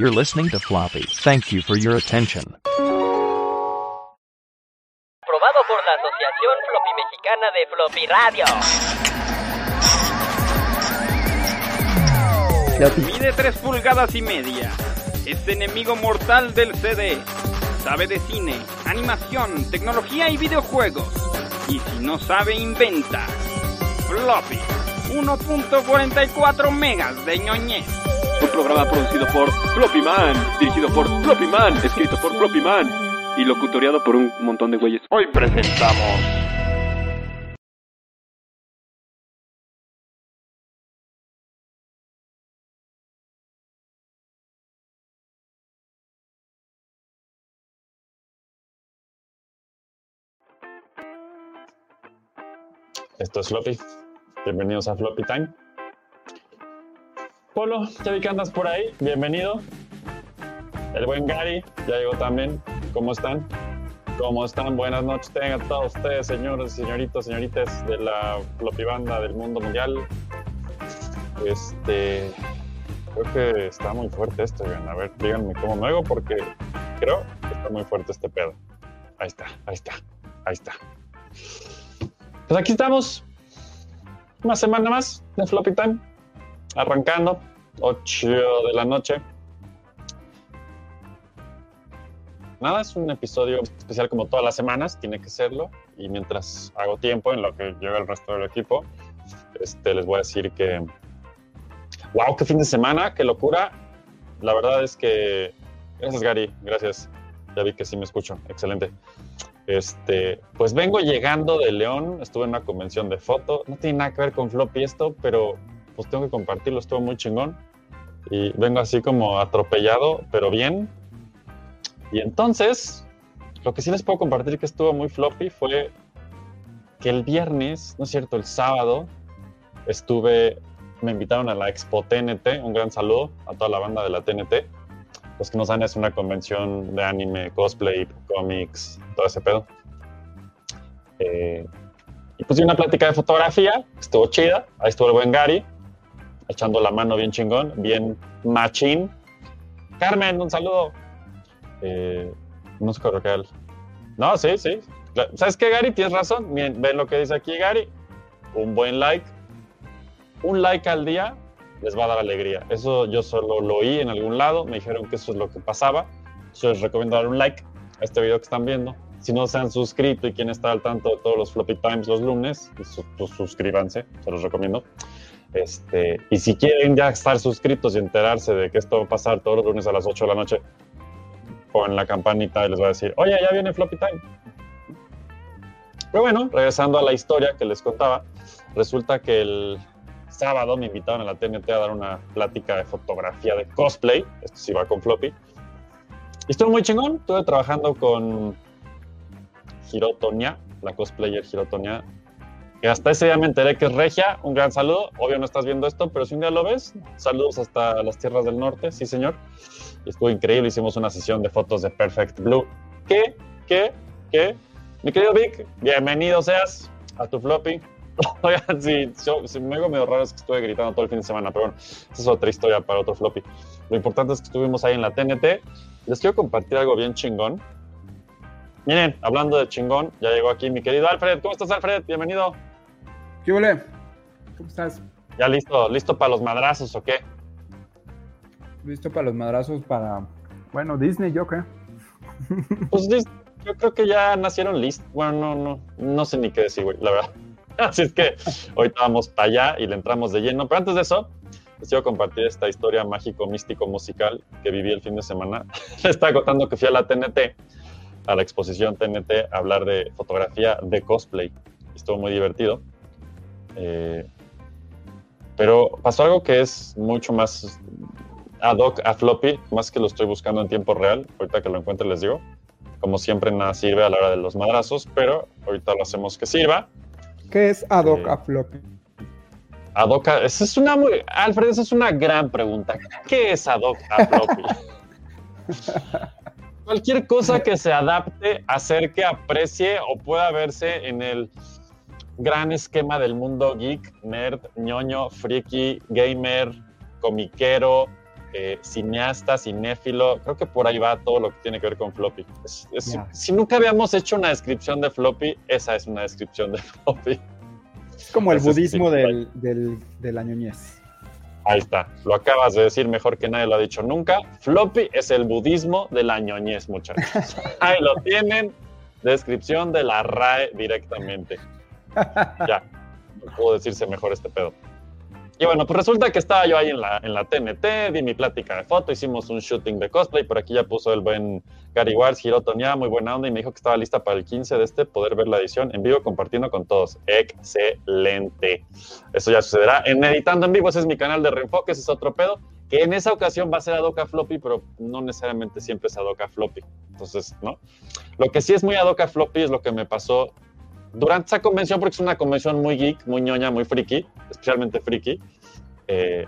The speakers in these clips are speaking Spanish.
You're listening to Floppy. Thank you for your attention. Aprobado por la Asociación Floppy Mexicana de Floppy Radio. Mide 3 pulgadas y media. Es enemigo mortal del CD. Sabe de cine, animación, tecnología y videojuegos. Y si no sabe, inventa. Floppy. 1.44 megas de ñoñez. Un programa producido por Floppy Man, dirigido por Floppy Man, escrito por Floppy Man y locutoriado por un montón de güeyes. Hoy presentamos Esto es Floppy. Bienvenidos a Floppy Time. Polo, ya vi que andas por ahí. Bienvenido. El buen Gary ya llegó también. ¿Cómo están? ¿Cómo están? Buenas noches tengan todos ustedes, señores, señoritos, señoritas de la Floppy Banda del mundo mundial. Este. Creo que está muy fuerte esto, A ver, díganme cómo me hago porque creo que está muy fuerte este pedo. Ahí está, ahí está, ahí está. Pues aquí estamos. Una semana más de Floppy Time. Arrancando. 8 de la noche. Nada, es un episodio especial como todas las semanas, tiene que serlo. Y mientras hago tiempo en lo que llega el resto del equipo, este, les voy a decir que. ¡Wow! ¡Qué fin de semana! ¡Qué locura! La verdad es que. Gracias, Gary. Gracias. Ya vi que sí me escucho. Excelente. Este, pues vengo llegando de León, estuve en una convención de foto, no tiene nada que ver con floppy esto, pero pues tengo que compartirlo, estuvo muy chingón. Y vengo así como atropellado, pero bien. Y entonces, lo que sí les puedo compartir que estuvo muy floppy fue que el viernes, no es cierto, el sábado, estuve, me invitaron a la Expo TNT, un gran saludo a toda la banda de la TNT los que no saben, es una convención de anime, cosplay, cómics, todo ese pedo. Eh, y pues di una plática de fotografía, estuvo chida. Ahí estuvo el buen Gary, echando la mano bien chingón, bien machín. Carmen, un saludo. Eh, no sé él. No, sí, sí. ¿Sabes qué, Gary? Tienes razón. Bien, ven lo que dice aquí, Gary. Un buen like. Un like al día les va a dar alegría. Eso yo solo lo oí en algún lado, me dijeron que eso es lo que pasaba. Yo les recomiendo dar un like a este video que están viendo. Si no se han suscrito y quieren estar al tanto de todos los Floppy Times los lunes, pues, pues suscríbanse, se los recomiendo. Este, y si quieren ya estar suscritos y enterarse de que esto va a pasar todos los lunes a las 8 de la noche, ponen la campanita y les va a decir, oye, ya viene Floppy Time. Pero bueno, regresando a la historia que les contaba, resulta que el, sábado me invitaron a la TNT a dar una plática de fotografía de cosplay. Esto sí va con floppy. Y estuvo muy chingón. Estuve trabajando con Girotonia, la cosplayer Girotonia. Que hasta ese día me enteré que es regia. Un gran saludo. Obvio no estás viendo esto, pero si un día lo ves, saludos hasta las tierras del norte. Sí, señor. Estuvo increíble. Hicimos una sesión de fotos de Perfect Blue. ¿Qué? ¿Qué? ¿Qué? Mi querido Vic, bienvenido seas a tu floppy. Oigan, sí, yo, me hago medio raro es que estuve gritando todo el fin de semana, pero bueno, esa es otra historia para otro floppy. Lo importante es que estuvimos ahí en la TNT. Les quiero compartir algo bien chingón. Miren, hablando de chingón, ya llegó aquí mi querido Alfred. ¿Cómo estás, Alfred? Bienvenido. ¿Qué? ¿Cómo estás? ¿Ya listo, listo para los madrazos o qué? Listo para los madrazos para, bueno, Disney, yo creo. Pues yo creo que ya nacieron listos. Bueno, no, no, no sé ni qué decir, güey, la verdad. Así es que ahorita vamos para allá y le entramos de lleno. Pero antes de eso, les quiero compartir esta historia mágico, místico, musical que viví el fin de semana. Les estaba contando que fui a la TNT, a la exposición TNT, a hablar de fotografía de cosplay. Estuvo muy divertido. Eh, pero pasó algo que es mucho más ad hoc a floppy, más que lo estoy buscando en tiempo real. Ahorita que lo encuentre les digo. Como siempre, nada sirve a la hora de los madrazos, pero ahorita lo hacemos que sirva. ¿Qué es ad hoc a floppy? Ad hoc esa es una muy, Alfred, esa es una gran pregunta. ¿Qué es ad hoc a floppy? Cualquier cosa que se adapte, acerque, aprecie o pueda verse en el gran esquema del mundo geek, nerd, ñoño, friki, gamer, comiquero, eh, cineasta, cinéfilo. Creo que por ahí va todo lo que tiene que ver con floppy. Es-. Si nunca habíamos hecho una descripción de floppy, esa es una descripción de floppy. Es como el Ese budismo del, del, de la ñoñez. Ahí está, lo acabas de decir mejor que nadie lo ha dicho nunca. Floppy es el budismo de la ñoñez, muchachos. Ahí lo tienen, descripción de la RAE directamente. Ya, no puedo decirse mejor este pedo. Y bueno, pues resulta que estaba yo ahí en la, en la TNT, di mi plática de foto, hicimos un shooting de cosplay, por aquí ya puso el buen Gary Wars, Hiroto Nya, muy buena onda, y me dijo que estaba lista para el 15 de este, poder ver la edición en vivo compartiendo con todos. Excelente. Eso ya sucederá en Editando en Vivo, ese es mi canal de reenfoque, ese es otro pedo, que en esa ocasión va a ser Adoka Floppy, pero no necesariamente siempre es Adoka Floppy. Entonces, ¿no? Lo que sí es muy Adoka Floppy es lo que me pasó durante esa convención, porque es una convención muy geek, muy ñoña, muy friki, especialmente friki. eh,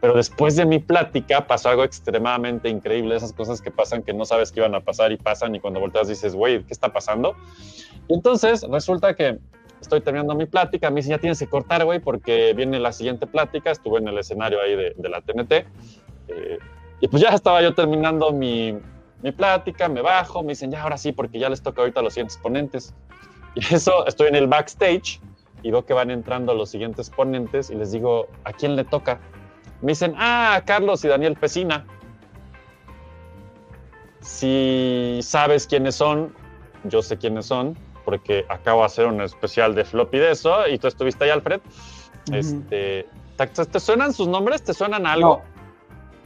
pero después de mi plática pasó algo extremadamente increíble, esas cosas que pasan que no sabes que iban a pasar y pasan y cuando volteas dices, güey, ¿qué está pasando? Y entonces resulta que estoy terminando mi plática, me dice, ya tienes que cortar, güey, porque viene la siguiente plática, estuve en el escenario ahí de, de la TNT, eh, y pues ya estaba yo terminando mi, mi plática, me bajo, me dicen, ya ahora sí, porque ya les toca ahorita a los siguientes ponentes. Y eso, estoy en el backstage y veo que van entrando los siguientes ponentes y les digo, ¿a quién le toca? Me dicen, ah, Carlos y Daniel Pesina. Si sabes quiénes son, yo sé quiénes son, porque acabo de hacer un especial de floppy de eso y tú estuviste ahí, Alfred. Este, ¿te, te suenan sus nombres? ¿Te suenan a algo? No,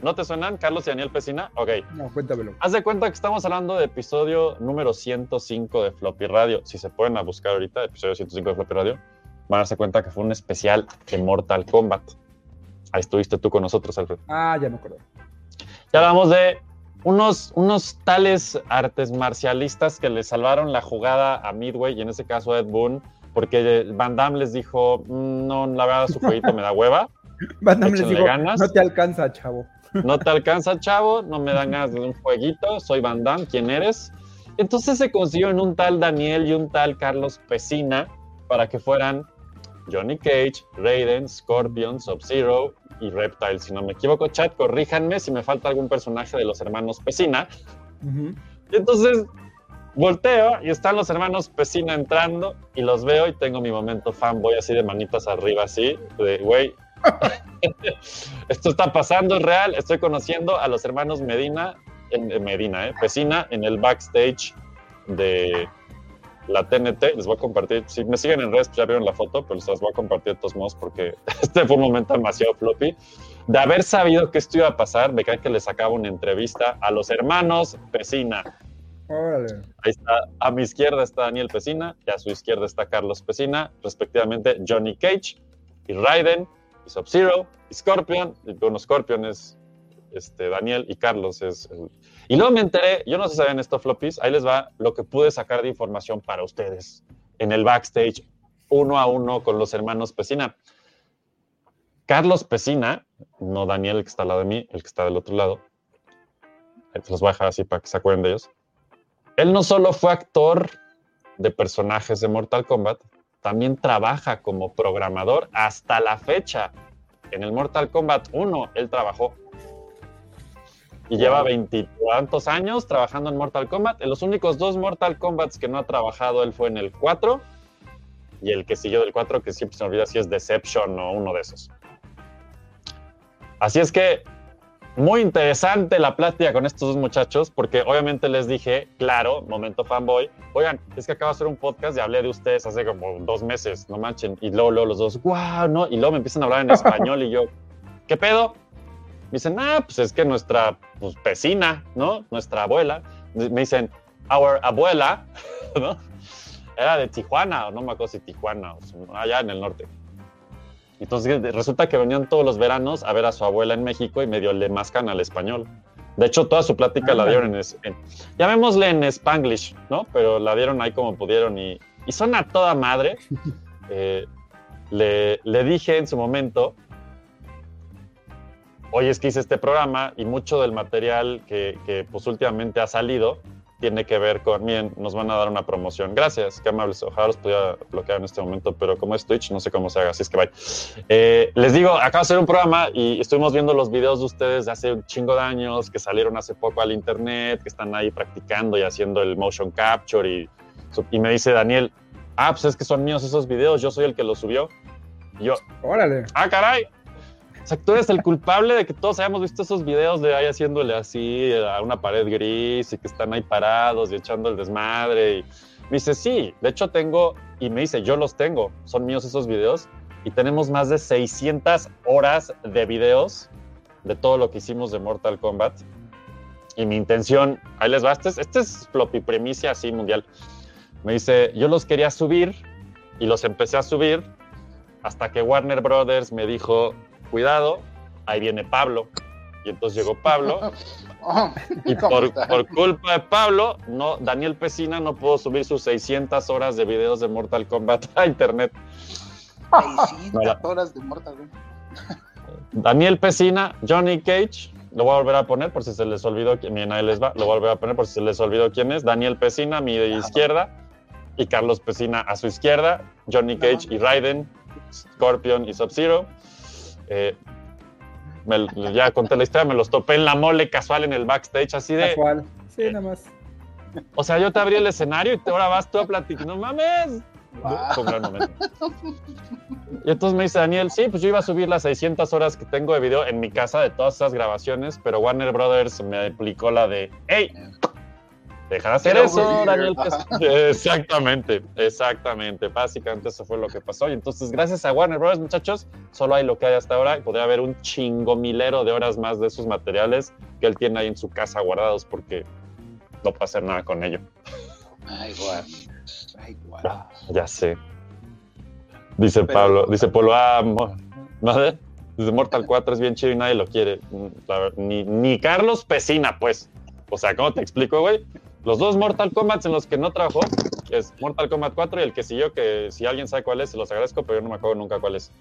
¿No te suenan, Carlos y Daniel Pesina? Ok. no, cuéntamelo. Haz de cuenta que estamos hablando de episodio número 105 de Floppy Radio. Si se pueden a buscar ahorita, episodio 105 de Floppy Radio, van a darse cuenta que fue un especial de Mortal Kombat. Ahí estuviste tú con nosotros, Alfred. Ah, ya me acuerdo. Ya hablamos de unos, unos tales artes marcialistas que le salvaron la jugada a Midway y en ese caso a Ed Boon, porque Van Damme les dijo, "Mm, no, la verdad su jueguito me da hueva, Van Damme les ganas. no te alcanza, chavo. No te alcanza, chavo, no me dan ganas de un jueguito, soy Van Damme, ¿quién eres? Entonces se consiguió en un tal Daniel y un tal Carlos Pesina para que fueran Johnny Cage, Raiden, Scorpion, Sub-Zero y Reptile. Si no me equivoco, chat, corríjanme si me falta algún personaje de los hermanos Pesina. Y entonces volteo y están los hermanos Pesina entrando y los veo y tengo mi momento fanboy así de manitas arriba, así, de güey. Esto está pasando, es real. Estoy conociendo a los hermanos Medina, en, en Medina, eh, Pesina, en el backstage de la TNT. Les voy a compartir. Si me siguen en redes, pues ya vieron la foto, pero se las voy a compartir de todos modos porque este fue un momento demasiado floppy. De haber sabido que esto iba a pasar, me cae que les sacaba una entrevista a los hermanos Pesina. Órale. Ahí está, a mi izquierda está Daniel Pesina y a su izquierda está Carlos Pesina, respectivamente Johnny Cage y Raiden Sub-Zero Scorpion. Y bueno, Scorpion es este, Daniel y Carlos es... el- Y luego me enteré, yo no sé si saben esto, floppies, ahí les va lo que pude sacar de información para ustedes en el backstage, uno a uno con los hermanos Pesina. Carlos Pesina, no Daniel el que está al lado de mí, el que está del otro lado, los voy a dejar así para que se acuerden de ellos. Él no solo fue actor de personajes de Mortal Kombat, también trabaja como programador hasta la fecha. En el Mortal Kombat 1 él trabajó. Y lleva veintitantos años trabajando en Mortal Kombat. En los únicos dos Mortal Kombats que no ha trabajado él fue en el 4 y el que siguió del 4, que siempre se me olvida si es Deception o uno de esos. Así es que muy interesante la plática con estos dos muchachos, porque obviamente les dije, claro, momento fanboy, oigan, es que acabo de hacer un podcast y hablé de ustedes hace como dos meses, no manchen, y luego, luego los dos, wow, no, y luego me empiezan a hablar en español y yo, ¿qué pedo? Me dicen, ah, pues es que nuestra pues, vecina, ¿no? Nuestra abuela, me dicen, our abuela, ¿no? Era de Tijuana, o no me acuerdo si Tijuana, o allá en el norte. Entonces resulta que venían todos los veranos a ver a su abuela en México y medio le mascan al español. De hecho, toda su plática la dieron en- llamémosle en Spanglish, ¿no? Pero la dieron ahí como pudieron y, y son a toda madre. Eh, le, le dije en su momento, oye, es que hice este programa y mucho del material que, que, pues últimamente ha salido tiene que ver con, miren, nos van a dar una promoción. Gracias, qué amables. Ojalá los pudiera bloquear en este momento, pero como es Twitch, no sé cómo se haga, así es que bye. Eh, les digo, acabo de hacer un programa y estuvimos viendo los videos de ustedes de hace un chingo de años, que salieron hace poco al internet, que están ahí practicando y haciendo el motion capture y, y me dice Daniel, ah, pues es que son míos esos videos, yo soy el que los subió. Y yo, Órale. ah, caray. O sea, tú eres el culpable de que todos hayamos visto esos videos de ahí haciéndole así a una pared gris y que están ahí parados y echando el desmadre. Y me dice, sí, de hecho tengo, y me dice, yo los tengo, son míos esos videos. Y tenemos más de 600 horas de videos de todo lo que hicimos de Mortal Kombat. Y mi intención, ahí les va, este es, este es floppy premicia así mundial. Me dice, yo los quería subir y los empecé a subir hasta que Warner Brothers me dijo, cuidado, ahí viene Pablo. Y entonces llegó Pablo Oh, y ¿cómo por, culpa de Pablo, no, Daniel Pesina no pudo subir sus 600 horas de videos de Mortal Kombat a internet. 600 Mira. horas de Mortal Kombat. Daniel Pesina, Johnny Cage, lo voy a volver a poner por si se les olvidó, quién- les va, lo voy a volver a poner por si se les olvidó quién es, Daniel Pesina, mi izquierda, y Carlos Pesina a su izquierda, Johnny Cage y Raiden, Scorpion y Sub-Zero. Eh, me- ya conté la historia, me los topé en la mole casual en el backstage, así de... Casual. Sí, nada más. O sea, yo te abrí el escenario y te- ahora vas tú a platicar. No mames. Fue un gran momento. Y entonces me dice Daniel, sí, pues yo iba a subir las 600 horas que tengo de video en mi casa de todas esas grabaciones, pero Warner Brothers me aplicó la de, hey, deja de hacer eso, over here". Daniel. Exactamente, exactamente. Básicamente eso fue lo que pasó. Y entonces, gracias a Warner Brothers, muchachos, solo hay lo que hay hasta ahora. y Podría haber un chingo milero de horas más de esos materiales que él tiene ahí en su casa guardados porque no puede hacer nada con ello. Ay, guau. Ay, guau. Ah, Ya sé. Dice Pero- Pablo, dice Polo, ah, madre, dice Mortal 4 es bien chido y nadie lo quiere. Mm, ni, ni Carlos Pesina, pues. O sea, ¿cómo te explico, güey? Los dos Mortal Kombat en los que no trabajó, que es Mortal Kombat 4 y el que siguió, que si alguien sabe cuál es, se los agradezco, pero yo no me acuerdo nunca cuál es.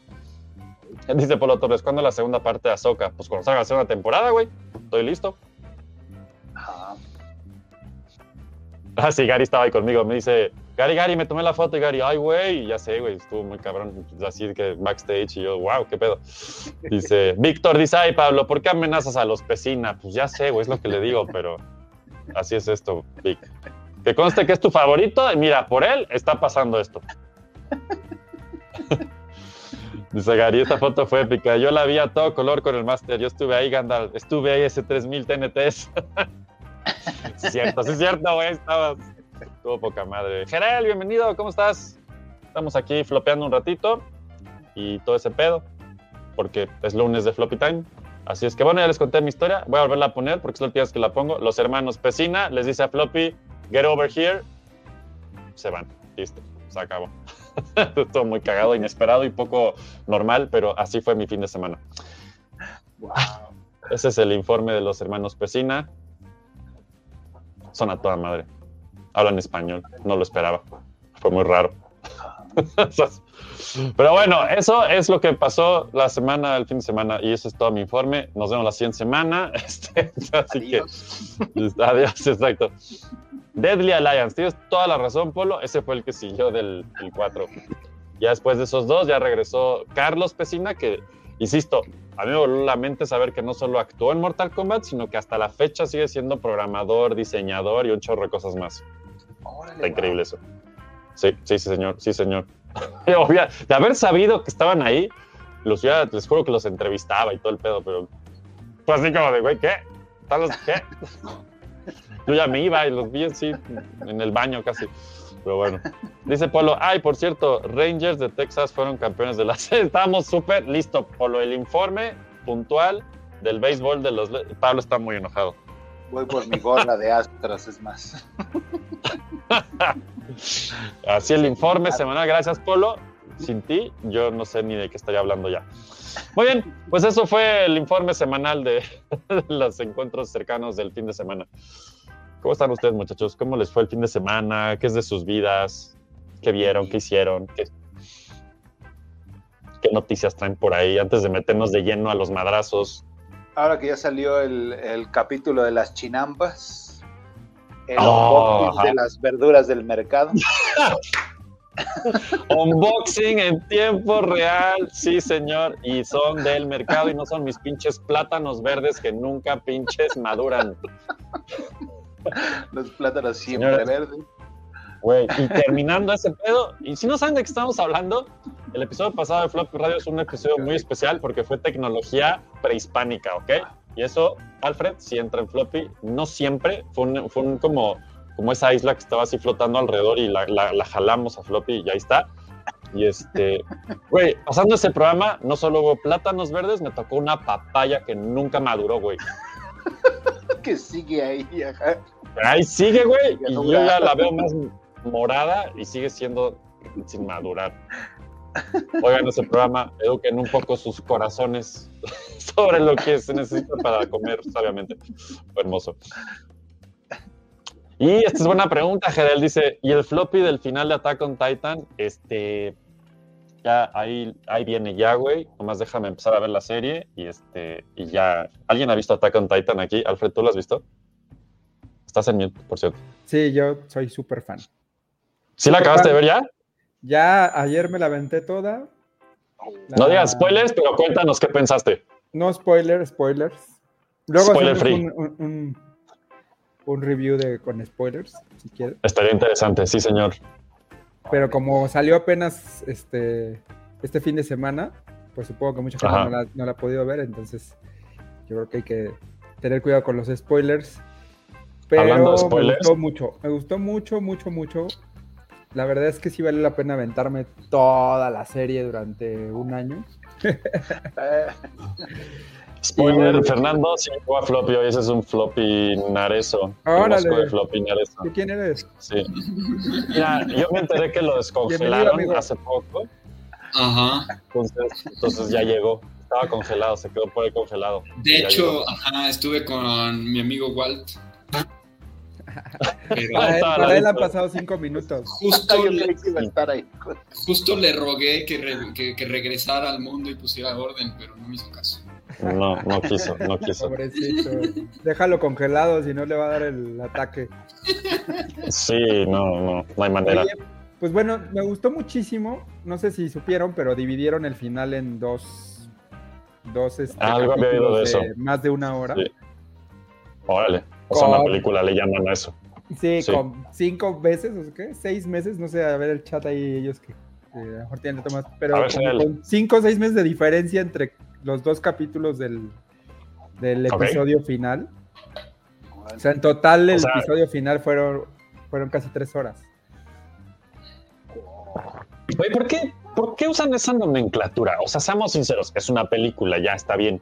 Dice Polo Torres, ¿cuándo la segunda parte de Ahsoka? Pues cuando salga la segunda temporada, güey. Estoy listo. Ajá. Ah, sí, Gary estaba ahí conmigo. Me dice, Gary, Gary, me tomé la foto. Y Gary, ay, güey, y ya sé, güey, estuvo muy cabrón. Así que backstage. Y yo, wow, qué pedo. Dice, Víctor, dice, ay, Pablo, ¿por qué amenazas a los Pesina? Pues ya sé, güey, es lo que le digo, pero así es esto, Vic. Que conste que es tu favorito. Y mira, por él está pasando esto. Dice Gary, esta foto fue épica. Yo la vi a todo color con el máster. Yo estuve ahí, Gandalf. Estuve ahí ese 3000 TNTs. Sí, cierto, sí, es cierto, güey. Estabas. Estuvo poca madre. Gerel, bienvenido, ¿cómo estás? Estamos aquí flopeando un ratito y todo ese pedo, porque es lunes de Floppy Time. Así es que bueno, ya les conté mi historia. Voy a volverla a poner porque es la última vez que la pongo. Los hermanos Pesina les dice a Floppy, get over here. Se van. Listo, se acabó. Estuvo muy cagado, inesperado y poco normal, pero así fue mi fin de semana. Wow. Ese es el informe de los hermanos Pesina. Son a toda madre. Hablan español. No lo esperaba. Fue muy raro. Pero bueno, eso es lo que pasó la semana, el fin de semana, y eso es todo mi informe. Nos vemos la siguiente semana. Este, así Adiós. que, adiós, exacto. Deadly Alliance, tienes toda la razón, Polo. Ese fue el que siguió del, del 4. Ya después de esos dos, ya regresó Carlos Pesina, que, insisto, a mí me voló la mente saber que no solo actuó en Mortal Kombat, sino que hasta la fecha sigue siendo programador, diseñador y un chorro de cosas más. Órale, Está increíble eso. Sí, sí, sí, señor, sí, señor. De haber sabido que estaban ahí, los hubiera- les juro que los entrevistaba y todo el pedo, pero pues así como de, güey, ¿qué? ¿Están qué? Yo ya me iba y los vi así en el baño casi. Pero bueno. Dice Polo, ay, por cierto, Rangers de Texas fueron campeones de la serie. Estábamos súper listo, Polo. El informe puntual del béisbol de los... Pablo está muy enojado. Voy por mi gorra de Astros, es más. Así el informe semanal. Gracias, Polo. Sin ti, yo no sé ni de qué estaría hablando ya. Muy bien, pues eso fue el informe semanal de, los encuentros cercanos del fin de semana. ¿Cómo están ustedes, muchachos? ¿Cómo les fue el fin de semana? ¿Qué es de sus vidas? ¿Qué vieron? ¿Qué hicieron? ¿Qué, qué noticias traen por ahí antes de meternos de lleno a los madrazos? Ahora que ya salió el, el capítulo de las chinampas, El Oh, unboxing de las verduras del mercado. Unboxing en tiempo real, sí, señor. Y son del mercado y no son mis pinches plátanos verdes que nunca pinches maduran. Los plátanos siempre verdes. Güey, y terminando ese pedo, y si no saben de qué estamos hablando, el episodio pasado de Floppy Radio es un episodio muy especial porque fue tecnología prehispánica, ¿ok? Y eso, Alfred, si entra en Floppy, no siempre, fue un, fue un como, como esa isla que estaba así flotando alrededor y la, la- la jalamos a Floppy y ya está. Y este, güey, pasando ese programa, no solo hubo plátanos verdes, me tocó una papaya que nunca maduró, güey. Que sigue ahí. ajá. Ahí sigue, güey. Y yo ya la veo más morada y sigue siendo sin madurar. Oigan ese programa, eduquen un poco sus corazones sobre lo que se necesita para comer sabiamente. Hermoso. Y esta es buena pregunta, Gerel dice, ¿y el floppy del final de Attack on Titan? Este, ya ahí, ahí viene ya, güey. Nomás déjame empezar a ver la serie y este, y ya. ¿Alguien ha visto Attack on Titan aquí? Alfred, ¿tú lo has visto? Estás en mute, por cierto. Sí, yo soy súper fan. ¿Sí la acabaste de ver ya? Ya ayer me la aventé toda. No digas spoilers, pero cuéntanos qué pensaste. No spoiler, spoilers. Luego Spoiler free. Un, un- un- un review de, con spoilers, si quieres. Estaría interesante, sí, señor. Pero como salió apenas este, este fin de semana, pues supongo que mucha gente no la, no la ha podido ver, entonces yo creo que hay que tener cuidado con los spoilers. Pero Hablando de me spoilers. gustó mucho, me gustó mucho, mucho, mucho. La verdad es que sí vale la pena aventarme toda la serie durante un año. Spoiler, Fernando sí llegó a floppy hoy, ese es un floppy narezo. El Órale. de floppy narezo. ¿Tú quién eres? Sí. Mira, yo me enteré que lo descongelaron hace poco, Ajá. entonces, entonces ya llegó. Estaba congelado, se quedó por ahí congelado. De hecho, llegó. ajá, estuve con mi amigo Walt. Pero Para él, para han pasado cinco minutos. justo, le, creí que iba a estar ahí. justo le rogué que, re- que- que regresara al mundo y pusiera orden, pero no me hizo caso. No, no quiso, no quiso. Pobrecito. Déjalo congelado, si no le va a dar el ataque. Sí, no, no, no hay manera. Oye, pues bueno, me gustó muchísimo. No sé si supieron, pero dividieron el final en dos. Dos este, Algo había oído de eso. más de una hora. Sí. Órale. O sea, una Con- película le llaman a eso. Sí, Sí. con cinco veces, o qué, seis meses, no sé, a ver el chat ahí, ellos que, que a lo mejor tienen dato más, pero ver, con cinco o seis meses de diferencia entre los dos capítulos del, del episodio final. O sea, en total el O sea- episodio final fueron, fueron casi tres horas. Oye, ¿por qué, ¿por qué usan esa nomenclatura? O sea, seamos sinceros, es una película, ya está bien.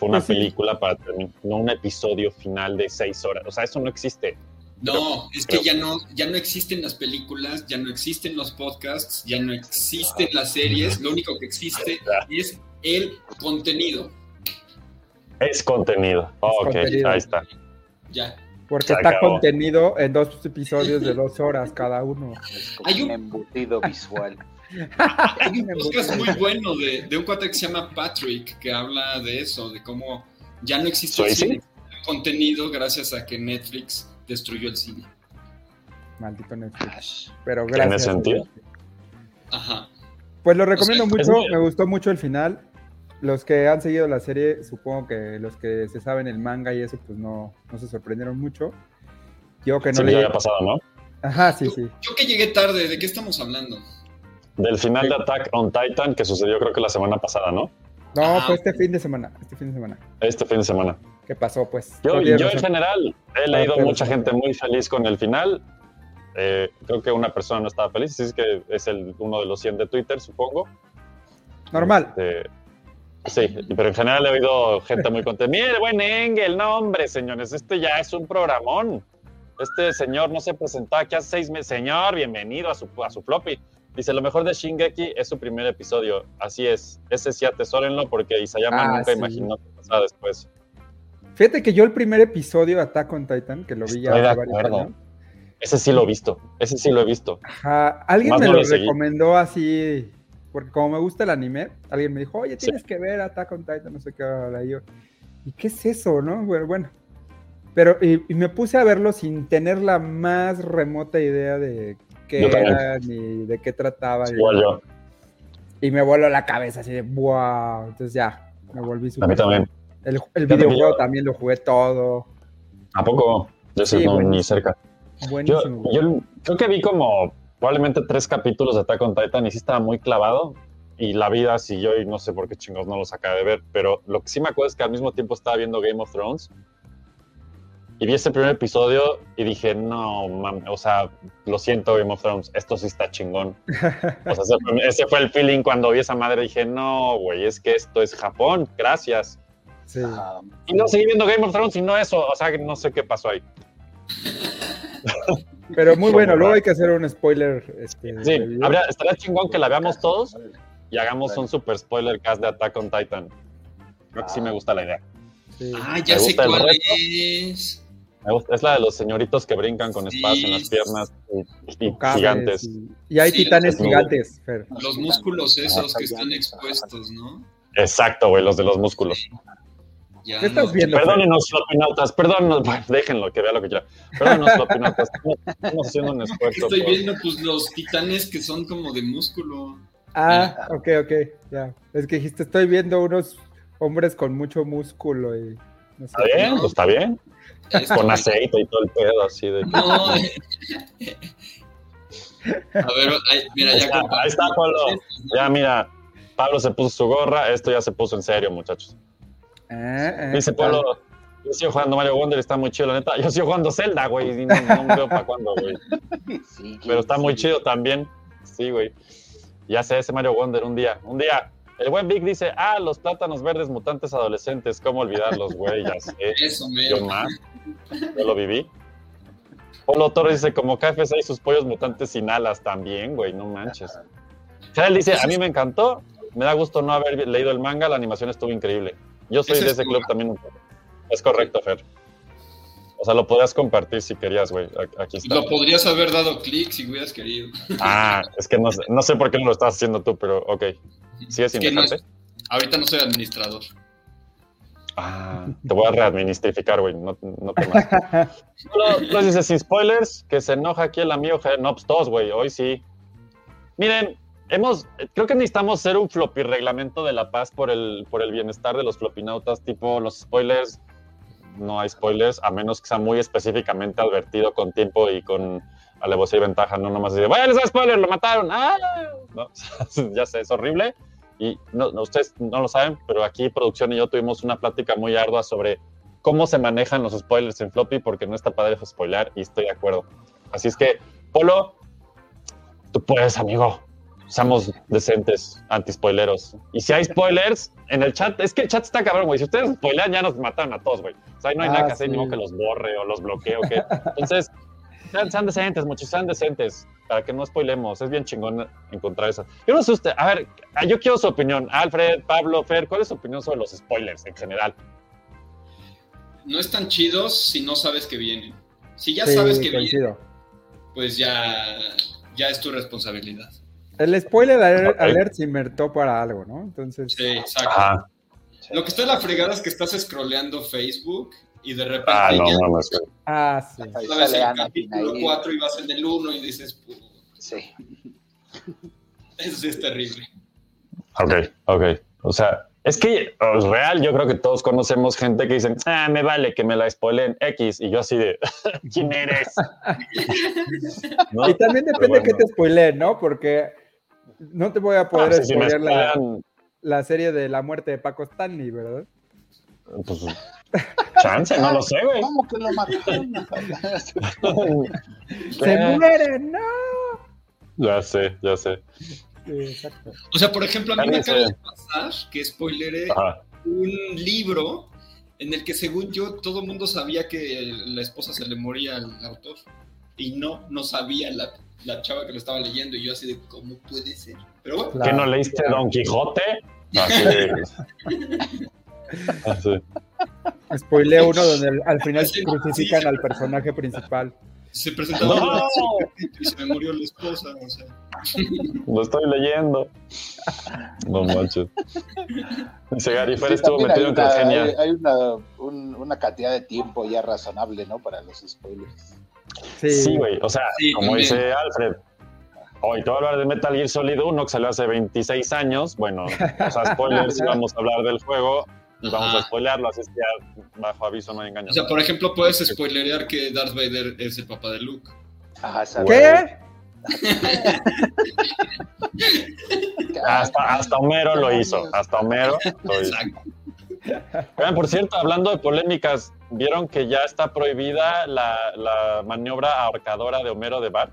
Fue una Pues sí. película para terminar, no un episodio final de seis horas. O sea, eso no existe. No, es que ya no, ya no existen las películas, ya no existen los podcasts, ya no existen las series, lo único que existe es el contenido. Es contenido. ok, contenido. ahí está. Ya. Porque Se está acabó. contenido en dos episodios de dos horas cada uno. Es como Hay un un- embutido visual. Hay un podcast muy bueno de, de un cuate que se llama Patrick que habla de eso, de cómo ya no existe el contenido gracias a que Netflix destruyó el cine. Maldito Netflix. Pero ¿Tiene gracias. sentido? Ajá. Pues lo recomiendo O sea, mucho, me gustó mucho el final. Los que han seguido la serie, supongo que los que se saben el manga y eso, pues no, no se sorprendieron mucho. Yo que no leí. había pasado, ¿no? Ajá, sí, sí. Yo que llegué tarde, ¿de qué estamos hablando? Del final de Attack on Titan que sucedió creo que la semana pasada, ¿no? No, Ah, fue este fin de semana. Este fin de semana. Este fin de semana. ¿Qué pasó, pues? Yo, yo en general he leído pero- mucha gente muy feliz con el final. Eh, creo que una persona no estaba feliz, así es que es el, uno de los 100 de Twitter, supongo. Normal. Este, sí, pero en general he oído gente muy contenta. Mire, buen Engel, no hombre, señores, este ya es un programón. Este señor no se presentó aquí hace seis meses. Señor, bienvenido a su, a su floppy. Dice, lo mejor de Shingeki es su primer episodio. Así es, ese sí atesórenlo porque Isayama Ah, nunca sí. imaginó que pasaba después. Fíjate que yo el primer episodio de Attack on Titan, que lo vi ya Estoy de hace varios acuerdo. años, Ese sí lo he visto, ese sí lo he visto. ajá, alguien Más me no lo recomendó así, porque como me gusta el anime, alguien me dijo, oye, Sí. tienes que ver Attack on Titan, no sé qué, ahora yo, ¿y qué es eso, no? Bueno, bueno, Pero, y, y me puse a verlo sin tener la más remota idea de qué Yo también. era ni de qué trataba. y- Igual yo. Y me voló la cabeza así de wow. Entonces ya, me volví A mí también. El, el videojuego yo- también lo jugué todo. ¿A poco? Yo sí, Sí, no, ni cerca. Yo, Buenísimo. yo creo que vi como probablemente tres capítulos de Attack on Titan y sí estaba muy clavado. Y la vida siguió y no sé por qué chingos no los acabé de ver. Pero lo que sí me acuerdo es que al mismo tiempo estaba viendo Game of Thrones. Y vi ese primer episodio y dije, no, mames, o sea, lo siento Game of Thrones, esto sí está chingón. O sea, ese fue, ese fue el feeling cuando vi esa madre. Dije, no, güey, es que esto es Japón, gracias. Sí. Ajá. Y no seguí viendo Game of Thrones y no eso, o sea, no sé qué pasó ahí. Pero muy bueno, luego hay que hacer un spoiler. Este, Sí, habría, estaría chingón que la veamos todos y hagamos un super spoiler cast de Attack on Titan. Creo que sí me gusta la idea. Sí. Ah, ya sé cuál es. Me gusta- Es la de los señoritos que brincan con Sí. espadas en las piernas y, gigantes. Y, y hay Sí, titanes los- gigantes, Fer. Los músculos esos que están expuestos, ¿no? Exacto, güey, los de los músculos. Ya ¿Qué estás no- viendo? Perdónenos, flopinautas, perdónenos, bueno, déjenlo, que vea lo que quiera. Perdónenos, flopinautas, estamos, estamos haciendo un esfuerzo. Estoy por- viendo pues los titanes que son como de músculo. Ah, ok, ok, ya. Es que dijiste, estoy viendo unos hombres con mucho músculo y. ¿Está bien? Pues está bien. Es Con aceite y todo el pedo, así de... No. eh. A ver, mira, Ahí ya está, ahí está, Pablo. Ya, mira, Pablo se puso su gorra, esto ya se puso en serio, muchachos. Ah, ah, Dice. Pablo, yo sigo jugando Mario Wonder, está muy chido, la neta. Yo sigo jugando Zelda, güey, y no, no veo para cuándo, güey. Sí, Pero está muy chido también. Sí, güey. Ya sé, ese Mario Wonder, un día, un día. El buen Vic dice, ah, los plátanos verdes mutantes adolescentes, ¿cómo olvidarlos, güey? Ya sé, Eso, yo mero. más. Yo lo viví. Polo Torres dice, como KFC y sus pollos mutantes sin alas también, güey, no manches. Jael dice, a mí me encantó, me da gusto no haber leído el manga, la animación estuvo increíble. Yo soy Ese de es ese club también un poco. Es correcto, Fer. O sea, lo podrías compartir si querías, güey. Aquí está. Lo podrías haber dado clic si hubieras querido. Ah, es que no sé, no sé por qué no lo estás haciendo tú, pero ok. ¿Sigues Es sin que no dejarte? es- ahorita no soy administrador. Ah, te voy a readministrificar, güey. No, no te mates. Solo- Nos dice sin spoilers que se enoja aquí el amigo. No, pues todos, güey. Hoy sí. Miren, hemos, creo que necesitamos hacer un floppy reglamento de la paz por el, por el bienestar de los flopinautas, tipo los spoilers. No hay spoilers, a menos que sea muy específicamente advertido con tiempo y con alevosía y ventaja, no nomás decir, vaya, les da spoiler, lo mataron. ¡Ah! No, ya sé, es horrible. Y no, no, ustedes no lo saben, pero aquí producción y yo tuvimos una plática muy ardua sobre cómo se manejan los spoilers en floppy, porque no está padre spoiler y estoy de acuerdo. Así es que, Polo, tú puedes, amigo. Seamos decentes, anti-spoileros. Y si hay spoilers en el chat, es que el chat está cabrón, güey. Si ustedes spoilean, ya nos mataron a todos, güey. O sea, ahí no hay Ah, nada que hacer, sí. ni modo que los borre o los bloquee o qué. Entonces, sean, sean decentes, muchachos, sean decentes, para que no spoilemos. Es bien chingón encontrar eso. Yo no sé usted, a ver, ah, yo quiero su opinión. Alfred, Pablo, Fer, ¿cuál es su opinión sobre los spoilers en general? No están chidos si no sabes que vienen. Si ya Sí, sabes que vienen, pues ya, ya es tu responsabilidad. El spoiler alert, alert se inventó para algo, ¿no? Entonces, Sí, exacto. Ah, Lo que está en la fregada es que estás scrolleando Facebook y de repente ah no, ya no, no. que- ah, sí. Sabes el capítulo ahí. 4 y vas en el 1 y dices, "Puh, Sí. eso sí es terrible. Ok, ok. O sea, es que es real, yo creo que todos conocemos gente que dicen, ah, me vale que me la spoilen X, y yo así de, ¿quién eres? ¿No? Y también depende bueno. que te spoileen, ¿no? Porque no te voy a poder Ah, sí, si me spoilear la, la serie de la muerte de Paco Stanley, ¿verdad? pues, chance, no lo sé, güey. ¿Cómo que lo mataron? ¡Se mueren! ¡No! Ya sé, ya sé. Exacto. O sea, por ejemplo, a mí me acaba de pasar que spoileré Ajá. un libro en el que según yo todo el mundo sabía que la esposa se le moría al autor y no, no sabía la, la chava que lo estaba leyendo y yo así de cómo puede ser. Pero bueno, ¿Que no leíste Don Quijote? Así de- Así. Spoileé uno donde al, al final Sí, crucifican sí. al personaje principal. Se presentaba ¡No! y se me murió la esposa. O sea, Lo estoy leyendo. No manches. Dice Gary Fer Sí, estuvo metido hay en una, Congenia. hay- hay una, un- una cantidad de tiempo ya razonable, ¿no? Para los spoilers. Sí, Sí, güey. O sea, Sí, como también. dice Alfred. Hoy te voy a hablar de Metal Gear Solid 1, que salió hace 26 años. Bueno, o sea, spoilers, y vamos a hablar del juego y vamos a spoilearlo, así es que ya bajo aviso no hay engaño. o sea, por ejemplo, puedes spoilerear que Darth Vader es el papá de Luke. Ajá, ¿Qué? Hasta, hasta Homero lo hizo, hasta Homero lo hizo. Exacto. Oigan, por cierto, hablando de polémicas, ¿vieron que ya está prohibida la, la maniobra ahorcadora de Homero de Bart?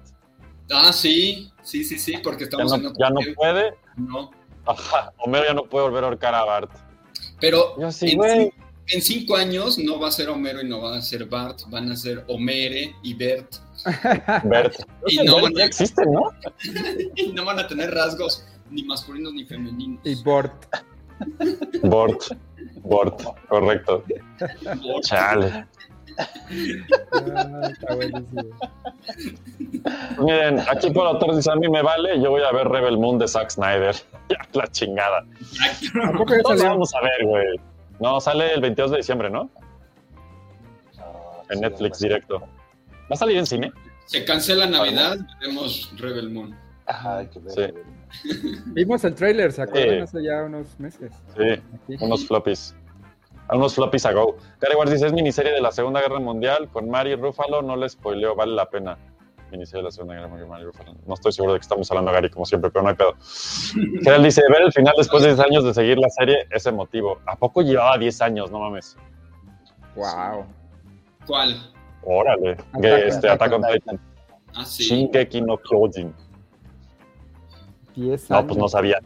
Ah, sí, sí, sí, sí, porque Ya estamos en no, otro ya no puede. No. Ajá, Homero ya no puede volver a ahorcar a Bart. Pero Yo sí, en, cinco años no va a ser Homero y no va a ser Bart, van a ser Homere y Bert. Bert. Y no, Bert ya existe, ¿no? Y no van a tener rasgos ni masculinos ni femeninos. Y Bort. Bort. Bort, correcto. Chale. Ah, está buenísimo. Miren, aquí por autor dice, a mí me vale, yo voy a ver Rebel Moon de Zack Snyder. Ya, la chingada. ¿A poco ya Todos vamos a ver, güey. No, sale el 22 de diciembre, ¿no? Ah, En sí, Netflix directo. ¿Va a salir en cine? Se cancela Navidad, veremos Rebel Moon. Ver. Sí. Vimos el trailer, ¿se acuerdan? Sí. Hace ya unos meses. Sí, Aquí. unos floppies. A unos floppies a go. Gary Ward dice, es miniserie de la Segunda Guerra Mundial con Mari Ruffalo, no le spoileo, vale la pena. Miniserie de la Segunda Guerra Mundial, Mari Ruffalo. No estoy seguro de que estamos hablando, Gary, como siempre, pero no hay pedo. Gerald dice, ver el final después de 10 años de seguir la serie es emotivo. ¿A poco llevaba 10 años? No mames. Wow. ¿Cuál? Órale. Attack- Que, este, Attack Attack on on Titan. Ah, sí. Shingeki no Kyojin. 10 No, años. pues no sabía.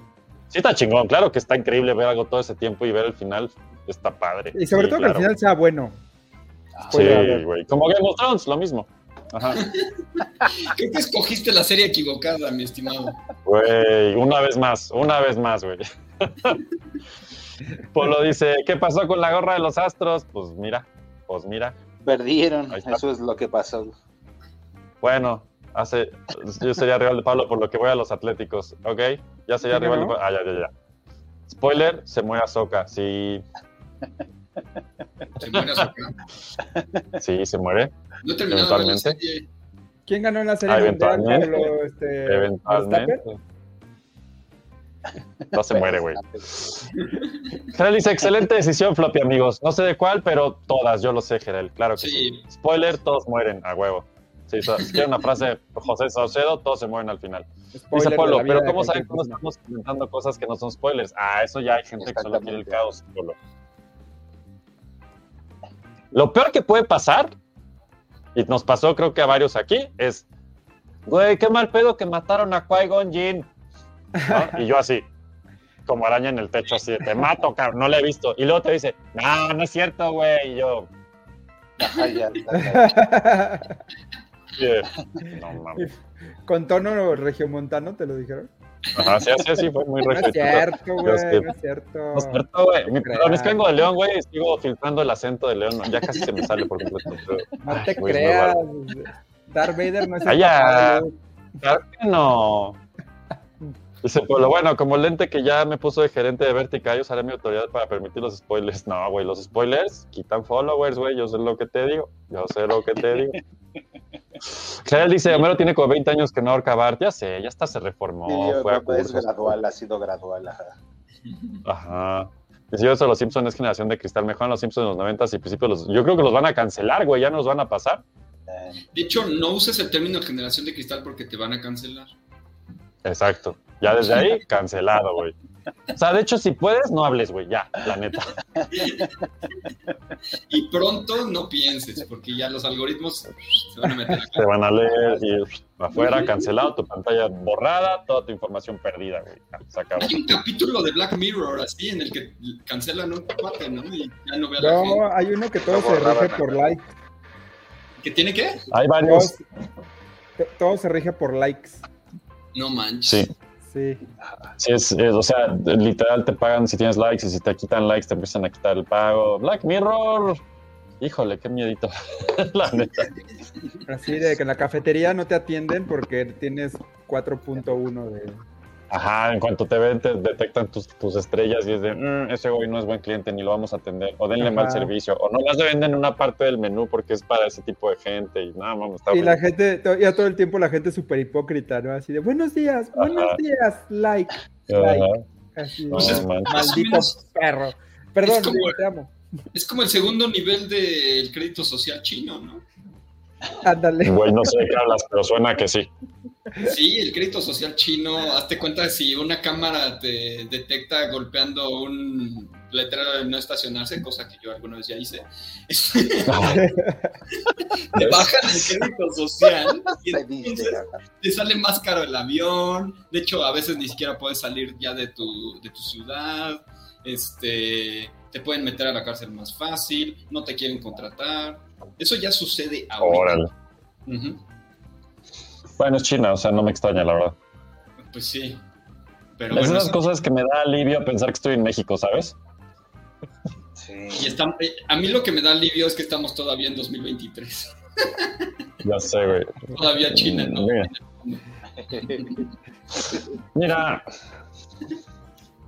Sí está chingón, claro que está increíble ver algo todo ese tiempo y ver el final está padre. Y sobre Sí, todo claro. que al final sea bueno. Ah, Sí, Puede haber. güey. Como Game of Thrones, lo mismo. Ajá. Creo que escogiste la serie equivocada, mi estimado. Güey, una vez más, una vez más, güey. Polo dice, ¿qué pasó con la gorra de los astros? Pues mira, pues mira. Perdieron, eso es lo que pasó. Bueno, hace, yo sería rival de Pablo por lo que voy a los Atléticos, ¿ok? Ya sería ¿Sí, rival no? de Ah, ya, ya, ya. Spoiler, se muere Ahsoka. Sí, Se muere Ahsoka. sí, se muere. No Eventualmente. serie. ¿Quién ganó en la serie Ah, mundial? eventualmente. Pablo, este, Eventualmente. No se muere, güey. Gerald dice, excelente decisión, Floppy, amigos. No sé de cuál, pero todas, yo lo sé, Gerald, claro que sí. Sí. Spoiler, todos mueren, a huevo. Sí, so- si quieren una frase de José Saucedo, todos se mueren al final. Spoiler Dice Polo, pero ¿cómo saben cómo estamos comentando cosas que no son spoilers? Ah, eso ya hay gente que solo quiere el caos, Polo. Lo peor que puede pasar, y nos pasó creo que a varios aquí, es, güey, qué mal pedo que mataron a Qui-Gon Jinn. ¿No? Y yo así, como araña en el techo, así, de, te mato, cabrón, no lo he visto. Y luego te dice, no, no es cierto, güey. Y yo, Ajá, ya, ya, ya. "Yeah". no mames. Con tono regiomontano, ¿te lo dijeron? Ajá, sí, así, así, fue muy No es regio. cierto, güey, no es cierto. No es cierto, güey. Perdón, es que vengo de León, güey, y sigo filtrando el acento de León. Ya casi se me sale por completo. pero- No te creas. Darth Vader no es Luke. Claro que no. Dice Polo, bueno, como el lente que ya me puso de gerente de Vertica, yo usaré mi autoridad para permitir los spoilers. No, güey, los spoilers quitan followers, güey. Yo sé lo que te digo. Yo sé lo que te digo. Gerald dice, Homero tiene como 20 años que no ahorca Bart. Ya sé, ya hasta se reformó, Sí, fue a es gradual, ha sido gradual. ajá. Ajá. Dice, yo eso, los Simpsons es generación de cristal. Mejor los Simpsons en los 90 y principios los... Yo creo que los van a cancelar, güey. Ya nos van a pasar. Eh, De hecho, no uses el término generación de cristal porque te van a cancelar. Exacto. Ya desde ahí, cancelado, güey. O sea, de hecho, si puedes, no hables, güey. Ya, la neta. Y pronto no pienses, porque ya los algoritmos se van a meter acá. Te van a leer y afuera, cancelado, tu pantalla borrada, toda tu información perdida, güey. Ya, Se acabó. Hay un capítulo de Black Mirror así en el que cancelan un cuate, ¿no? Y ya no ve a la gente. No, hay uno que todo se rige por like. ¿Que tiene qué? Hay varios. to- todo se rige por likes. No manches. Sí, Sí. sí es, es- o sea, literal te pagan si tienes likes y si te quitan likes te empiezan a quitar el pago. Black Mirror. Híjole, qué miedito. la neta. Así de que en la cafetería no te atienden porque tienes 4.1 de... Ajá, en cuanto te ven, te detectan tus, tus estrellas y es de, "Mm, ese güey no es buen cliente, ni lo vamos a atender. O denle mal servicio. O no las venden en una parte del menú porque es para ese tipo de gente. Y nada, vamos, está Y la gente, ya todo el tiempo la gente es súper hipócrita, ¿no? Así de, buenos días, buenos Ajá. días, like, Ajá. like. Así, No, es maldito perro. Perdón, es como- digo, te amo. Es como el segundo nivel del crédito social chino, ¿no? Ándale. Güey, no sé de qué hablas, pero suena que sí. Sí, el crédito social chino, hazte cuenta de si una cámara te detecta golpeando un letrero de no estacionarse, cosa que yo alguna vez ya hice, te bajan el crédito social y entonces te sale más caro el avión, de hecho a veces ni siquiera puedes salir ya de tu, de tu ciudad, este, te pueden meter a la cárcel más fácil, no te quieren contratar, eso ya sucede ahora. Órale. Bueno, es China, o sea, no me extraña, la verdad. Pues sí. Pero es bueno, unas eso- cosas que me da alivio pensar que estoy en México, ¿sabes? Sí. y está- eh, a mí lo que me da alivio es que estamos todavía en 2023. Ya sé, güey. Todavía China, ¿no? Mira. Mira,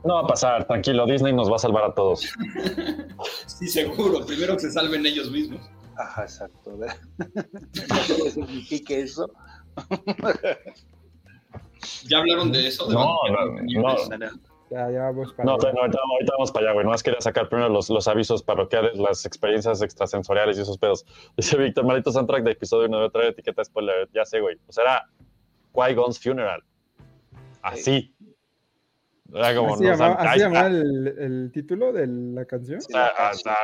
no va a pasar, tranquilo, Disney nos va a salvar a todos. Sí, seguro. Primero que se salven ellos mismos. Ajá, exacto. ¿Qué significa eso? ¿Ya hablaron de eso? De No, no, Ya, ya vamos para No, allá. no, ahorita, ahorita vamos para allá, güey. No más quería sacar primero los, los avisos parroquiales, las experiencias extrasensoriales y esos pedos. Dice Víctor, maldito soundtrack de episodio 1 de otra etiqueta spoiler. Ya sé, güey. Pues era Qui-Gon's Funeral. Así. Era como, ¿Así no, llamaba, o sea, así el, el título de la canción? O sea,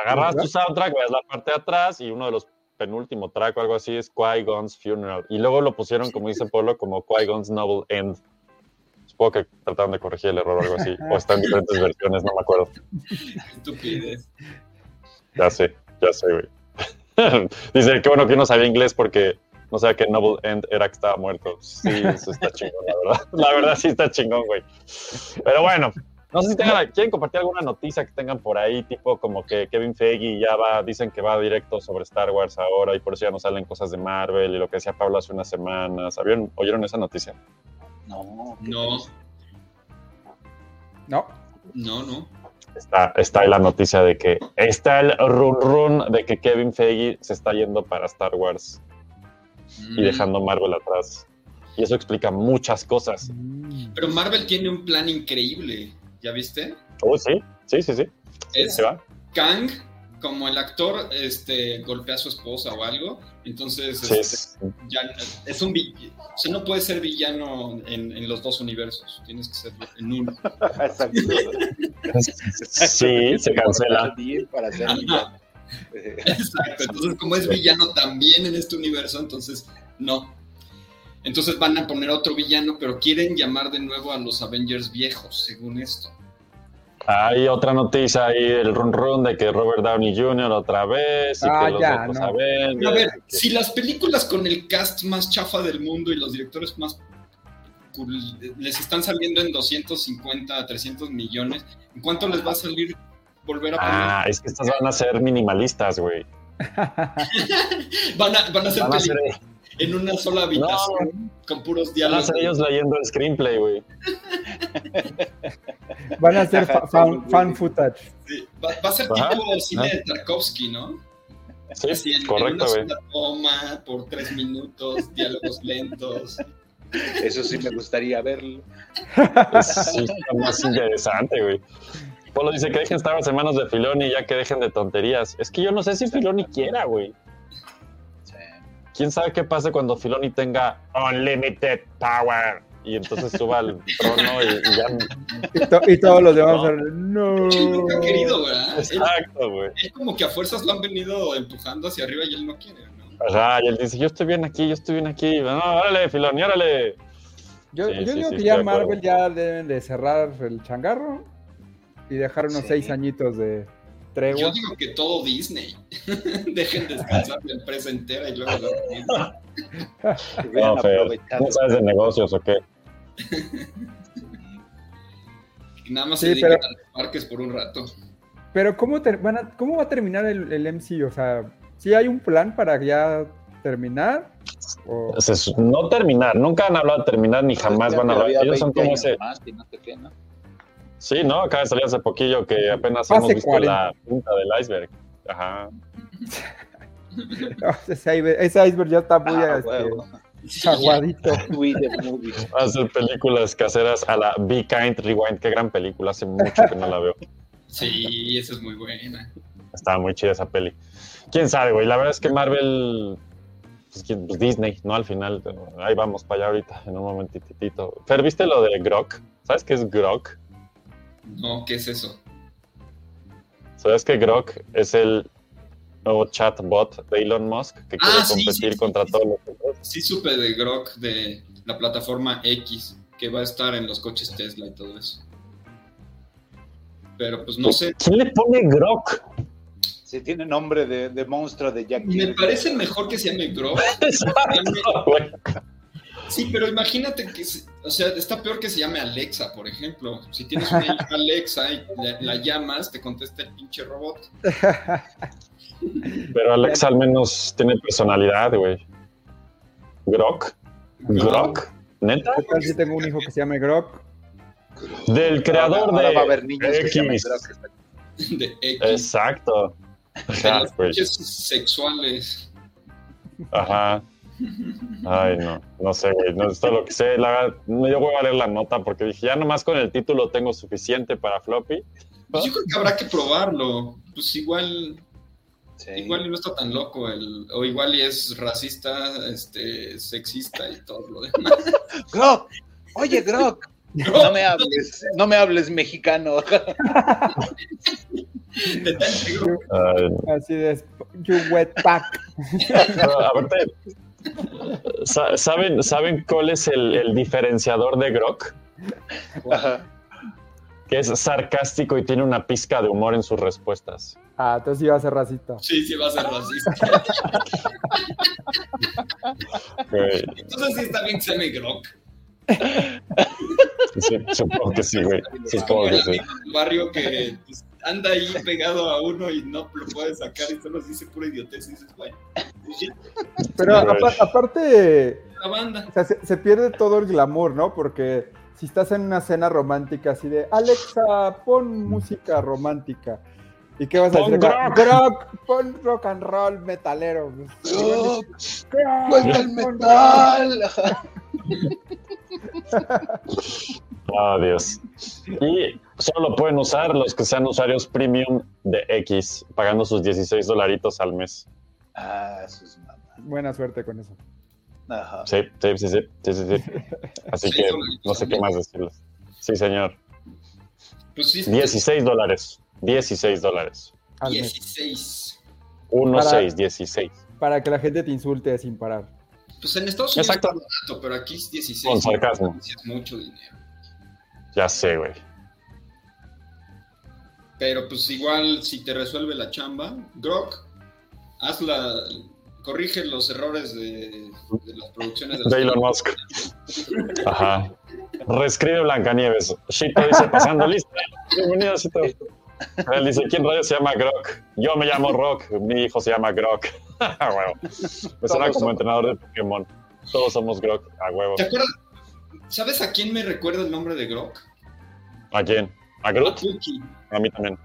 agarras tu soundtrack, ves la parte de atrás y uno de los penúltimo track o algo así es Qui-Gon's Funeral. Y luego lo pusieron, como dice Polo, como Qui-Gon's Noble End. Supongo que trataron de corregir el error o algo así. O está en diferentes versiones, no me acuerdo. Estupidez. Ya sé, ya sé, güey. Dice, qué bueno que no sabía inglés porque no sabía que Noble End era que estaba muerto. Sí, eso está chingón, la verdad. La verdad sí está chingón, güey. Pero bueno, no sé si tengan, quieren compartir alguna noticia que tengan por ahí, tipo como que Kevin Feige ya va, dicen que va directo sobre Star Wars ahora y por eso ya no salen cosas de Marvel y lo que decía Pablo hace unas semanas. ¿Sabían, ¿Oyeron esa noticia? No, ¿qué No? No. no, no. Está, está ahí la noticia de que está el run run de que Kevin Feige se está yendo para Star Wars y Mm. dejando Marvel atrás. Y eso explica muchas cosas. Mm. Pero Marvel tiene un plan increíble. ¿Ya viste? Oh, sí, sí, sí, sí. Es Se va. Kang, como el actor este, golpea a su esposa o algo. Entonces, Sí, este, es- ya es un O sea, no puedes ser villano en, en los dos universos. Tienes que ser en uno. Exacto. sí, se cancela. Para ser Exacto. Entonces, como es villano también en este universo, entonces no. Entonces van a poner otro villano, pero quieren llamar de nuevo a los Avengers viejos, según esto. Hay otra noticia ahí, el run run de que Robert Downey Jr. otra vez y Ah, que los ya, otros no. Avengers, A ver, que- si las películas con el cast más chafa del mundo y los directores más les están saliendo en 250 a 300 millones, ¿en cuánto les va a salir volver a poner? Ah, es que estas van a ser minimalistas, güey. Van, a, van a ser Van a ser, películas en una sola habitación con puros van a diálogos. ser ellos leyendo el screenplay, güey. Van a ser fa- fan, fan footage. Sí, Va, va a ser Ajá, tipo el cine ajá. de Tarkovsky, ¿no? Sí, Así en, correcto, güey. toma, por tres minutos, diálogos lentos. Eso sí me gustaría verlo. Es, sí, está más interesante, güey. Polo dice que dejen Star Wars en manos de Filoni ya que dejen de tonterías. Es que yo no sé si Filoni quiera, güey. ¿Quién sabe qué pase cuando Filoni tenga Unlimited Power? Y entonces suba al trono y, y ya... Y, to- y todos los demás ser, no. Él nunca ha querido, ¿verdad? Exacto, güey. él como que a fuerzas lo han venido empujando hacia arriba y él no quiere, ¿no? Ajá, y él dice, yo estoy bien aquí, yo estoy bien aquí. No, órale, Filoni, órale. Yo, Sí, yo sí, digo sí, que ya acuerdo. Marvel ya deben de cerrar el changarro y dejar unos Sí. seis añitos de Yo digo que todo Disney. Dejen descansar la empresa entera y luego vean No, Fer. ¿no sabes de negocios o qué? y nada más Sí, se dedican pero- a los parques por un rato. Pero ¿cómo, van a- ¿cómo va a terminar el, el MC? O sea, ¿Sí hay un plan para ya terminar? O- su- no terminar, nunca han hablado de terminar ni jamás van a hablar. Ellos son 20 como ese. más no ¿no? Sí, ¿no? Acaba de salir hace poquillo que apenas hemos visto 40. la punta del iceberg. Ajá. ese, iceberg, ese iceberg ya está muy Ah, este, huevo. aguadito. Hacer películas caseras a la Be Kind Rewind. Qué gran película. Hace mucho que no la veo. Sí, esa es muy buena. Estaba muy chida esa peli. Quién sabe, güey. La verdad es que Marvel. Pues. Pues Disney, ¿no? Al final. Ahí vamos para allá ahorita, en un momentitito. Fer, ¿viste lo de Grok? ¿Sabes qué es Grok? No, ¿qué es eso? ¿Sabes que Grok es el nuevo chatbot de Elon Musk que quiere Ah, sí, competir sí, contra sí, todos los otros? Sí supe de Grok, de la plataforma X, que va a estar en los coches Tesla y todo eso. Pero pues no sé, ¿Quién le pone Grok? Sí, tiene nombre de, de monstruo de Jack me Kirby. parece mejor que se llame Grok. Exacto. Sí, pero imagínate que, se- o sea, está peor que se llame Alexa, por ejemplo. Si tienes una hija Alexa y la, la llamas, te contesta el pinche robot. Pero Alex al menos tiene personalidad, güey. Grok. Grok. ¿Neta? ¿Qué tal si tengo un hijo que se llame Grok? Del creador Ahora- ahora de va a haber niños que se llaman X. De X. Exacto. de Ajá, güey. pinches sexuales. Ajá. Ay, no, no sé, güey. No es todo lo que sé. La verdad, no, yo voy a leer la nota porque dije, ya nomás con el título tengo suficiente para floppy. Pues yo creo que habrá que probarlo. Pues igual, Sí. igual no está tan loco, el, o igual y es racista, este, sexista y todo lo demás. Grok, oye Grok, no me hables, no me hables mexicano. Así de You wet pack. ¿saben, ¿saben cuál es el, el diferenciador de Grok? Ajá. Que es sarcástico y tiene una pizca de humor en sus respuestas. Ah, entonces iba a ser racista. Sí, sí va a ser racista. Entonces sí está bien que se llame Grok. sí, supongo que sí, güey. Supongo que sí. barrio que pues, anda ahí pegado a uno y no lo puede sacar y solo dice pura idiotez y dices, bueno, pues ya, Pero aparte, la banda. o sea, se, se pierde todo el glamour, ¿no? Porque si estás en una cena romántica así de Alexa, pon música romántica. ¿Y qué vas a Pon decir? rock. Rock, pon rock and roll metalero. Grok, ¡Suelta el metal! Oh, Dios. Y solo pueden usar los que sean usuarios premium de X, pagando sus 16 dolaritos al mes. Ah, sus mamás. rock. Buena suerte con eso. Ajá. Sí, sí, sí, sí, sí, sí, sí. Así Sí, que no sé qué más decirles. Sí, señor. Pues sí, 16 dólares. 16 dólares. al mes. 16. 1, Para- 6, 16. Para que la gente te insulte sin parar. Pues en Estados Unidos Exacto. está barato, pero aquí es 16. Con sarcasmo. Es mucho dinero. Ya sé, güey. Pero pues igual si te resuelve la chamba, Grok, haz la, corrige los errores de, de las producciones de, De Elon Musk. Ajá. Reescribe Blancanieves. Shito dice, pasando lista. Bienvenido, Shito. Él dice, ¿quién rayos se llama Grok? Yo me llamo Rock, mi hijo se llama Grok. A huevo. Me suena como somos. entrenador de Pokémon. Todos somos Grok, a huevo. ¿Te acuerdas? ¿Sabes a quién me recuerda el nombre de Grok? ¿A quién? ¿A A Groot? Puki. A mí también.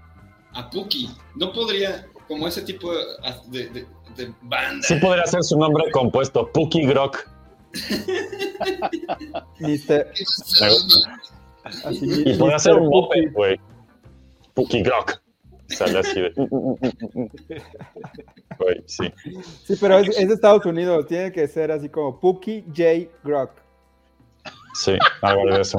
A Puki. No podría, como ese tipo de, de- banda. Sí podría ser su nombre compuesto, Puki Grok. Mister, así, Y podría ser un Puppy. güey. Puki Grok. Sale así de... Güey, sí. Sí, pero es, es de Estados Unidos. Tiene que ser así como Pookie J. Grok. Sí, algo de eso.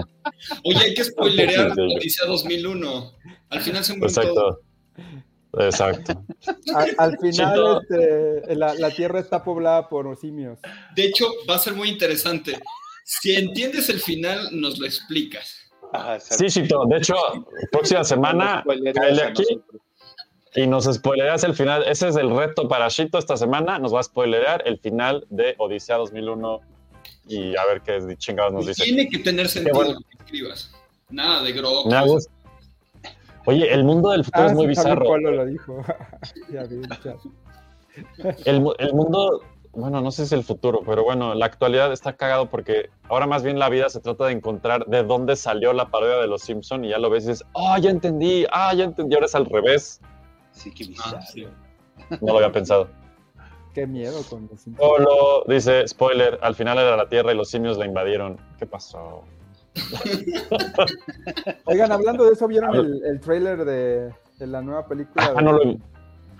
Oye, hay que spoilerear Sí, sí. Odisea 2001. Al final se muere todo. Exacto. Exacto. Al, al final, este, la, la Tierra está poblada por simios. De hecho, va a ser muy interesante. Si entiendes el final, nos lo explicas. Exacto. Sí, Chito. De hecho, próxima semana, a aquí y nos spoilereas el final. Ese es el reto para Chito esta semana. Nos va a spoilerear el final de Odisea 2001 y a ver qué chingados nos dice. Tiene que tener sentido bueno. lo que escribas. Nada de gusta. Oye, el mundo del futuro Ah, es muy bizarro. Polo lo dijo. ya vi, ya. El, el mundo, bueno, no sé si es el futuro, pero bueno, la actualidad está cagado porque ahora más bien la vida se trata de encontrar de dónde salió la parodia de los Simpson y ya lo ves y dices, ah, ya entendí, ah, ya entendí, ahora es al revés. Sí, qué Ah, bizarro. sí. No lo había pensado. Qué miedo con los Simpsons. Solo dice, spoiler, al final era la Tierra y los simios la invadieron. ¿Qué pasó? Oigan, hablando de eso, ¿vieron el, el trailer de, de la nueva película Ah, no lo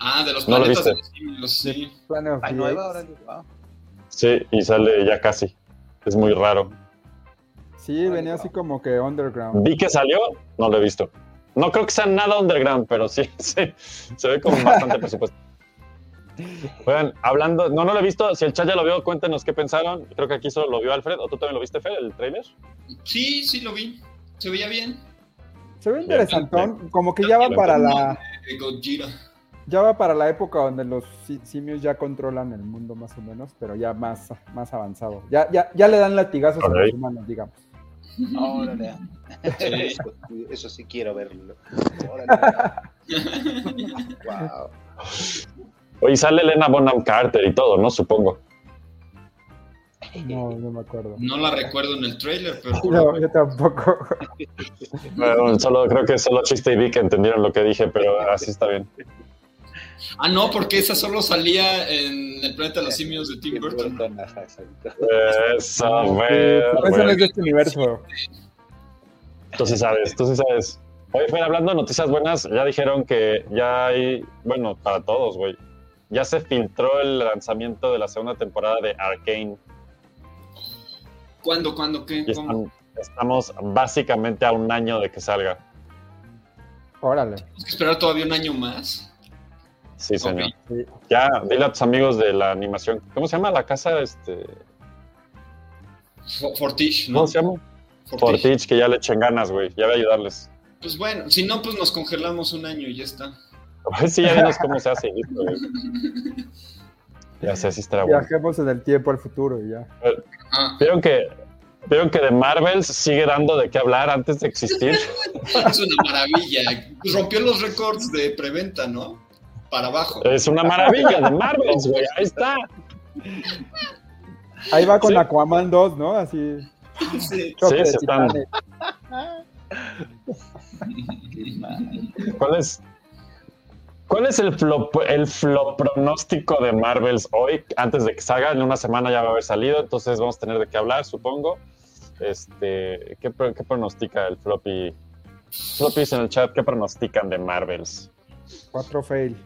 Ah, de los No lo planetas de los simios, sí. Nueva, wow. Sí, y sale ya casi. Es muy raro. Sí, venía así como que underground. Vi que salió, no lo he visto. No creo que sea nada underground, pero sí, sí, se ve con bastante presupuesto. Oigan, hablando, no, no lo he visto. Si el chat ya lo vio, cuéntenos qué pensaron. Creo que aquí solo lo vio Alfred. ¿O tú también lo viste, Fer, el trailer? Sí, sí lo vi. Se veía bien. Se ve interesantón, como que ya va para la ya va para la época donde los si- simios ya controlan el mundo más o menos, pero ya más, más avanzado. Ya, ya, ya le dan latigazos a los humanos, digamos. Órale. Sí. Eso, eso sí quiero verlo. Órale. Wow. Oye, sale Elena Bonham Carter y todo, ¿no? Supongo. No, no me acuerdo. No la recuerdo en el trailer, pero No, yo tampoco. Bueno, solo, creo que solo Chiste y Vic entendieron lo que dije, pero así está bien. Ah, no, porque esa solo salía en el planeta de los simios de Tim Burton. Burton, ajá, güey. eso no es de este universo. Tú sí sabes, tú sí sabes. Oye, Fer, hablando de noticias buenas, ya dijeron que ya hay, bueno, para todos, güey. Ya se filtró el lanzamiento de la segunda temporada de Arcane. ¿Cuándo, cuándo, qué? Y ¿Cómo? están- estamos básicamente a un año de que salga. Órale. ¿Tenemos que esperar todavía un año más? Sí, señor. Ya, dile a tus amigos de la animación. ¿Cómo se llama la casa? Este, Fo- Fortiche, ¿no? ¿Cómo se llama? Fortiche. Fortich, que ya le echen ganas, güey. Ya voy a ayudarles. Pues bueno, si no, pues nos congelamos un año y ya está. Sí, ya dinos cómo se hace. Ya sé, sí estará bueno. Viajemos en el tiempo al futuro y ya. ¿Vieron que, ¿Vieron que de Marvels sigue dando de qué hablar antes de existir? es una maravilla. Rompió los récords de preventa, ¿no? Para abajo. Es una maravilla de Marvels, güey. Ahí está. Ahí va con Sí. Aquaman 2, ¿no? Así. Sí. de se están-. ¿Cuál es, cuál es el, flop, el flop pronóstico de Marvels hoy? Antes de que salga, en una semana ya va a haber salido, entonces vamos a tener de qué hablar, supongo. Este, ¿qué, pro- qué pronostica el floppy? Floppies en el chat, ¿qué pronostican de Marvels? Cuatro fail.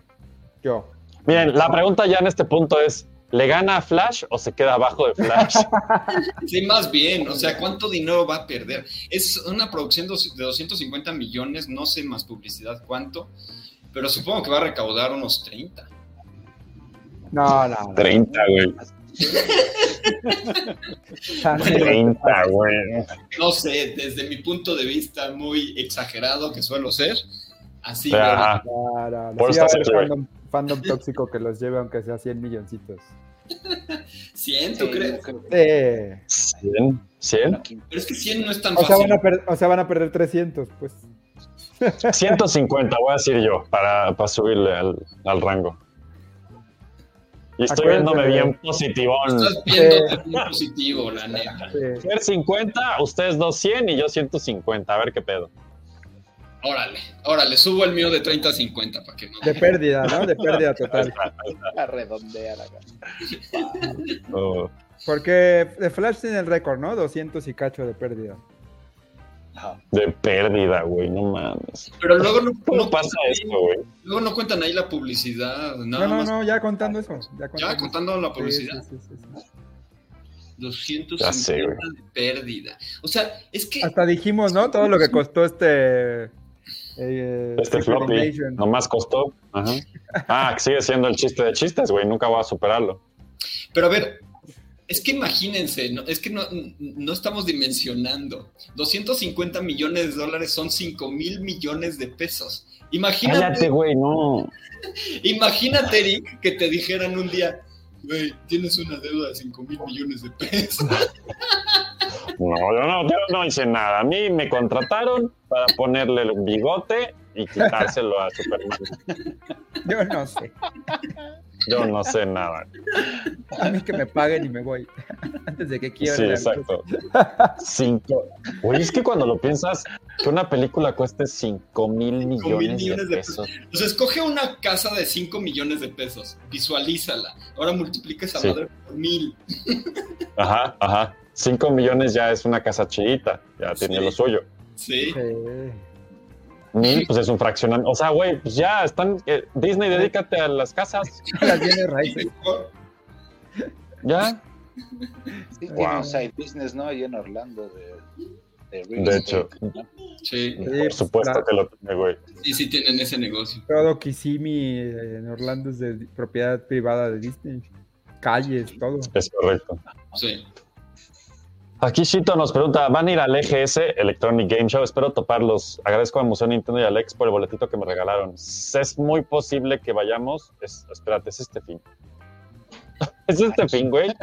Yo. Miren, la pregunta ya en este punto es, ¿le gana a Flash o se queda abajo de Flash? Sí, más bien, o sea, ¿cuánto dinero va a perder? Es una producción de 250 millones, no sé más publicidad cuánto, pero supongo que va a recaudar unos 30. No, no. no. 30, güey. 30, güey. No sé, desde mi punto de vista muy exagerado que suelo ser, así. Ajá. No, no, no. Por Sí va a güey. fandom, fandom tóxico que los lleve aunque sea 100 milloncitos. Siento, Sí, creo. yo creo que- Sí. 100, 100, bueno, aquí- Pero es que 100 no es tan O sea, fácil. van a, o sea, van a perder 300, pues. 150, voy a decir yo, para, para subirle al, al rango. Y estoy Acuérdate viéndome bien positivón. Estás viendo muy positivo, la neta. Sí. Fer 50, ustedes 200 y yo 150, a ver qué pedo. Órale, órale, subo el mío de 30 a 50 para que no. De pérdida, ¿no? De pérdida total. a redondear acá. Oh. Porque de Flash tiene el récord, ¿no? 200 y cacho de pérdida. De pérdida, güey, no mames. Pero luego no, ¿Cómo no pasa cuentan esto, ahí- güey? luego no cuentan ahí la publicidad. Nada No, no, más. no, ya contando eso. Ya, Ya contando la publicidad. sí, sí, sí, sí. 250 Ya sé, güey. de pérdida. O sea, es que Hasta dijimos, ¿no? Todo lo que costó este. eh, Este floppy nomás costó. Ajá. Ah, sigue siendo el chiste de chistes, güey, nunca voy a superarlo. Pero a ver, es que imagínense, ¿no? es que no, no estamos dimensionando. 250 millones de dólares son 5 mil millones de pesos. Cállate, Imagínate, güey, no. imagínate, Eric, que te dijeran un día, güey, tienes una deuda de 5 mil millones de pesos. No, yo no, yo no hice nada. A mí me contrataron para ponerle el bigote y quitárselo a Superman. Yo no sé. Yo no sé nada. A mí que me paguen y me voy. Antes de que quieran. Sí, exacto. Cinco. Güey, es que cuando lo piensas, que una película cueste 5 mil millones, millones de de pesos. O sea, escoge una casa de 5 millones de pesos, visualízala. Ahora multiplica esa Sí. madre por mil. Ajá, ajá. 5 millones ya es una casa chiquita, ya tiene Sí. lo suyo. Sí. Eh, Mil, pues es un fraccionamiento. O sea, güey, pues ya están. eh, Disney, dedícate a las casas. las bienes raíces. Ya. Sí, tiene Wow. un side business, ¿no? Ahí en Orlando de, de real De hecho. ¿no? Sí. Por supuesto la- que lo tiene, güey. Sí, sí tienen ese negocio. Todo Kissimmee eh, en Orlando es de propiedad privada de Disney. Calles, todo. Es correcto. Sí. Aquí Shito nos pregunta, ¿van a ir al EGS, Electronic Game Show? Espero toparlos. Agradezco a Museo Nintendo y a Alex por el boletito que me regalaron. Es muy posible que vayamos. Es- espérate, es este fin. ¿Es este fin, güey?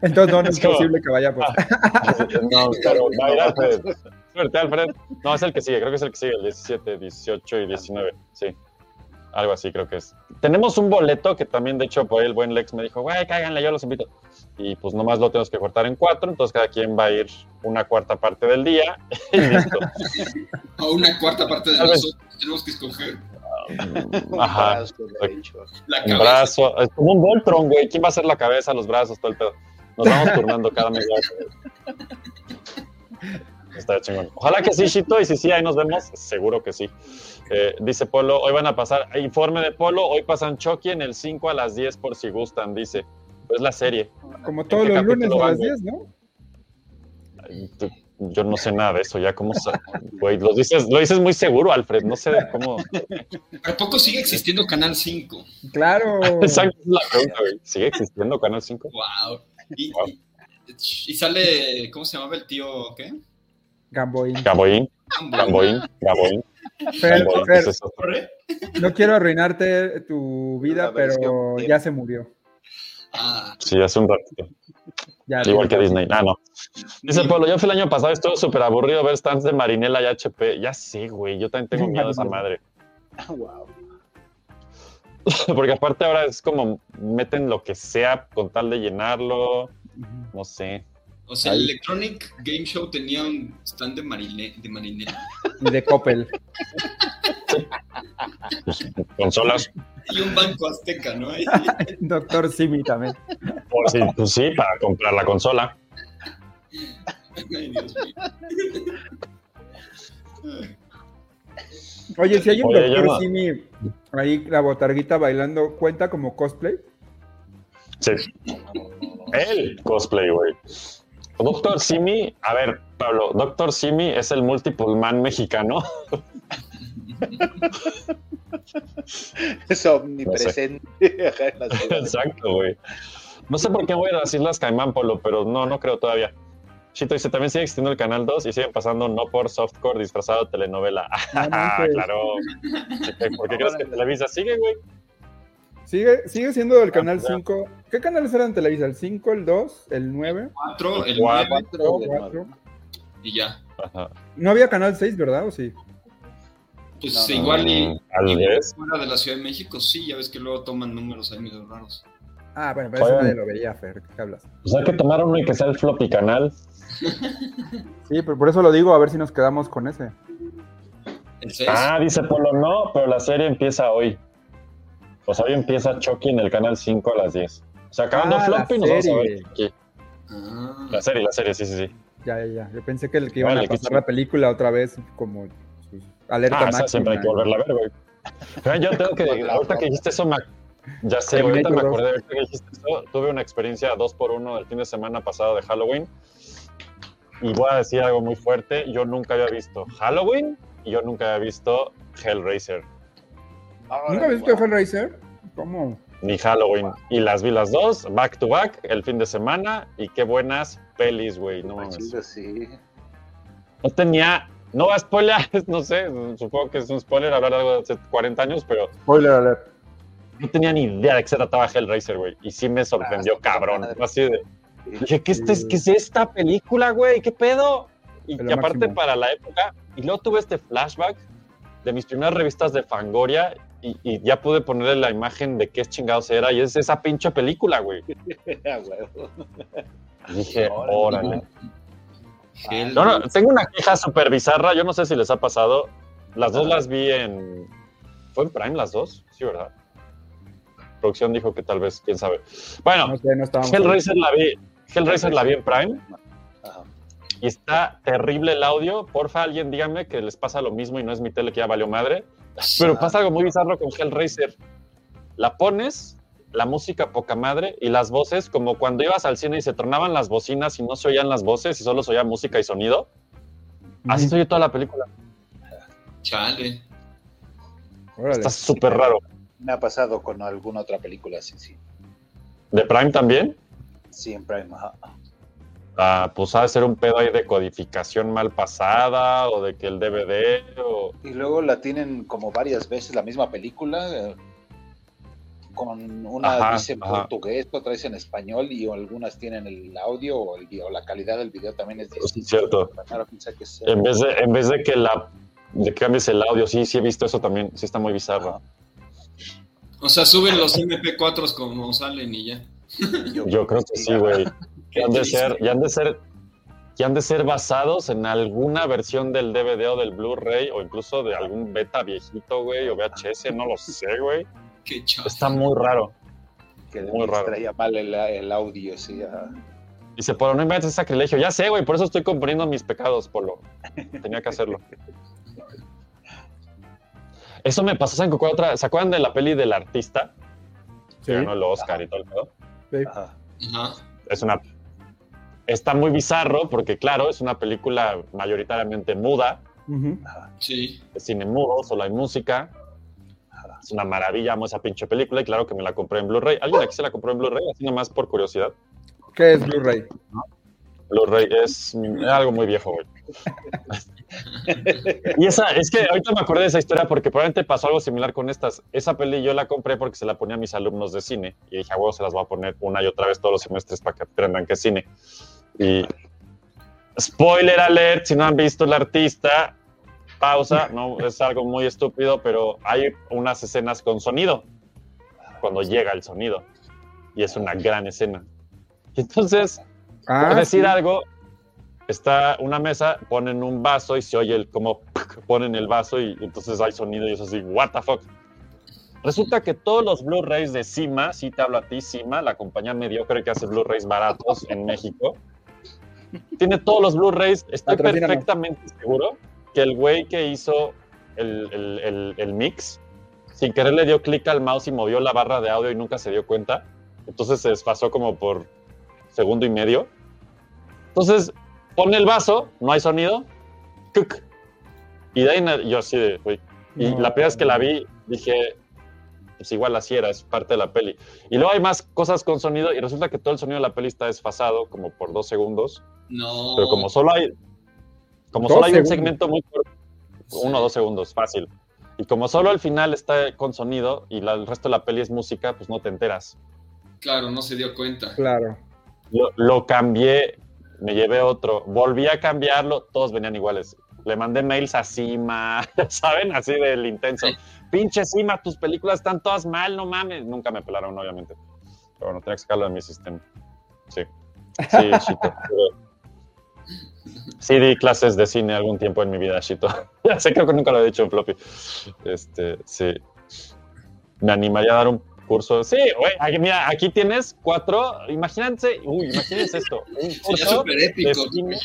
Entonces no, no es Es como- posible que vayamos. No, pero va a ir Alfred. Suerte, Alfred. No, es el que sigue, creo que es el que sigue, el 17, 18 y 19. Sí. Algo así creo que es. Tenemos un boleto que también, de hecho, por ahí el buen Lex me dijo, güey, cáiganle, yo los invito. Y pues nomás lo tenemos que cortar en cuatro, entonces cada quien va a ir una cuarta parte del día y listo. A una cuarta parte de nosotros tenemos que escoger Un Ajá. brazo, la Un cabeza. brazo, es como un Voltron, güey. ¿Quién va a hacer la cabeza, los brazos, todo el pedo? Nos vamos turnando cada media hora. Está chingón. Ojalá que sí, Shito, y si sí, ahí nos vemos, seguro que sí. Eh, dice Polo, hoy van a pasar, informe de Polo, hoy pasan Chucky en el 5 a las 10 por si gustan, dice. Es la serie. Como todos los lunes a las güey? 10, ¿no? Ay, tú- Yo no sé nada de eso, ya como güey, lo dices, lo dices muy seguro, Alfred, no sé cómo. ¿A poco sigue existiendo Canal 5? Claro. Exacto, es la pregunta, güey. ¿Sigue existiendo Canal 5? Wow. Y, Wow. y- y sale, ¿cómo se llamaba el tío? ¿Qué? Gamboín. Gaboín, Gaboín, Gaboín. Fer, Gaboín, Fer, ¿qué es eso? ¿Corre? no quiero arruinarte tu vida, pero bien. ya se murió. Ah, Sí, hace un ratito. Ya, Igual que. Disney. Ah, no. Dice Pablo, yo fui el año pasado, estuvo súper aburrido ver stands de Marinela y HP. Ya sé, güey, yo también tengo miedo a esa madre. Wow. Porque aparte ahora es como meten lo que sea con tal de llenarlo. No sé. O sea, el. Electronic Game Show tenía un stand de, marile, de marinela Y de Coppel. Consolas. y un banco azteca, ¿no? Doctor Simi también. Pues sí, pues sí, para comprar la consola. Ay, Dios mío. Oye, si hay un Oye, Doctor no- Simi ahí, la botarguita bailando, ¿cuenta como cosplay? Sí. El cosplay, güey. Doctor Simi, a ver, Pablo, Doctor Simi es el multiple man mexicano. Es omnipresente. En la. Exacto, güey. No sé por qué voy a las Islas Caimán, Polo, pero no, no creo todavía. Chito dice, también sigue existiendo el Canal 2 y siguen pasando no por softcore disfrazado de telenovela. No Ah, claro. ¿Por qué crees que Televisa sigue, güey? Sigue, sigue siendo el canal ya. 5. ¿Qué canales eran en Televisa? ¿El 5, el 2, el 9? Cuatro, el Cuatro. nueve, Cuatro o de 4? y ya. Ajá. No había canal 6, ¿verdad? ¿O sí? Pues No, no, igual y, Tal y vez. fuera de la Ciudad de México, sí, ya ves que luego toman números ahí medio raros. Ah, bueno, pero eso nadie lo veía, Fer. ¿Qué hablas? Pues hay que tomar uno y que sea el floppy canal. Sí, pero por eso lo digo, a ver si nos quedamos con ese. El 6. Ah, dice Polo, no, pero la serie empieza hoy. Sea, hoy empieza Chucky en el canal 5 a las 10. O sea, acabando Ah, la floppy nos vamos a ver aquí. Ah. La serie, la serie, sí, sí, sí. Ya, ya, ya. Yo pensé que el que iban Vale, a pasar la película otra vez, como pues, alerta Ah, esa máxima. siempre hay que volverla a ver, güey. Pero yo tengo que, ahorita que dijiste eso, me, ya sé, ahorita me acordé, ahorita que dijiste eso, tuve una experiencia 2 por 1 el fin de semana pasado de Halloween. Y voy a decir algo muy fuerte, yo nunca había visto Halloween y yo nunca había visto Hellraiser, ¿Nunca has visto Hellraiser? ¿Cómo? Ni Halloween. Y las vi las dos, back to back, el fin de semana, y qué buenas pelis, güey, no mames. Sí. No tenía, no va a spoiler, no sé, supongo que es un spoiler hablar de algo de hace 40 años, pero Spoiler alert. no tenía ni idea de qué se trataba Hellraiser, güey. Y sí me sorprendió, Ah, cabrón. Así de, dije, ¿qué, este es, ¿qué es esta película, güey? ¿Qué pedo? Y, y aparte máximo. para la época, y luego tuve este flashback de mis primeras revistas de Fangoria y, y ya pude ponerle la imagen de qué chingados era y es esa pinche película, güey. Dije, Órale. No, no, tengo una queja súper bizarra, yo no sé si les ha pasado. Las dos las vi en... ¿Fue en Prime las dos? Sí, ¿verdad? Producción dijo que tal vez, quién sabe. Bueno, No sé, no. Hellraiser la vi, Hellraiser la vi en Prime Ajá. y está terrible el audio. Porfa, alguien dígame que les pasa lo mismo y no es mi tele que ya valió madre. Pero pasa algo muy bizarro con Hellraiser. La pones, la música poca madre y las voces, como cuando ibas al cine y se tornaban las bocinas y no se oían las voces y solo se oía música y sonido. Así se oye toda la película. Chale. Está súper raro. Me ha pasado con alguna otra película, sí, sí. ¿De Prime también? Sí, en Prime, ajá. Ah, pues ha de ser un pedo ahí de codificación mal pasada o de que el DVD o... Y luego la tienen como varias veces la misma película. eh, Con una Ajá, dice en portugués, otra dice en español y algunas tienen el audio o, el, la calidad del video también es Sí, distinta. cierto. Que sea- En vez de, en vez de que la de que cambies el audio, sí, sí he visto eso también, sí está muy bizarro. O sea, suben los MP4s como salen y ya. Yo creo que sí, güey. Que han de ser, ya han de ser, que han de ser basados en alguna versión del DVD o del Blu-ray o incluso de algún beta viejito, güey, o VHS, no lo sé, güey. Qué chafa. Está muy raro. que muy raro. traía mal el, el audio, sí. Dice, Polo, no inventes sacrilegio. Ya sé, güey, por eso estoy componiendo mis pecados, Polo. Tenía que hacerlo. Eso me pasó, ¿saben cuál otra? ¿Se acuerdan de la peli del artista? Sí. Que ganó el Oscar y todo el pedo. Sí. Ajá. Ajá. Es una... Está muy bizarro porque, claro, es una película mayoritariamente muda, Ujú. Sí. de cine mudo, solo hay música. Es una maravilla, amo esa pinche película y claro que me la compré en Blu-ray. ¿Alguien aquí se la compró en Blu-ray? Así nomás por curiosidad. ¿Qué es Blu-ray? Blu-ray es, es algo muy viejo, güey. y esa, es que ahorita me acordé de esa historia porque probablemente pasó algo similar con estas. Esa peli yo la compré porque se la ponía a mis alumnos de cine y dije, a huevo, se las voy a poner una y otra vez todos los semestres para que aprendan que es cine. Y spoiler alert, si no han visto el artista, pausa, no es algo muy estúpido, pero hay unas escenas con sonido cuando llega el sonido y es una gran escena. Entonces Ah, por decir sí. algo, está una mesa, ponen un vaso y se oye el como ponen el vaso y entonces hay sonido y es así, what the fuck. Resulta que todos los Blu-rays de Cima, sí te hablo a ti, Cima, la compañía mediocre que hace Blu-rays baratos en México, tiene todos los Blu-rays. Estoy perfectamente seguro que el güey que hizo el, el- el- el mix, sin querer le dio clic al mouse y movió la barra de audio y nunca se dio cuenta. Entonces se desfasó como por segundo y medio. Entonces pone el vaso, no hay sonido, ¡cuc! y de ahí yo así de, güey. Y No. la primera vez que la vi, dije, pues igual así era, es parte de la peli. Y luego hay más cosas con sonido y resulta que todo el sonido de la peli está desfasado como por dos segundos, No. pero como solo hay, como solo hay un segmento muy corto, uno o dos segundos, fácil. Y como solo al final está con sonido y la- el resto de la peli es música, pues no te enteras. Claro, no se dio cuenta. Claro. Lo, lo cambié, me llevé otro, volví a cambiarlo, todos venían iguales. Le mandé mails a Cima, ¿saben? Así del intenso. Pinche Cima, tus películas están todas mal, no mames. Nunca me pelaron, obviamente. Pero bueno, tenía que sacarlo de mi sistema. Sí. Sí, Chito. Sí, di clases de cine algún tiempo en mi vida, Chito. Ya sé, creo que nunca lo he dicho en floppy. Este, sí. Me animaría a dar un curso. Sí, güey, mira, aquí tienes cuatro. Imagínense, uy, imagínense esto. Un curso, súper épico. de cine.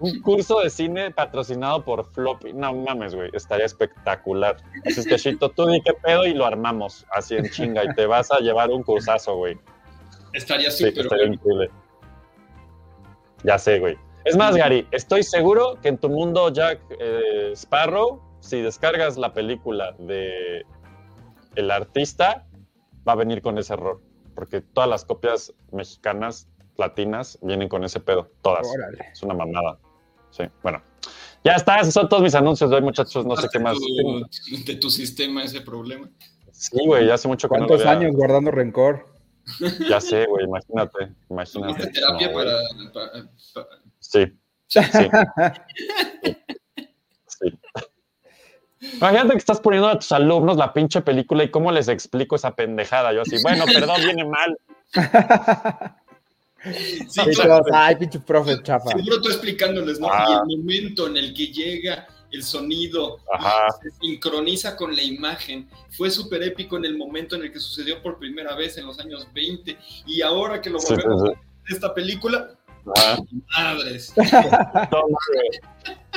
un curso de cine patrocinado por Floppy. No mames, güey, estaría espectacular. Así es que, Chito, tú di qué pedo y lo armamos así en chinga y te vas a llevar un cursazo, güey. Estaría Sí, súper estaría bueno. increíble. Ya sé, güey. Es más, Gary, estoy seguro que en tu mundo Jack eh, Sparrow, si descargas la película de El artista, va a venir con ese error. Porque todas las copias mexicanas, latinas, vienen con ese pedo. Todas. Órale. Es una mamada. Sí, bueno. Ya está, esos son todos mis anuncios de hoy, muchachos. No sé qué más. tu- de tu sistema ese problema. Sí, güey, ya hace mucho que no lo ¿Cuántos veo. años guardando rencor? Ya sé, güey, imagínate. Imagínate. Terapia No, para, para- para- Sí, sí. sí. Imagínate que estás poniendo a tus alumnos la pinche película y cómo les explico esa pendejada. Yo así, bueno, perdón, viene mal. Sí, claro. Ay, pinche profe chafa. Seguro tú explicándoles, ¿no? Ah. Y el momento en el que llega el sonido Ajá. se sincroniza con la imagen. Fue súper épico en el momento en el que sucedió por primera vez en los años 20. Y ahora que lo Sí, sí, volvemos sí. a ver en esta película, Madres.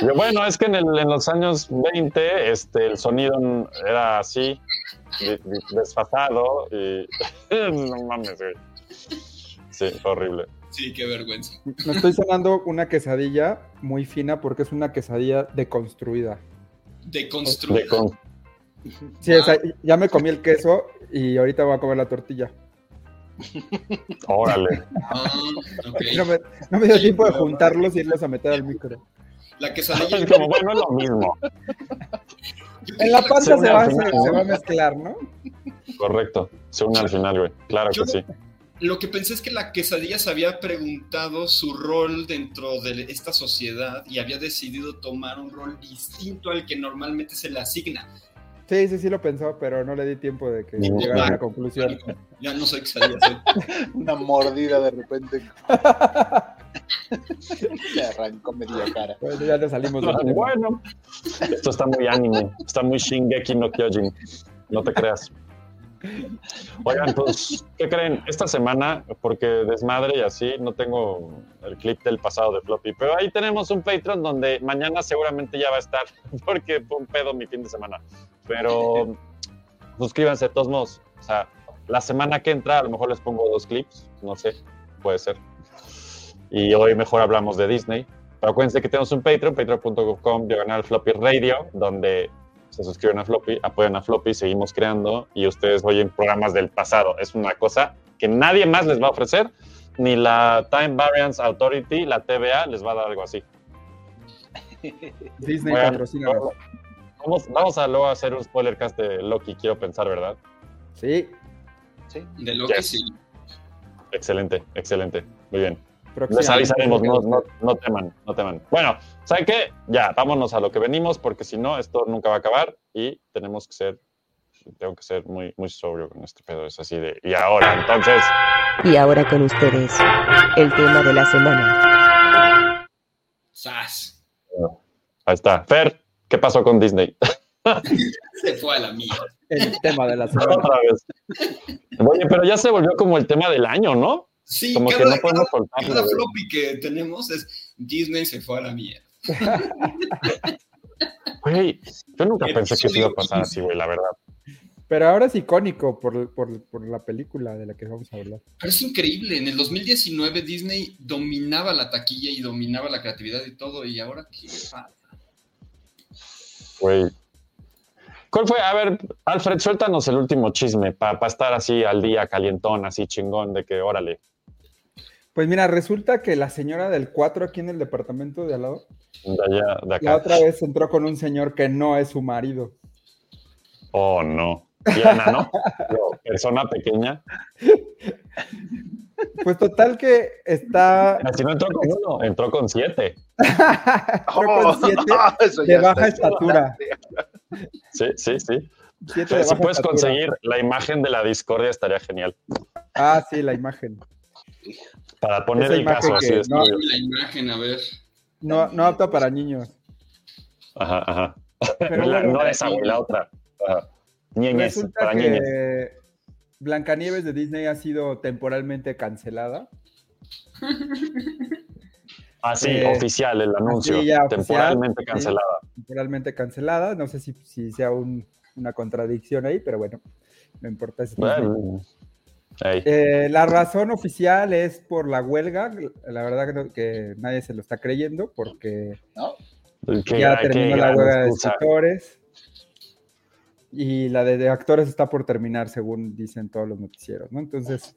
Yo, bueno, es que en, el- en los años 20 este, el sonido era así, de- de- desfasado y... no mames, güey. Sí, horrible. Sí, qué vergüenza. Me estoy cenando una quesadilla muy fina porque es una quesadilla deconstruida. De De con- Sí, o sea, ya me comí el queso y ahorita voy a comer la tortilla. Órale. Ah. No me, no me dio tiempo de juntarlos y irlos a meter al micro. La quesadilla. Es como, bueno, es lo mismo. En la une se va, a mezclar, ¿no? Correcto. Se une al final, güey. Claro Yo- que sí. Lo que pensé es que la quesadilla se había preguntado su rol dentro de esta sociedad y había decidido tomar un rol distinto al que normalmente se le asigna. Sí, sí, sí lo pensó, pero no le di tiempo de que llegara a la conclusión. Ya no soy quesadilla, soy Una mordida de repente. Le arrancó media cara. Bueno, ya le salimos del. Bueno, esto está muy anime. Está muy Shingeki no Kyojin. No te creas. Oigan, pues, ¿qué creen? Esta semana, porque desmadre y así, no tengo el clip del pasado de Floppy, pero ahí tenemos un Patreon donde mañana seguramente ya va a estar, porque fue un pedo mi fin de semana. Pero suscríbanse de todos modos. O sea, la semana que entra a lo mejor les pongo dos clips, no sé, puede ser. Y hoy mejor hablamos de Disney. Pero acuérdense que tenemos un Patreon, patreon.com, diagonal Floppy Radio, donde se suscriben a Floppy, apoyan a Floppy, seguimos creando y ustedes oyen programas del pasado. Es una cosa que nadie más les va a ofrecer, ni la Time Variance Authority, la TVA, les va a dar algo así. Disney Oigan. Vamos, vamos a luego hacer un spoiler cast de Loki, quiero pensar, ¿verdad? Sí, Sí. de lo que Yes. sí. Excelente, excelente. Muy bien. Les avisaremos, no, no, no teman, no teman. Bueno, ¿saben qué? Ya, vámonos a lo que venimos, porque si no, esto nunca va a acabar y tenemos que ser, tengo que ser muy, muy sobrio con este pedo. Es así de, y ahora, entonces, Y ahora con ustedes, el tema de la semana. ¡Sas! ahí está. Fer, ¿qué pasó con Disney? Se fue a la mía. El tema de la semana. Otra vez. Oye, pero ya se volvió como el tema del año, ¿no? Sí, Como que cada, no podemos soltarlo. cada floppy que tenemos es Disney se fue a la mía. Güey, yo nunca El pensé que eso iba a pasar así, güey, la verdad. Pero ahora es icónico por, por, por la película de la que vamos a hablar. Pero es increíble, en el 2019 Disney dominaba la taquilla y dominaba la creatividad y todo, y ahora qué pasa? Güey. ¿Cuál fue? A ver, Alfred, suéltanos el último chisme para estar así al día, calientón, así chingón, de que órale. Pues mira, resulta que la señora del 4 aquí en el departamento de al lado, De allá, de la acá. otra vez entró con un señor que no es su marido. Oh, no. Diana, ¿no? No, persona pequeña. Pues total que está Así no entró con uno, entró con siete. entró con siete no, eso de baja estatura. Sí, sí, sí. Siete de Si baja puedes estatura. conseguir la imagen de la discordia, estaría genial. Ah, sí, la imagen. Para poner Esa el caso así que de no- estudio. La imagen, a ver. No, no apta para niños. Ajá, ajá. Pero La- bueno, no esa, güey, la otra. Ajá. Ñeñez, resulta para ñeñez. que Blancanieves de Disney ha sido temporalmente cancelada. Así, eh, oficial el anuncio. así ya oficial, temporalmente sí. cancelada. temporalmente cancelada. No sé si, si sea un- una contradicción ahí, pero bueno, no importa. es Disney. Bueno, Eh, la razón oficial es por la huelga. La verdad que, no- que nadie se lo está creyendo porque ¿no? qué ya terminó la huelga de escritores. Y la de, de actores está por terminar, según dicen todos los noticieros, ¿no? Entonces,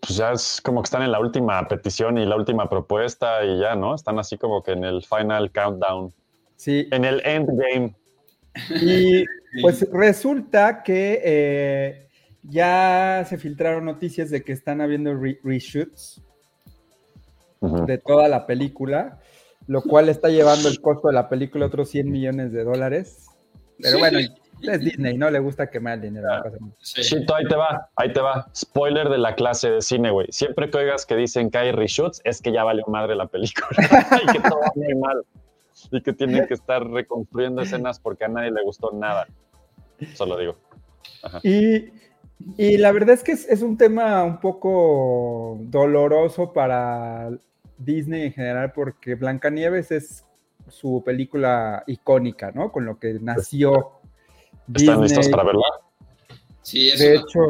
Pues ya es como que están en la última petición y la última propuesta y ya, ¿no? Están así como que en el final countdown, sí. en el endgame. Y pues resulta que eh, ya se filtraron noticias de que están habiendo re- reshoots de toda la película, lo cual está llevando el costo de la película a otros 100 millones de dólares. Pero Sí. bueno, es Disney, no le gusta quemar el dinero. no. Sí. Chito, ahí te va, ahí te va. Spoiler de la clase de cine, güey. Siempre que oigas que dicen que hay reshoots, es que ya valió madre la película. y que todo va muy mal. Y que tienen que estar reconstruyendo escenas porque a nadie le gustó nada. Solo digo. Y, y la verdad es que es, es un tema un poco doloroso para Disney en general, porque Blancanieves es su película icónica, ¿no? Con lo que nació ¿Están listos para verla? Sí, eso De es- hecho,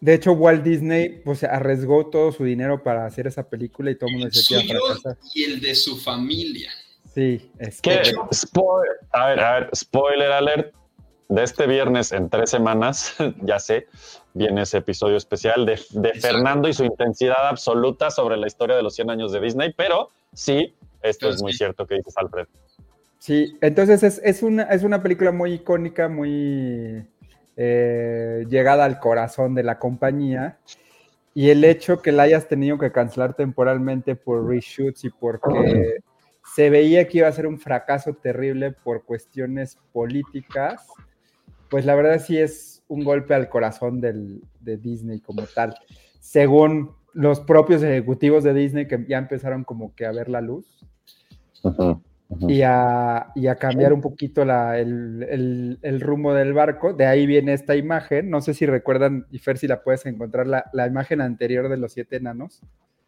de hecho, Walt Disney pues, arriesgó todo su dinero para hacer esa película y todo el mundo decía que iba y el de su familia. Sí, es correcto. Spoiler. A ver, a ver, spoiler alert. De este viernes en tres semanas, ya sé, viene ese episodio especial de, de. Fernando y su intensidad absoluta sobre la historia de los 100 años de Disney, pero sí, esto Pero es muy cierto que dices, Alfred. Sí, entonces es, es una, es una película muy icónica, muy eh, llegada al corazón de la compañía. Y el hecho que la hayas tenido que cancelar temporalmente por reshoots y porque se veía que iba a ser un fracaso terrible por cuestiones políticas, pues la verdad sí es un golpe al corazón del- de Disney como tal. Según los propios ejecutivos de Disney que ya empezaron como que a ver la luz y a, y a cambiar un poquito la- el, el- el rumbo del barco. De ahí viene esta imagen. No sé si recuerdan, y Fer, si la puedes encontrar, la, la imagen anterior de los siete enanos.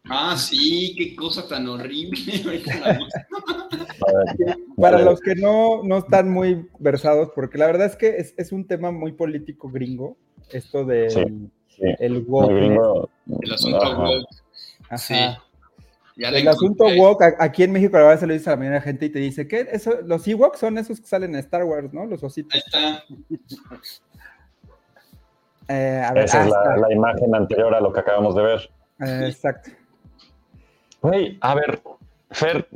Ah, sí, qué cosa tan horrible. Para los que no, no están muy versados, porque la verdad es que es, es un tema muy político gringo, esto del Sí, sí. el gringo. El asunto Ajá. woke. Ajá. Sí. Ya la El asunto woke, aquí en México la verdad se lo dice a la mayoría de la gente y te dice que eso, los Ewoks son esos que salen en Star Wars, ¿no? Los Ahí ositos. está. Eh, a ver, Esa es ah, la, está. la imagen anterior a lo que acabamos de ver. Eh, exacto. Güey, a ver, Fer,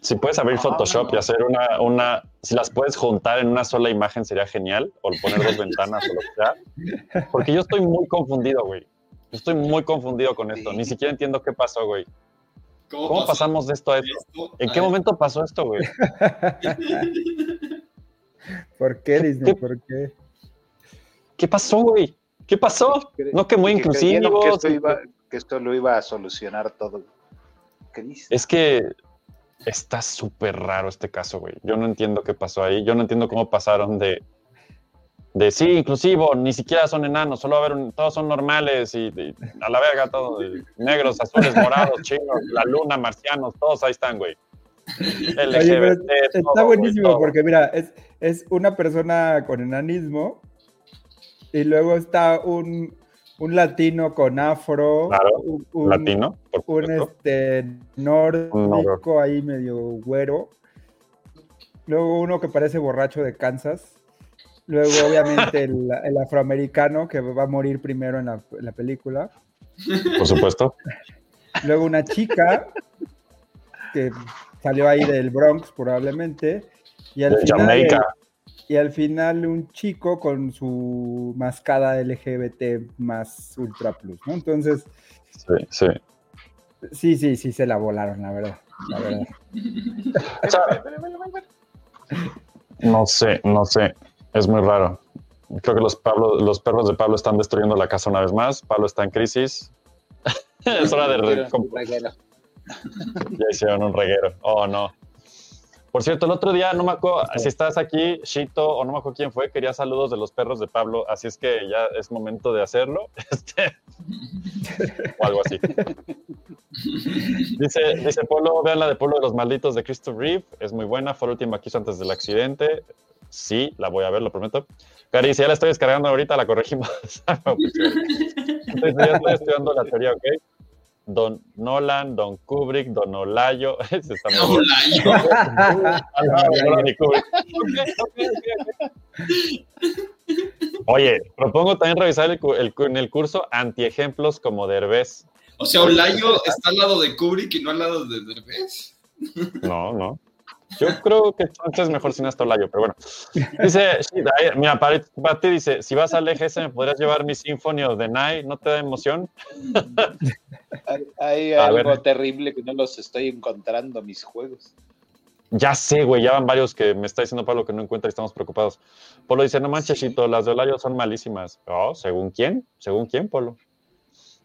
si puedes abrir Photoshop y hacer una, una, si las puedes juntar en una sola imagen sería genial, o poner dos ventanas o lo que sea, porque yo estoy muy confundido, güey. Yo estoy muy confundido con esto, ni siquiera entiendo qué pasó, güey. ¿Cómo, ¿Cómo pasó pasamos de esto a esto? esto? ¿En A qué ver, momento pasó esto, güey? ¿Por qué, Disney? ¿Qué? ¿Por qué? ¿Qué pasó, güey? ¿Qué pasó? No que muy que inclusivo. Que esto, iba- que esto lo iba a solucionar todo. Es que está súper raro este caso, güey. Yo no entiendo qué pasó ahí. Yo no entiendo cómo pasaron de, de sí, inclusivo, ni siquiera son enanos, solo a un- todos son normales y, y a la verga todo, y negros, azules, morados, chinos, la luna, marcianos, todos ahí están, güey. Oye, pero LGBT, está todo, buenísimo porque, mira, es, es una persona con enanismo y luego está un, un latino con afro, Claro, un, un- Latino, un este, nórdico ahí medio güero, luego uno que parece borracho de Kansas, luego obviamente el, el afroamericano que va a morir primero en la, en la película, Por supuesto. luego una chica que salió ahí del Bronx probablemente, y al De final, Jamaica. Y al final un chico con su mascada LGBT más ultra plus, ¿no? Entonces, Sí, sí. sí, sí, sí se la volaron, la verdad. La verdad. O sea, no sé, no sé. Es muy raro. Creo que los, Pablo, los perros de Pablo están destruyendo la casa una vez más. Pablo está en crisis. es hora de... Ya hicieron un reguero. Oh, no. Por cierto, el otro día, no me acuerdo, si estás aquí, Shito, o no me acuerdo quién fue, quería saludos de los perros de Pablo, así es que ya es momento de hacerlo. Este, o algo así. Dice, dice Polo, vean la de Polo de los malditos de Christopher Reeve, es muy buena, fue la última que hizo antes del accidente. Sí, la voy a ver, lo prometo. Cari, si ya la estoy descargando ahorita, la corregimos. Entonces, ya estoy estudiando la teoría, ¿ok? Don Nolan, Don Kubrick, Don Olayo. Ese está muy. Oye, propongo también revisar el, en el curso antiejemplos como Derbez. O sea, Olayo está al lado de Kubrick y no al lado de Derbez. No, no. Yo creo que entonces es mejor sin hasta Olayo, pero bueno. Dice, sí, mira, para, ti dice, si vas al EGS me podrías llevar mi Symphony of the Night, ¿no te da emoción? Hay, algo ver. terrible que no los estoy encontrando mis juegos. Ya sé, güey, ya van varios que me está diciendo Pablo que no encuentra y estamos preocupados. Polo dice, no manches, Chito, las de Olayo son malísimas. Oh, ¿según quién? ¿Según quién, Polo?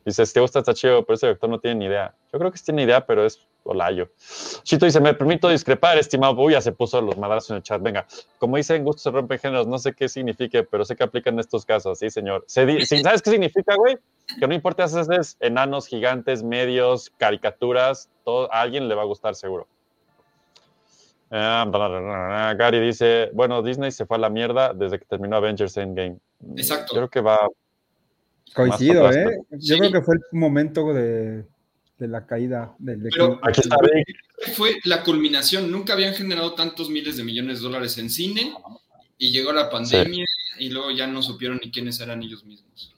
Dice, si te gusta, está chido, pero ese director no tiene ni idea. Yo creo que sí tiene idea, pero es Olayo. Chito dice, me permito discrepar, estimado. Uy, ya se puso los madrazos en el chat. Venga, como dicen, gustos se rompen géneros. No sé qué signifique, pero sé que aplican en estos casos. Sí, señor. Se ¿Sabes qué significa, güey? Que no importa si haces enanos, gigantes, medios, caricaturas, todo, a alguien le va a gustar seguro. Ah. Gary dice, bueno, Disney se fue a la mierda desde que terminó Avengers Endgame. Exacto. Creo que va... Coincido, ¿eh? Yo Sí. creo que fue el momento de, de la caída del Pero- declive. Aquí está Vic. Fue la culminación. Nunca habían generado tantos miles de millones de dólares en cine y llegó la pandemia y luego ya no supieron ni quiénes eran ellos mismos.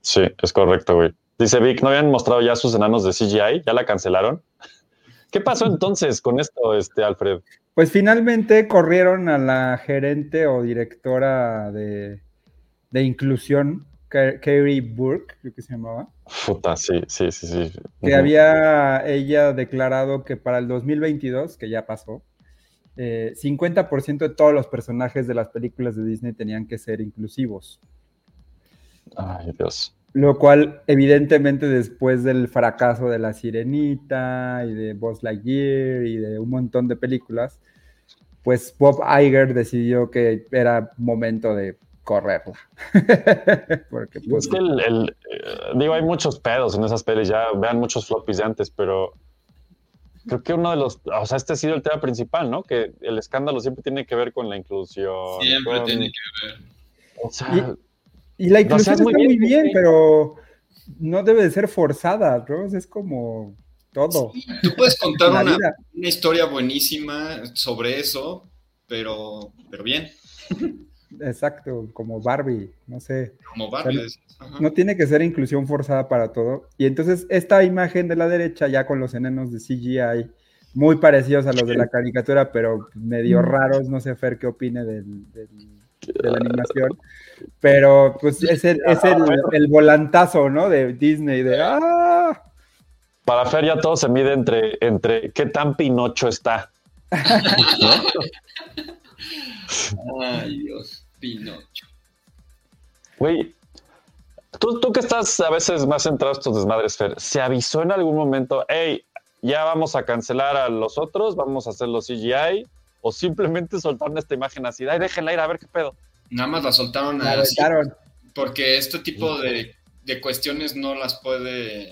Sí, es correcto, güey. Dice Vic, ¿no habían mostrado ya sus enanos de CGI? ¿Ya la cancelaron? ¿Qué pasó entonces con esto, este, Alfred? Pues finalmente corrieron a la gerente o directora de, de inclusión, Carrie Burke, creo que se llamaba, Puta, sí, sí, sí, sí. que había ella declarado que para el 2022, que ya pasó, eh, 50% de todos los personajes de las películas de Disney tenían que ser inclusivos. Ay, Dios. Lo cual, evidentemente, después del fracaso de La Sirenita y de Buzz Lightyear y de un montón de películas, pues Bob Iger decidió que era momento de correrla. Porque, pues, Es que el, el, eh, digo, hay muchos pedos en esas pelis, ya vean muchos floppies de antes, pero creo que uno de los, o sea, este ha sido el tema principal, ¿no? Que el escándalo siempre tiene que ver con la inclusión. Siempre con- tiene que ver. O sea, y la inclusión está muy bien, pero no debe de ser forzada, ¿no? Es como todo. Tú puedes contar una, una historia buenísima sobre eso, pero, pero bien, Exacto, como Barbie, no sé. como Barbie. No tiene que ser inclusión forzada para todo. Y entonces esta imagen de la derecha, ya con los enanos de CGI, muy parecidos a los de la caricatura, pero medio raros, no sé Fer qué opine del- del- de la animación. Pero pues es el, es el, el volantazo, ¿no? De Disney, de ¡ah! para Fer ya todo se mide entre, entre qué tan Pinocho está. Ay, Dios, Pinocho. Güey, tú, tú que estás a veces más centrado en estos desmadres, Fer, ¿se avisó en algún momento, hey, ya vamos a cancelar a los otros, vamos a hacer los CGI? ¿O simplemente soltaron esta imagen así, ay, déjenla ir a ver qué pedo? Nada más la soltaron La así, aventaron. porque este tipo de, de cuestiones no las puede...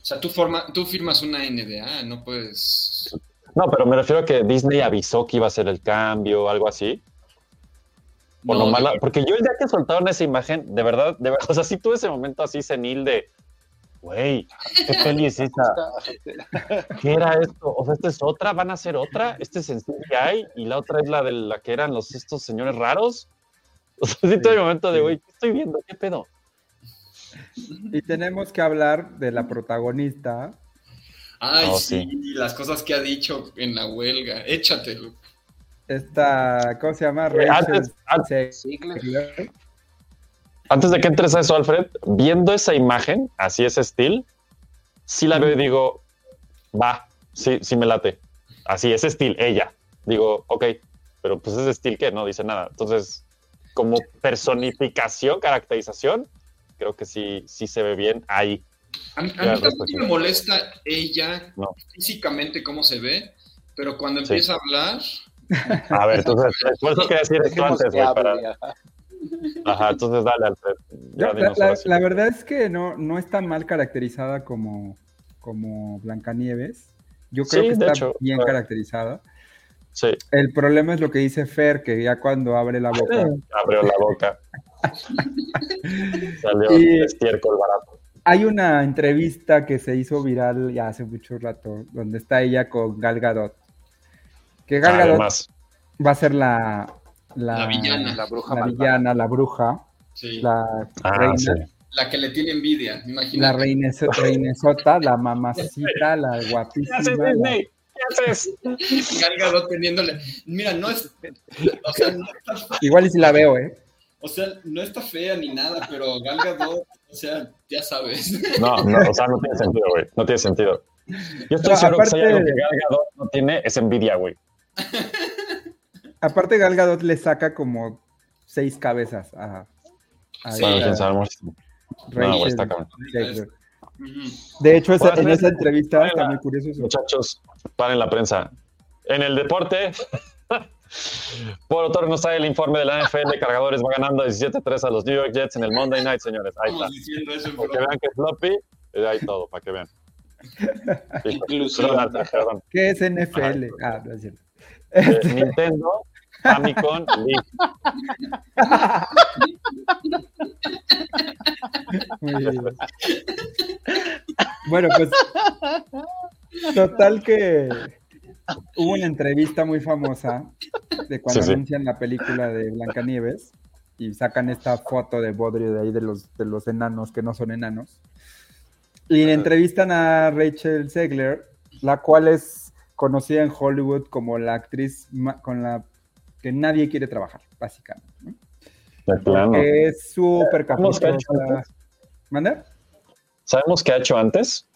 O sea, tú, forma, tú firmas una NDA, no puedes... No, pero me refiero a que Disney avisó que iba a hacer el cambio o algo así. O No, nomás la- de- porque yo el día que soltaron esa imagen, de verdad, de verdad, o sea, sí tuve ese momento así senil de, güey, ¿qué peli es esa? ¿Qué era esto? O sea, esta es otra, van a hacer otra, este es en CGI y la otra es la de la que eran los estos señores raros. O sea, sí tuve el momento de, sí. güey, ¿qué estoy viendo? ¿Qué pedo? Y tenemos que hablar de la protagonista. Ay, Oh, sí, las cosas que ha dicho en la huelga. Échatelo. Esta, ¿cómo se llama? Eh, antes- antes- Zegler. Antes de que entres a eso, Alfred, viendo esa imagen, así ese estilo, sí la veo y digo, va, sí, sí me late. Así, ese estilo, ella. Digo, ok, pero pues ese estilo que no dice nada. Entonces, como personificación, caracterización, creo que sí, sí se ve bien ahí. A, mí- a Ya, mí tampoco respecto. me molesta ella No. físicamente cómo se ve, pero cuando Sí. empieza a hablar, A ver, entonces, por eso quería decir esto antes, güey, para... ajá. Entonces dale, Alfred. Ya la, verdad es que no, no es tan mal caracterizada como, como Blancanieves. Yo creo Sí, que está hecho, bien caracterizada. Sí, El problema es lo que dice Fer, que ya cuando abre la boca. abrió la boca. Salió Y- estiércol barato. Hay una entrevista que se hizo viral ya hace mucho rato, donde está ella con Gal Gadot. Que Gal Gadot Además, va a ser la, la, La villana. La bruja la villana, la bruja, sí, la ah, reina, sí. la que le tiene envidia, la imagínate. reineso- reinesota, la mamacita, la ¿Qué guapísima. haces, la- Disney? ¿Qué haces? Gal Gadot teniéndole. Mira, no es. O sea, no está, Igual y si la veo, ¿eh? O sea, no está fea ni nada, pero Gal Gadot, o sea, ya sabes. No, no, o sea, no tiene sentido, güey. No tiene sentido. Yo estoy No, seguro que si hay aparte- algo que Gal Gadot no tiene es envidia, güey. Aparte, Gal Gadot le saca como seis cabezas a, a Sí. No, güey, está cabrón. De hecho, esa- en esa entrevista está muy curioso eso. Muchachos, paren la prensa. En el deporte, por autor nos trae el informe de la NFL. Cargadores va ganando 17-3 a los New York Jets en el Monday Night, señores. Ahí está. Eso Para que vean que es floppy, eh, ahí todo, para que vean. Inclusive. ¿Qué es NFL? Ah, no es cierto. Eh, Nintendo, Famicom, League. Muy bien. Bueno, pues total que hubo una entrevista muy famosa de cuando Sí, sí. anuncian la película de Blancanieves y sacan esta foto de Bodrio de ahí de los, de los enanos que no son enanos. Y entrevistan a Rachel Zegler, la cual es conocida en Hollywood como la actriz con la que nadie quiere trabajar, básicamente. Que es súper ¿Sabemos qué ha hecho caprichosa. antes? ¿Manda? ¿Sabemos qué ha hecho antes?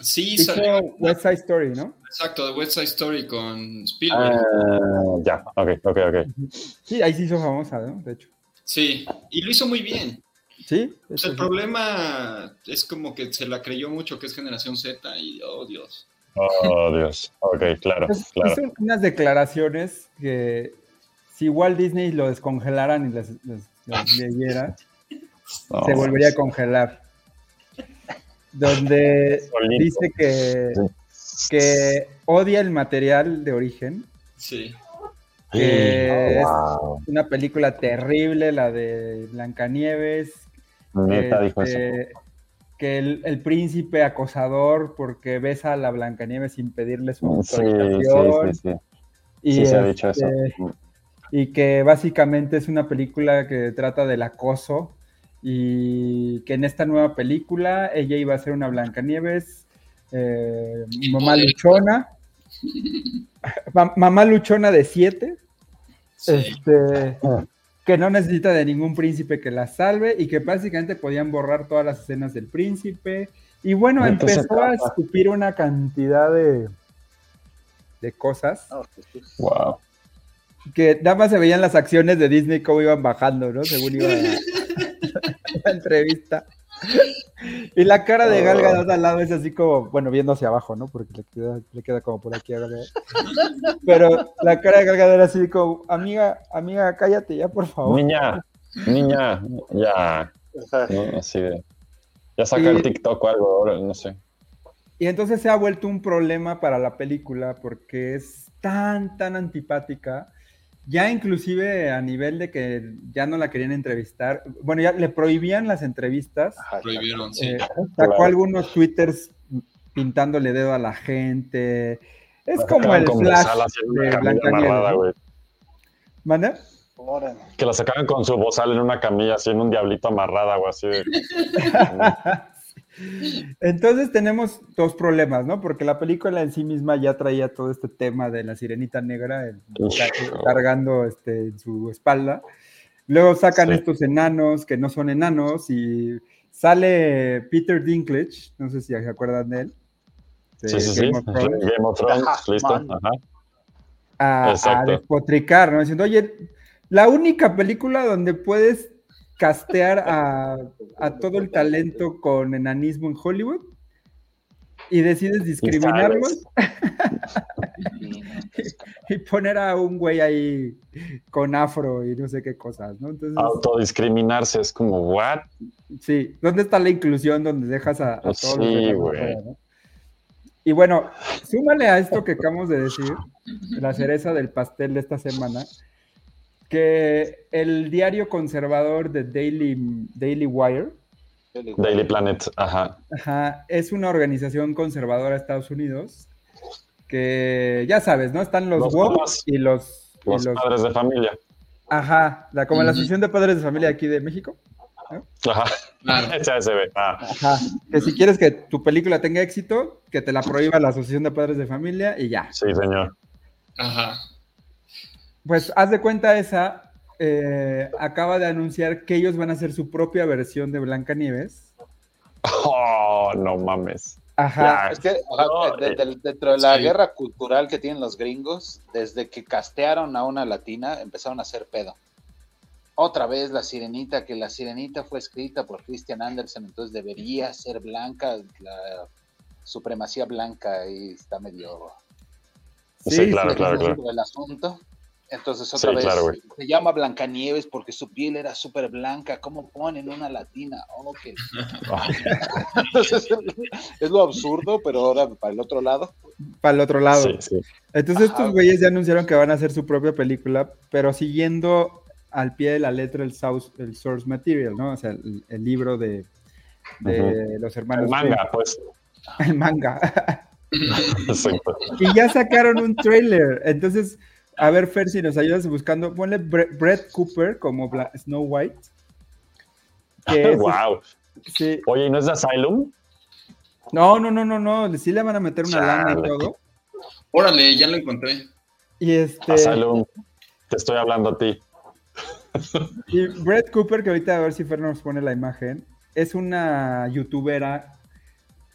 Sí, Hizo salió. West Side Story, ¿no? Exacto, de West Side Story con Spielberg. Ah, ya, ok, ok, ok. Sí, ahí se hizo famosa, ¿no? De hecho. Sí, y lo hizo muy bien. Sí. Sea, el sí. problema es como que se la creyó mucho que es generación Z y, oh Dios. Oh, Dios. Ok, claro, Pues claro. Hizo unas declaraciones que si Walt Disney lo descongelaran y les, les- les leyera, No, se volvería a congelar. Donde Solito. dice que, que odia el material de origen, Sí. que es Oh, wow. una película terrible, la de Blancanieves, Neta dijo Este, eso. Que el, el príncipe acosador porque besa a la Blancanieves sin pedirle su Sí, sí, autorización. sí, sí. y, Sí se ha dicho eso. este, y que básicamente es una película que trata del acoso y que en esta nueva película ella iba a ser una Blancanieves, eh, mamá luchona, Ma- mamá luchona de siete, Sí. este, que no necesita de ningún príncipe que la salve y que básicamente podían borrar todas las escenas del príncipe. Y bueno, ¿De qué se empezó a escupir una cantidad de, de cosas. Wow. que nada más se veían las acciones de Disney cómo iban bajando, ¿no? Según iba la, la entrevista. Y la cara de Gal Gadot al lado es así como, bueno, viendo hacia abajo, ¿no? Porque le queda, le queda como por aquí a Gal Gadot. Pero la cara de Gal Gadot era así como, amiga, amiga, cállate ya, por favor. Niña, niña, ya. Así de. Ya saca Y- el TikTok o algo, ahora, no sé. Y entonces se ha vuelto un problema para la película porque es tan, tan antipática. Ya inclusive a nivel de que ya no la querían entrevistar. Bueno, ya le prohibían las entrevistas. Ajá, Prohibieron, sí. Eh, sacó Claro. algunos twitters pintándole dedo a la gente. Es La como el flash de Blancanieves. ¿Manda? Que la sacaban con su bozal en una camilla, así en un diablito amarrada, o así de. Entonces tenemos dos problemas, ¿no? Porque la película en sí misma ya traía todo este tema de la sirenita negra cargando este, en su espalda. Luego sacan Sí. estos enanos que no son enanos y sale Peter Dinklage, no sé si se acuerdan de él. de Sí, sí, sí. Of Thrones, Game of Thrones, Ajá, listo. Ajá. a, a Exacto. despotricar, ¿no? Diciendo, oye, la única película donde puedes castear a, a todo el talento con enanismo en Hollywood y decides discriminarlos y poner a un güey ahí con afro y no sé qué cosas, ¿no? Entonces, Autodiscriminarse es como, ¿what? sí, ¿dónde está la inclusión donde dejas a, a Pues todos los sí, demás güey. Y bueno, súmale a esto que acabamos de decir, la cereza del pastel de esta semana, que el diario conservador de Daily, Daily Wire Daily Planet, ajá. ajá, es una organización conservadora de Estados Unidos que ya sabes, ¿no? Están los, Los woke papás. y los, y Los padres de familia. ajá, la, como la. Asociación de Padres de Familia aquí de México. Ajá. Ya se ve. Ah. Ajá, que si quieres que tu película tenga éxito, que te la prohíba la Asociación de Padres de Familia y ya. Sí, señor. Ajá. Pues haz de cuenta esa, eh, acaba de anunciar que ellos van a hacer su propia versión de Blancanieves. Oh, no mames. Ajá. Es que ajá, No, de- eh, de- dentro de la sí. guerra cultural que tienen los gringos, desde que castearon a una latina, empezaron a hacer pedo. Otra vez la sirenita, que la sirenita fue escrita por Christian Andersen, entonces debería ser blanca, la supremacía blanca y está medio Sí, claro, sí, claro, sí. claro. el asunto. Entonces otra Sí, vez claro, se llama Blancanieves porque su piel era súper blanca. ¿Cómo ponen una latina? Oh, que- Entonces, es lo absurdo, pero ahora para el otro lado. Para el otro lado. Sí, sí. Entonces Ajá. estos güeyes ya anunciaron que van a hacer su propia película, pero siguiendo al pie de la letra el, source, el source material, ¿no? O sea, el, el libro de, de los hermanos. El manga, pues. El manga. Y ya sacaron un trailer. Entonces, a ver, Fer, si nos ayudas buscando, ponle Bre- Brett Cooper como Bla- Snow White. Que es- wow. sí. Oye, ¿y no es de Asylum? No, no, no, no, no. Sí le van a meter una lana y todo. Órale, ya lo encontré. Y este. Asylum. Te estoy hablando a ti. Y Brett Cooper, que ahorita a ver si Fer nos pone la imagen, es una youtubera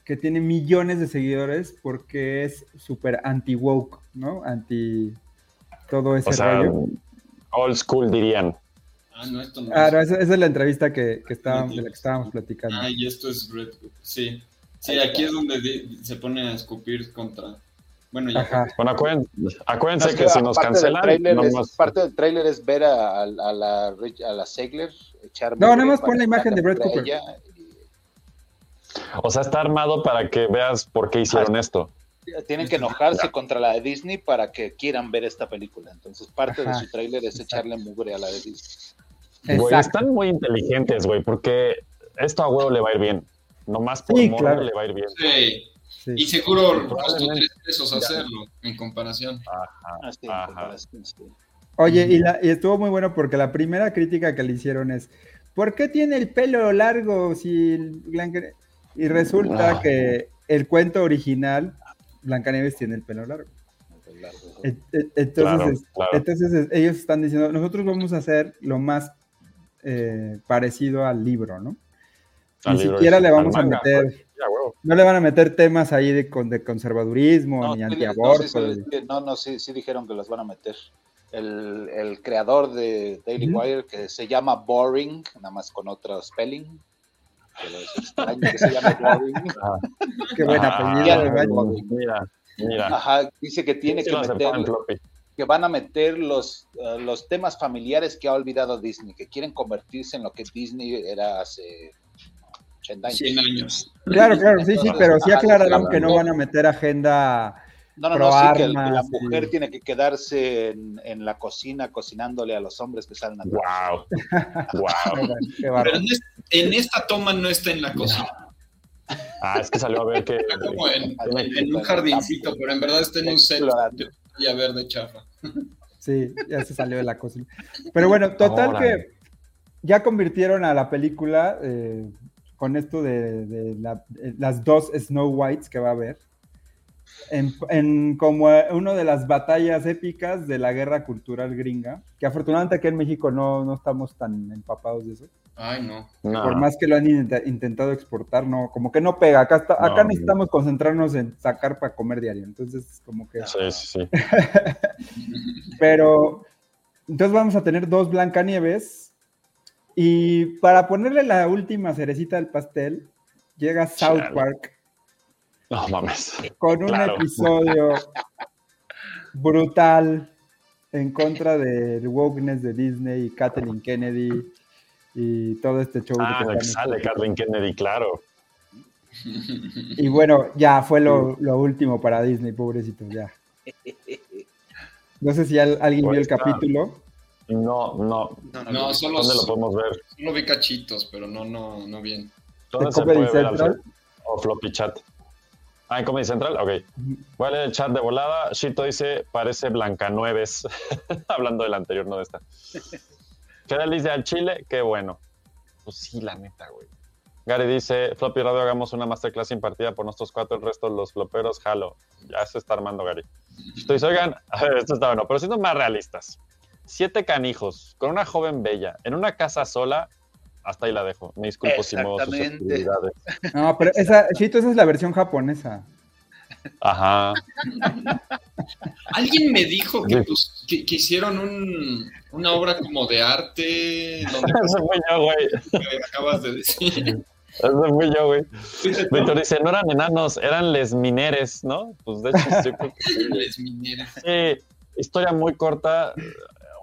que tiene millones de seguidores porque es súper anti-woke, ¿no? Anti todo ese O sea, rollo. old school dirían. Ah, no, esto no Ah, es. no, esa, esa es la entrevista que, que estábamos, de la que estábamos platicando. Ah, y esto es Red. Sí. Sí, aquí es donde se pone a escupir contra. Bueno, ya. Ajá. Bueno, acuérdense, que, si nos del cancelan, tráiler es- parte del tráiler es ver a, a- a la, Rich- a la Segler echar No, nada más pon la imagen de Brett Cooper. ella. o sea, está armado para que veas por qué hicieron esto. Tienen que enojarse contra la de Disney para que quieran ver esta película. Entonces, parte Ajá. de su tráiler es Exacto. echarle mugre a la de Disney. Güey, están muy inteligentes, güey, porque esto a huevo le va a ir bien. Nomás por Sí, claro. le va a ir bien. Sí. Sí. Y seguro costó tres pesos hacerlo en comparación. Así, en Ajá. comparación, sí. Oye, y, la- y estuvo muy bueno porque la primera crítica que le hicieron es, ¿por qué tiene el pelo largo si Y resulta Ah. que el cuento original, Blancanieves tiene el pelo largo. Entonces, Claro, es- claro. entonces es- ellos están diciendo, nosotros vamos a hacer lo más eh, parecido al libro, ¿no? Al Ni libro siquiera le vamos a manga, meter, pues, ya, no le van a meter temas ahí de, de conservadurismo, No, ni sí, antiaborto. no, sí, sí, no, no, sí, sí dijeron que los van a meter. El, el creador de Daily. Wire, que se llama Boring, nada más con otro spelling. Pero es extraño que se llame. Qué buen Ah, apellido. Mira, mira. Ajá, dice que tiene que meter, que van a meter los, eh, los temas familiares que ha olvidado Disney, que quieren convertirse en lo que Disney era hace 80 años. 100 años. Claro, claro, sí, sí, pero sí claro. que no van a meter agenda. No, no, no, sí, que, la mujer y- tiene que quedarse en, en la cocina cocinándole a los hombres que salen a trabajar. Wow. Wow. Pero en, es- en esta toma no está en la cocina. Ah, es que salió a ver que. Está como en, en un jardincito, pero en verdad está en un set Explorando. de pantalla verde chafa. Sí, ya se salió de la cocina. Pero bueno, total que ya convirtieron a la película eh, con esto de, de la- eh, las dos Snow Whites que va a haber. En, en como una de las batallas épicas de la guerra cultural gringa, que afortunadamente aquí en México no, no estamos tan empapados de eso. Ay, no. No. Por más que lo han intenta- intentado exportar, no, como que no pega. Acá, está, acá No. necesitamos concentrarnos en sacar para comer diario. Entonces, como que. Sí, sí, sí. Pero entonces vamos a tener dos Blancanieves. Y para ponerle la última cerecita del pastel, llega South Chale. Park No mames. con un Claro. episodio brutal en contra del wokeness de Disney y Kathleen Kennedy y todo este show. de Ah, que sale Kathleen Kennedy, claro. Y bueno, ya fue lo, lo último para Disney, pobrecito, ya. No sé si al- alguien vio el está. capítulo. No, no. No, solo, ¿Dónde lo podemos ver? solo vi cachitos, pero no, no, no bien. ¿Dónde ¿En se puede ver? ¿O Floppy Chat? Ah, en Comedy Central, ok. Voy a el chat de volada. Shito dice, parece Blancanueves. Hablando del anterior, no de esta. Fidel dice, al Chile, qué bueno. Pues sí, la neta, güey. Gary dice, Floppy Radio, hagamos una masterclass impartida por nuestros cuatro, el resto los floperos, jalo. Ya se está armando, Gary. Shito dice, oigan, esto está bueno, pero siendo más realistas. Siete canijos, con una joven bella, en una casa sola, hasta ahí la dejo. Me disculpo si muevo sus Exactamente. actividades. No, pero esa, Chito, esa es la versión japonesa. Ajá. Alguien me dijo que, Sí. pues, que, que hicieron un, una obra como de arte, donde Ese fui yo, güey. que acabas de decir. Ese fui yo, güey. Víctor dice, no eran enanos, eran les mineres, ¿no? Pues de hecho, sí, les mineros. Sí, historia muy corta.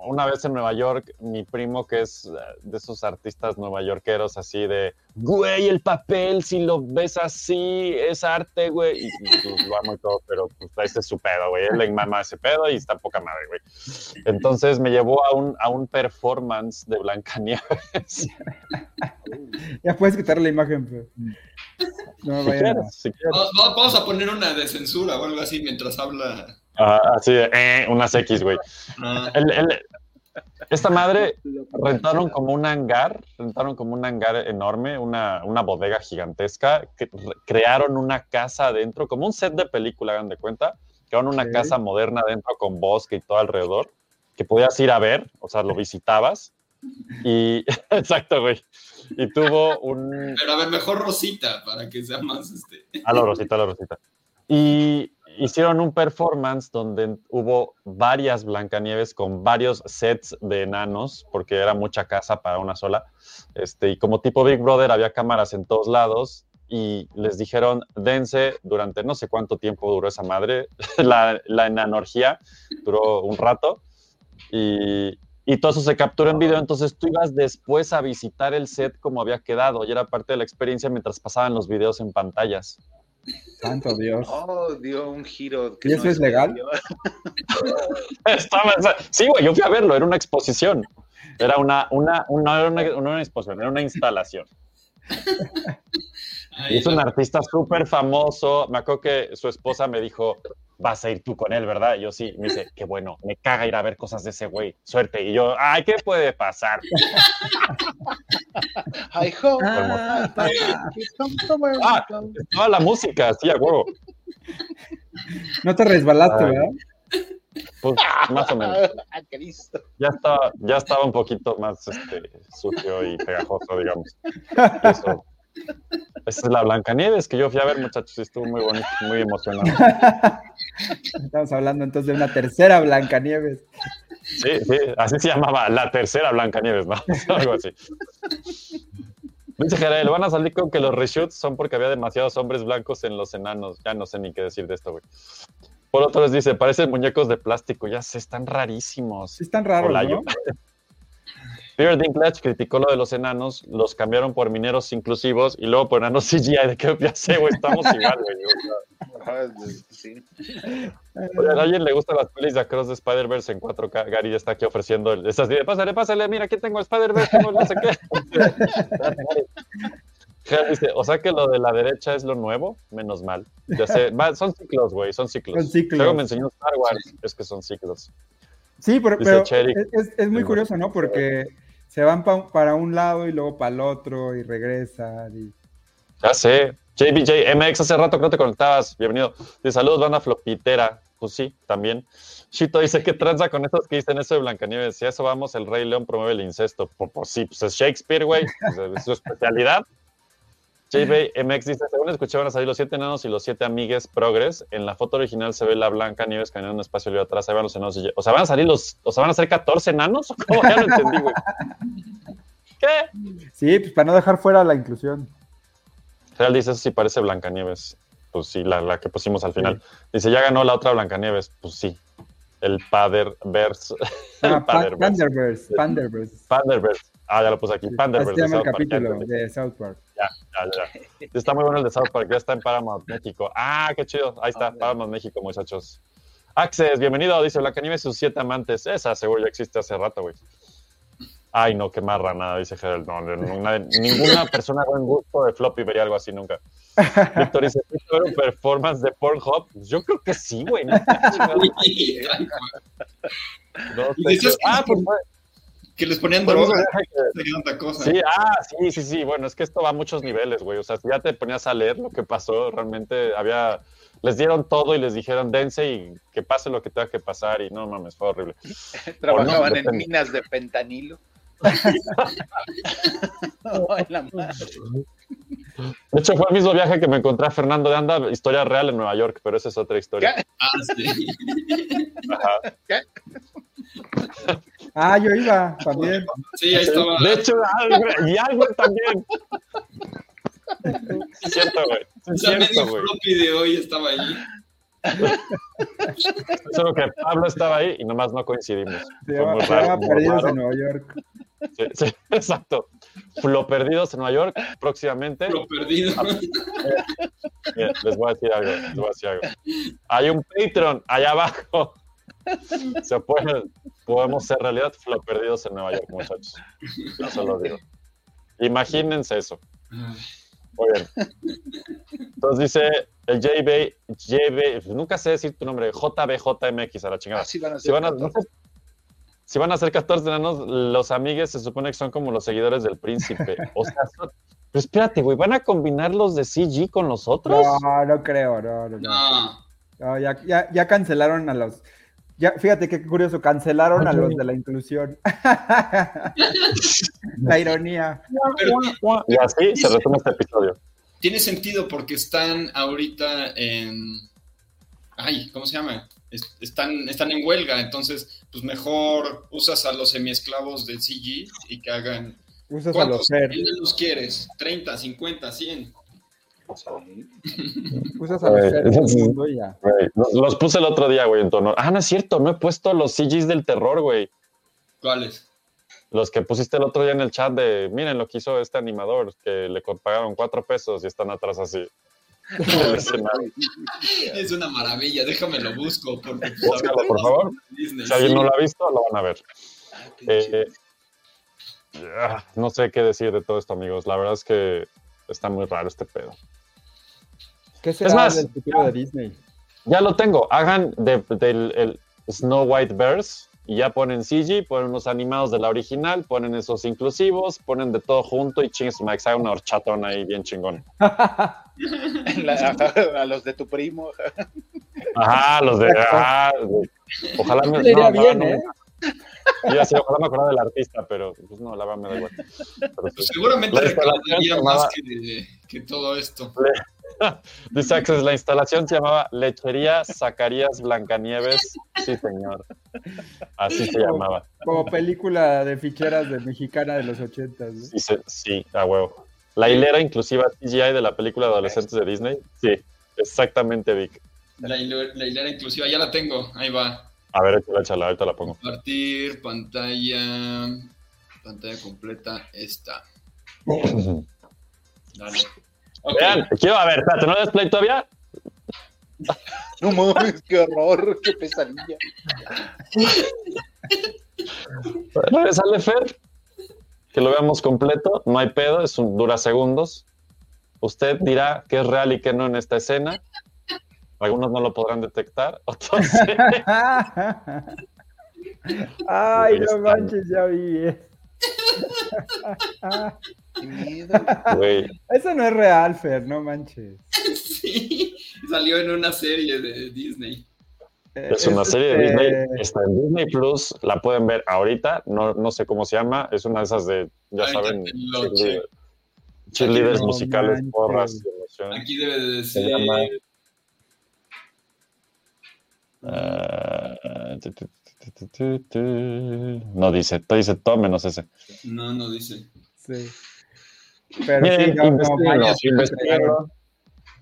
Una vez en Nueva York, mi primo, que es eh, de esos artistas nuevayorqueros, así de, güey, el papel, si lo ves así, es arte, güey. Y, y, pues, lo amo y todo, pero pues ese es su pedo, güey. Él le mama ese pedo y está poca madre, güey. Entonces me llevó a un, a un performance de Blancanieves. Ya puedes quitar la imagen, pero. No si quieres, si Vamos a poner una de censura o algo así mientras habla. Ah, así de, eh, unas X, güey. Ah, El- el- esta madre rentaron como un hangar, rentaron como un hangar enorme, una, una bodega gigantesca, que crearon una casa adentro, como un set de película, hagan de cuenta, crearon una casa moderna adentro con bosque y todo alrededor, que podías ir a ver, o sea, lo visitabas, y, exacto, güey, y tuvo un, pero a ver, mejor Rosita para que sea más este. a la Rosita, a la Rosita. Y hicieron un performance donde hubo varias Blancanieves con varios sets de enanos, porque era mucha casa para una sola. Este, y como tipo Big Brother, había cámaras en todos lados. Y les dijeron, dense durante no sé cuánto tiempo duró esa madre. la, la enanorgía duró un rato. Y, y todo eso se capturó en video. Entonces tú ibas después a visitar el set como había quedado. Y era parte de la experiencia mientras pasaban los videos en pantallas. Santo Dios. Oh, dio un giro. ¿Y eso es legal? Estaba, sí, güey, yo fui a verlo, era una exposición. Era una, una, una, una, no era una exposición, era una instalación. Y Ay, es un artista súper famoso. Me acuerdo que su esposa me dijo, vas a ir tú con él, ¿verdad? Y yo sí, me dice, qué bueno, me caga ir a ver cosas de ese güey, suerte. Y yo, ay, ¿qué puede pasar? Hi ho. Ah, Ah, toda la música, sí, a huevo. no te resbalaste, Ay. ¿verdad? Pues, más o menos. Ya estaba, ya estaba un poquito más este, sucio y pegajoso, digamos. Eso. Esa es la Blancanieves que yo fui a ver, muchachos, y estuvo muy bonito, muy emocionante. Estamos hablando entonces de una tercera Blancanieves. Sí, sí, así se llamaba, la tercera Blancanieves, ¿no? Algo así. Dice Gerel, van a salir con que los reshoots son porque había demasiados hombres blancos en los enanos. Ya no sé ni qué decir de esto, güey. Por otro les dice, parecen muñecos de plástico, ya sé, están rarísimos. Están raros, ¿no? Peter Dinklage criticó lo de los enanos, los cambiaron por mineros inclusivos y luego por enanos CGI. ¿De qué ya sé, güey? Estamos igual, güey. sí. ¿A alguien le gustan las pelis de Across the Spider-Verse en 4K? Gary ya está aquí ofreciendo el, esas de, pásale, pásale, mira, aquí tengo Spider-Verse, no sé qué. Ger dice, o sea que lo de la derecha es lo nuevo, menos mal. Ya sé, va, son ciclos, güey, son ciclos. Son ciclos. Luego me enseñó Star Wars, es que son ciclos. Sí, pero, es muy curioso, ¿no? Porque se van pa- para un lado y luego para el otro y regresan. Y... Ya sé. JBJ MX, hace rato que no te conectabas. Bienvenido. De saludos, banda flopitera. Pues sí, también. Shito dice que tranza con esos que dicen eso de Blancanieves. Si a eso vamos, el Rey León promueve el incesto. Pues, pues sí, pues es Shakespeare, güey. Pues, es su especialidad. JB MX dice, según escuché van a salir los siete enanos y los siete amigues progres. En la foto original se ve la Blanca Nieves caminando en un espacio libre atrás. Ahí van los enanos. y- O sea, van a salir los, o sea, van a ser 14 enanos. ¿O ¿Cómo? Ya no entendí, güey. ¿Qué? Sí, pues para no dejar fuera la inclusión. Real dice, eso sí parece Blancanieves. Pues sí, la, la que pusimos al final. Dice, ya ganó la otra Blancanieves. Pues sí. El Paderverse. Ah, el Pa- Paderverse. Panderverse, Panderverse. Panderverse. Ah, ya lo puse aquí. Así Panderverse. se de llama el South Park. Ya capítulo entendí. de South Park. Ya, ya, ya. Está muy bueno el de South Park. Ya está en Paramount México. Ah, qué chido. Ahí está, Paramount México, muchachos. Access, bienvenido. Dice Blancanieves y sus siete amantes. Esa seguro ya existe hace rato, güey. Ay, no, qué marra nada, dice Gerald. No, no, ninguna, ninguna persona con gusto de floppy vería algo así nunca. Víctor dice, ¿fuiste a ver un performance de Pornhub? Yo creo que sí, güey. ¿no? No Ah, pues fue- Que les ponían fue droga. un viaje que- Sería otra cosa. Sí, ah, sí, sí, sí. Bueno, es que esto va a muchos niveles, güey. O sea, si ya te ponías a leer lo que pasó, realmente había. Les dieron todo y les dijeron dense y que pase lo que tenga que pasar. Y no mames, fue horrible. Trabajaban O no, en depende. minas de pentanilo. Ay, la madre. De hecho, fue el mismo viaje que me encontré a Fernando de Anda, historia real en Nueva York, pero esa es otra historia. ¿Qué? Ah, sí. Ajá. Ah, yo iba también. Sí, ahí estaba. De hecho, y Albert también. Es cierto, güey. Es cierto, güey. floppy de hoy estaba allí. Solo que Pablo estaba ahí y nomás no coincidimos. Muy Perdidos en Nueva York. Sí, sí, exacto. Flo perdidos en Nueva York próximamente. Lo perdido. Mira, les voy a decir algo, les voy a decir algo. Hay un Patreon allá abajo. Se puede, podemos ser realidad Flo perdidos en Nueva York, muchachos. Yo se lo digo. Imagínense eso. Muy bien. Entonces dice el JB, JB, nunca sé decir tu nombre, JBJMX a la chingada. Así van a Si ser. van a, no sé, si van a ser 14 enanos, los amigues se supone que son como los seguidores del príncipe. O sea, son- pero espérate, güey, ¿van a combinar los de CG con los otros? No, no creo, no, no, no. No. Ya, ya, ya cancelaron a los. Ya, fíjate qué curioso, cancelaron a los de la inclusión. la ironía. Pero Y así se resume este episodio. tiene sentido porque están ahorita en. Ay, ¿cómo se llama? Es- Están, están en huelga, entonces, pues mejor usas a los semiesclavos del CG y que hagan. Usas a los ¿Cuántos enanos quieres? ¿30, 50, 100? Usas a los los, los puse el otro día, güey, en tono. Ah, no es cierto, no he puesto los CGs del terror, güey. ¿Cuáles? Los que pusiste el otro día en el chat de, miren lo que hizo este animador, que le pagaron cuatro pesos y están atrás así. Es una maravilla, déjame lo busco. Porque, pues, Búscalo, por favor. Disney, Si alguien sí. no lo ha visto, lo van a ver. Ay, pinche. Eh, ah, no sé qué decir de todo esto, amigos. La verdad es que está muy raro este pedo. ¿Qué será más, del futuro de Disney? Ya lo tengo. Hagan de- del el Snow White Bears y ya ponen CG, ponen unos animados de la original, ponen esos inclusivos, ponen de todo junto y chingues, Max, haga una horchatona ahí bien chingón. La- a los de tu primo. Ajá, los de. ah, ojalá me. No, bien, ¿eh? Yo ojalá me acordara del artista, pero pues no, la verdad me da igual. Pero Pues seguramente se más que todo esto. Dice Access, la instalación se llamaba Lechería Zacarías Blancanieves. Sí, señor. Así se llamaba. Como película de ficheras de mexicana de los ochentas. ¿no? Dice, sí, a huevo. La hilera inclusiva CGI de la película de adolescentes de Disney. Sí, exactamente, Vic. La hilera inclusiva, ya la tengo, ahí va. A ver, échala, échala, ahorita la pongo. Compartir, pantalla, pantalla completa, esta. Dale. Ok. Vean, quiero, a ver, espérate, ¿no le das play todavía? No mames, qué horror, qué pesadilla. Sale Fer. Que lo veamos completo. No hay pedo, es un, dura segundos. Usted dirá qué es real y qué no en esta escena. Algunos no lo podrán detectar, otros sí. Ay, no manches, ya vi. Qué miedo. Güey, Eso no es real, Fer, no manches. Sí, salió en una serie de Disney. Eh, Es una serie de este, Disney, está en Disney Plus, la pueden ver ahorita, no, no sé cómo se llama, es una de esas de, ya saben, cheerleaders No musicales, manches. porras, y emoción. Aquí debe de Se decir. llama- tu, tu, tu, tu, tu, tu. No dice, dice todo menos ese. No, no dice. Sí. Pero Miren, sí, no, no, investíguenlo, manches, investíguenlo,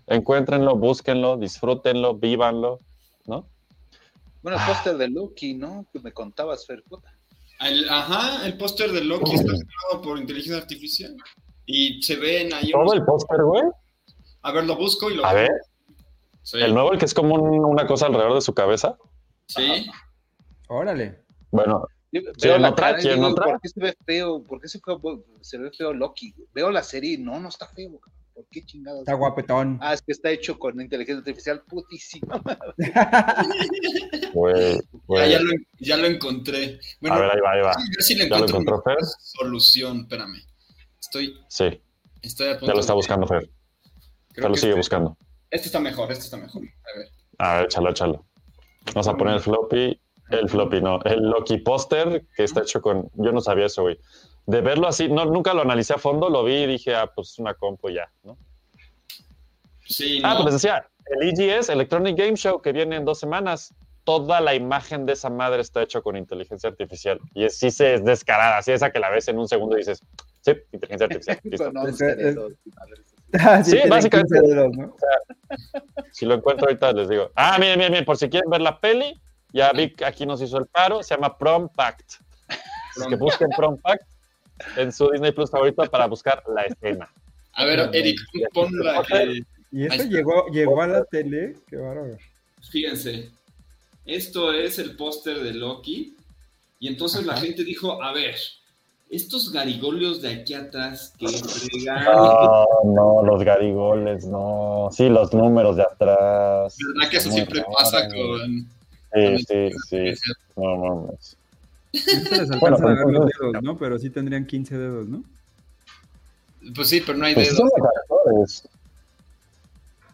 encuéntrenlo, búsquenlo, disfrútenlo, vívanlo, ¿no? Bueno, el póster de Loki, ¿no? Que me contabas, Fer. El- ajá, el póster de Loki está generado por inteligencia artificial. Y se ven ahí. Todo unos- el póster, güey. A ver, lo busco y lo. A ver, Sí. el nuevo, el que es como un- una cosa alrededor de su cabeza. Sí. Órale. Bueno, Veo ¿Quieren la otra? cara. ¿por qué se ve feo? ¿Por qué se, fue- se ve feo Loki? Veo la serie y no, no está feo. cabrón. ¿Por qué chingados? Está guapetón. Ah, es que está hecho con inteligencia artificial putísima. güey, Ya, güey. ya lo, ya lo encontré. Bueno, A ver, ahí va, ahí va. ver si le ¿Ya lo encuentro encontró una Fer? solución. Espérame. Estoy, Sí, estoy a punto ya lo está de- buscando Fer. creo Ya lo sigue este, buscando. este está mejor, este está mejor. A ver. A ver, échalo, échalo. Vamos a poner el floppy. El floppy, no. El Loki póster que está hecho con. Yo no sabía eso, güey. De verlo así, no, nunca lo analicé a fondo, lo vi y dije, ah, pues una compu y ya, ¿no? Sí, Ah, no. pues decía, el EGS, Electronic Game Show, que viene en dos semanas, toda la imagen de esa madre está hecho con inteligencia artificial. Y es, sí se es descarada, así esa que la ves en un segundo y dices, sí, inteligencia artificial. listo. Con 11 Es- es- dedos, madre. Ah, Sí, tienen básicamente. 15 dedos, ¿no? Si lo encuentro ahorita les digo. Ah, miren, miren, miren, por si quieren ver la peli, ya Vic aquí nos hizo el paro, se llama Prom Pact. Así que busquen Prom Pact en su Disney Plus favorito para buscar la escena. A ver, Eric, pon la que. Y está. llegó, llegó a la tele, qué bárbaro. Fíjense, esto es el póster de Loki. Y entonces la gente dijo: A ver, estos garigolios de aquí atrás que fregan. No, no, los garigoles, no. Sí, los números de atrás. ¿Verdad que eso siempre raro, pasa con. Sí, sí, sí. No mames. Les Bueno, a ver pues, los dedos, ¿no? Pero sí tendrían 15 dedos, ¿no? Pues sí, pero no hay Pues dedos. son los actores.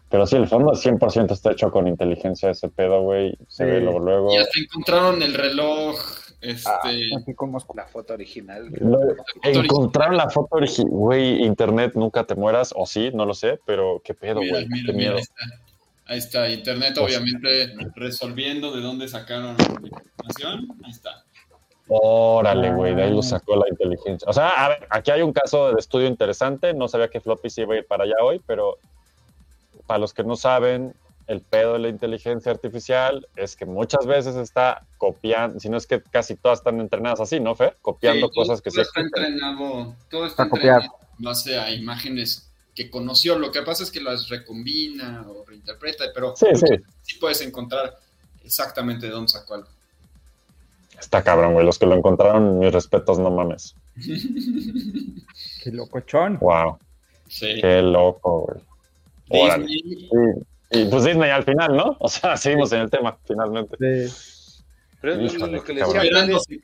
Pero sí, el fondo 100% está hecho con inteligencia ese pedo, güey. Se Sí. ve luego, luego. Y hasta encontraron el reloj. Este. Aquí con Moscú. La foto original. Lo- encontraron la foto original. Güey, internet, nunca te mueras. O sí, no lo sé, pero qué pedo, güey. mira, Qué mira, miedo. Ahí está, Internet Pues- obviamente resolviendo de dónde sacaron la información. Ahí está. Órale, güey, de ahí Ah. lo sacó la inteligencia. O sea, a ver, aquí hay un caso de estudio interesante. No sabía que Floppy se iba a ir para allá hoy, pero para los que no saben, el pedo de la inteligencia artificial es que muchas veces está copiando, si no es que casi todas están entrenadas así, ¿no, Fer? Copiando Sí, todo- cosas que todo sí está existen. entrenado, todo está entrenado en base a imágenes que conoció. Lo que pasa es que las recombina o reinterpreta, pero Sí, sí. sí puedes encontrar exactamente de dónde sacó algo. Está cabrón, güey. Los que lo encontraron, mis respetos, no mames. Qué locochón. Wow, Sí. qué loco, güey. Órale. Disney, Y, y pues Disney al final, ¿no? O sea, seguimos en el tema, finalmente. Sí. Pero es lo que les decía.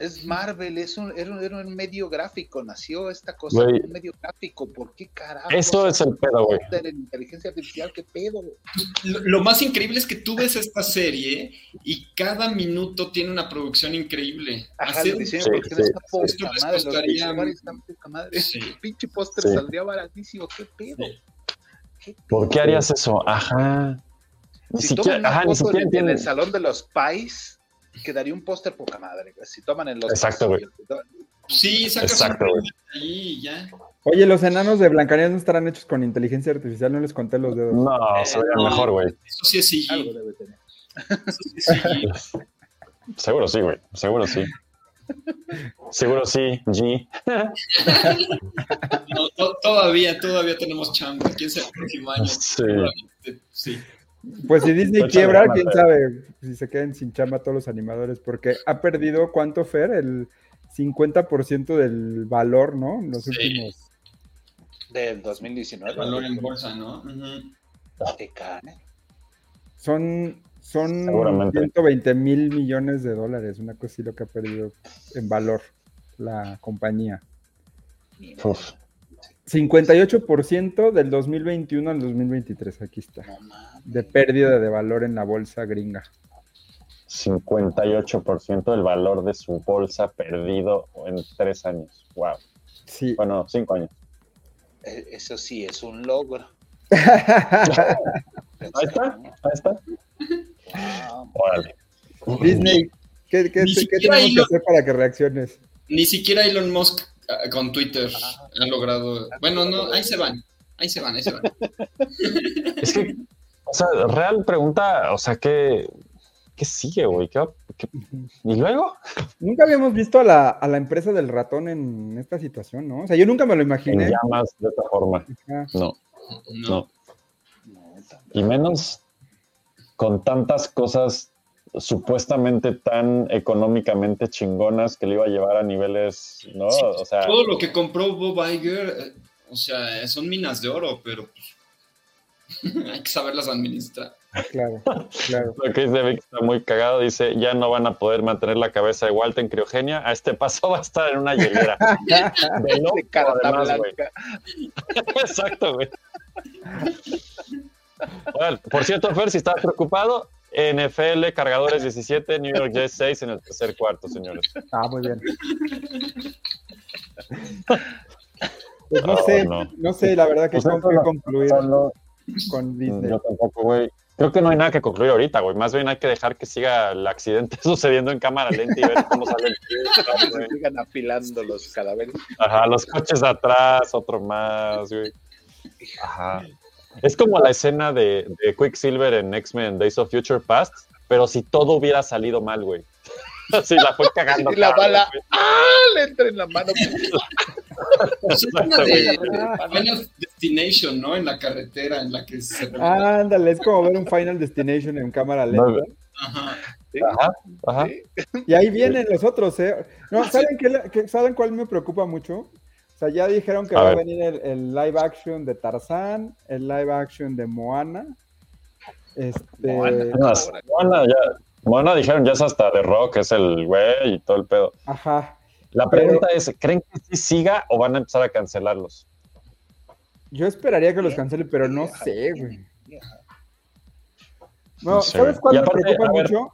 Es Marvel, es un, era, un, era un medio gráfico, nació esta cosa como un medio gráfico. ¿Por qué carajo? Eso es el pedo, güey. Inteligencia artificial, ¿qué pedo? Lo, lo más increíble es que tú ves esta serie y cada minuto tiene una producción increíble. Ajá, Hacer diseño Sí, porque sí. Esto les madre, costaría- madre. Sí. Pinche póster Sí. saldría baratísimo, ¿qué pedo? Sí. ¿Qué pedo? ¿Por qué harías eso? Ajá. Ni Si siquiera, ajá, ni siquiera en, en el salón de los pais, quedaría un póster poca madre. güey. Si toman en los Exacto, güey. Sí, sacas Exacto, ahí y ya. Oye, los enanos de Blancanieves no estarán hechos con inteligencia artificial, no les conté los dedos. No, se vería no. mejor, güey. Eso sí es CG. algo debe tener. Eso sí es CG. Seguro sí, güey. Seguro sí. Seguro sí, G. No, to- todavía, todavía tenemos chamba. ¿Quién sabe el próximo año? Sí. Seguramente, Sí. Pues si Disney quiebra, quién sabe si se queden sin chamba todos los animadores, porque ha perdido, ¿cuánto, Fer? El 50% del valor, ¿no? En los Sí. últimos. Del 2019. Valor en bolsa, ¿no? Ujú. Qué cara. Son, son Seguramente. 120 mil millones de dólares, una cosa así lo que ha perdido en valor la compañía. Uf. 58% del 2021 al 2023, aquí está, de pérdida de valor en la bolsa gringa. 58% del valor de su bolsa perdido en tres años. Wow. Sí. Bueno, cinco años. Eh, Eso sí es un logro. Ahí está, ahí está. Wow. Órale. Disney, ¿qué, qué- qué tenemos que hacer para que reacciones? Ni siquiera Elon Musk con Twitter ha logrado. Bueno, no, ahí se van. Ahí se van, ahí se van. Es que, o sea, real pregunta, o sea, ¿qué, qué sigue, güey? ¿Qué ¿Y luego? Nunca habíamos visto a la, a la empresa del ratón en esta situación, ¿no? O sea, yo nunca me lo En imaginé. llamas de esta forma. No, No. no. Y menos con tantas cosas supuestamente tan económicamente chingonas que le iba a llevar a niveles, ¿no? O sea, Todo lo que compró Bob Iger, eh, o sea, son minas de oro, pero pues, hay que saberlas administrar. Claro, claro. lo que dice Vic está muy cagado, dice, ya no van a poder mantener la cabeza de Walter en criogenia, a este paso va a estar en una hielera. De loco, De carta además, güey. Exacto, güey. Bueno, por cierto, Fer, si estabas preocupado, NFL, cargadores 17, New York Jets 6 en el tercer cuarto, señores. Ah, muy bien. Pues no Oh, sé, no. no sé, la verdad que Pues no- concluir con Disney. Yo tampoco, güey. Creo que no hay nada que concluir ahorita, güey. Más bien hay que dejar que siga el accidente sucediendo en cámara lenta y ver cómo sale el se sigan afilando los cadáveres. Ajá, los coches atrás, otro más, güey. Ajá. Es como la escena de, de Quicksilver en X-Men Days of Future Past, pero si todo hubiera salido mal, güey. Si la fue cagando. Y la cabrón, bala, güey. ¡ah! Le entra en la mano. Es una Exacto, de güey. Final Destination, ¿no? En la carretera en la que se. Ándale, es como ver un Final Destination en cámara lenta. Ajá. Ajá, ajá. Y ahí vienen los otros, ¿eh? No, ¿saben, qué- ¿saben cuál me preocupa mucho? O sea, ya dijeron que A va a venir el, el live action de Tarzán, el live action de Moana. Este, Moana, ya, Moana dijeron ya es hasta de rock, es el güey y todo el pedo. ajá. La Pero- pregunta es, ¿creen que sí siga o van a empezar a cancelarlos? Yo esperaría que los cancele, pero no sé, güey. No, No sé, ¿sabes cuál me preocupa mucho?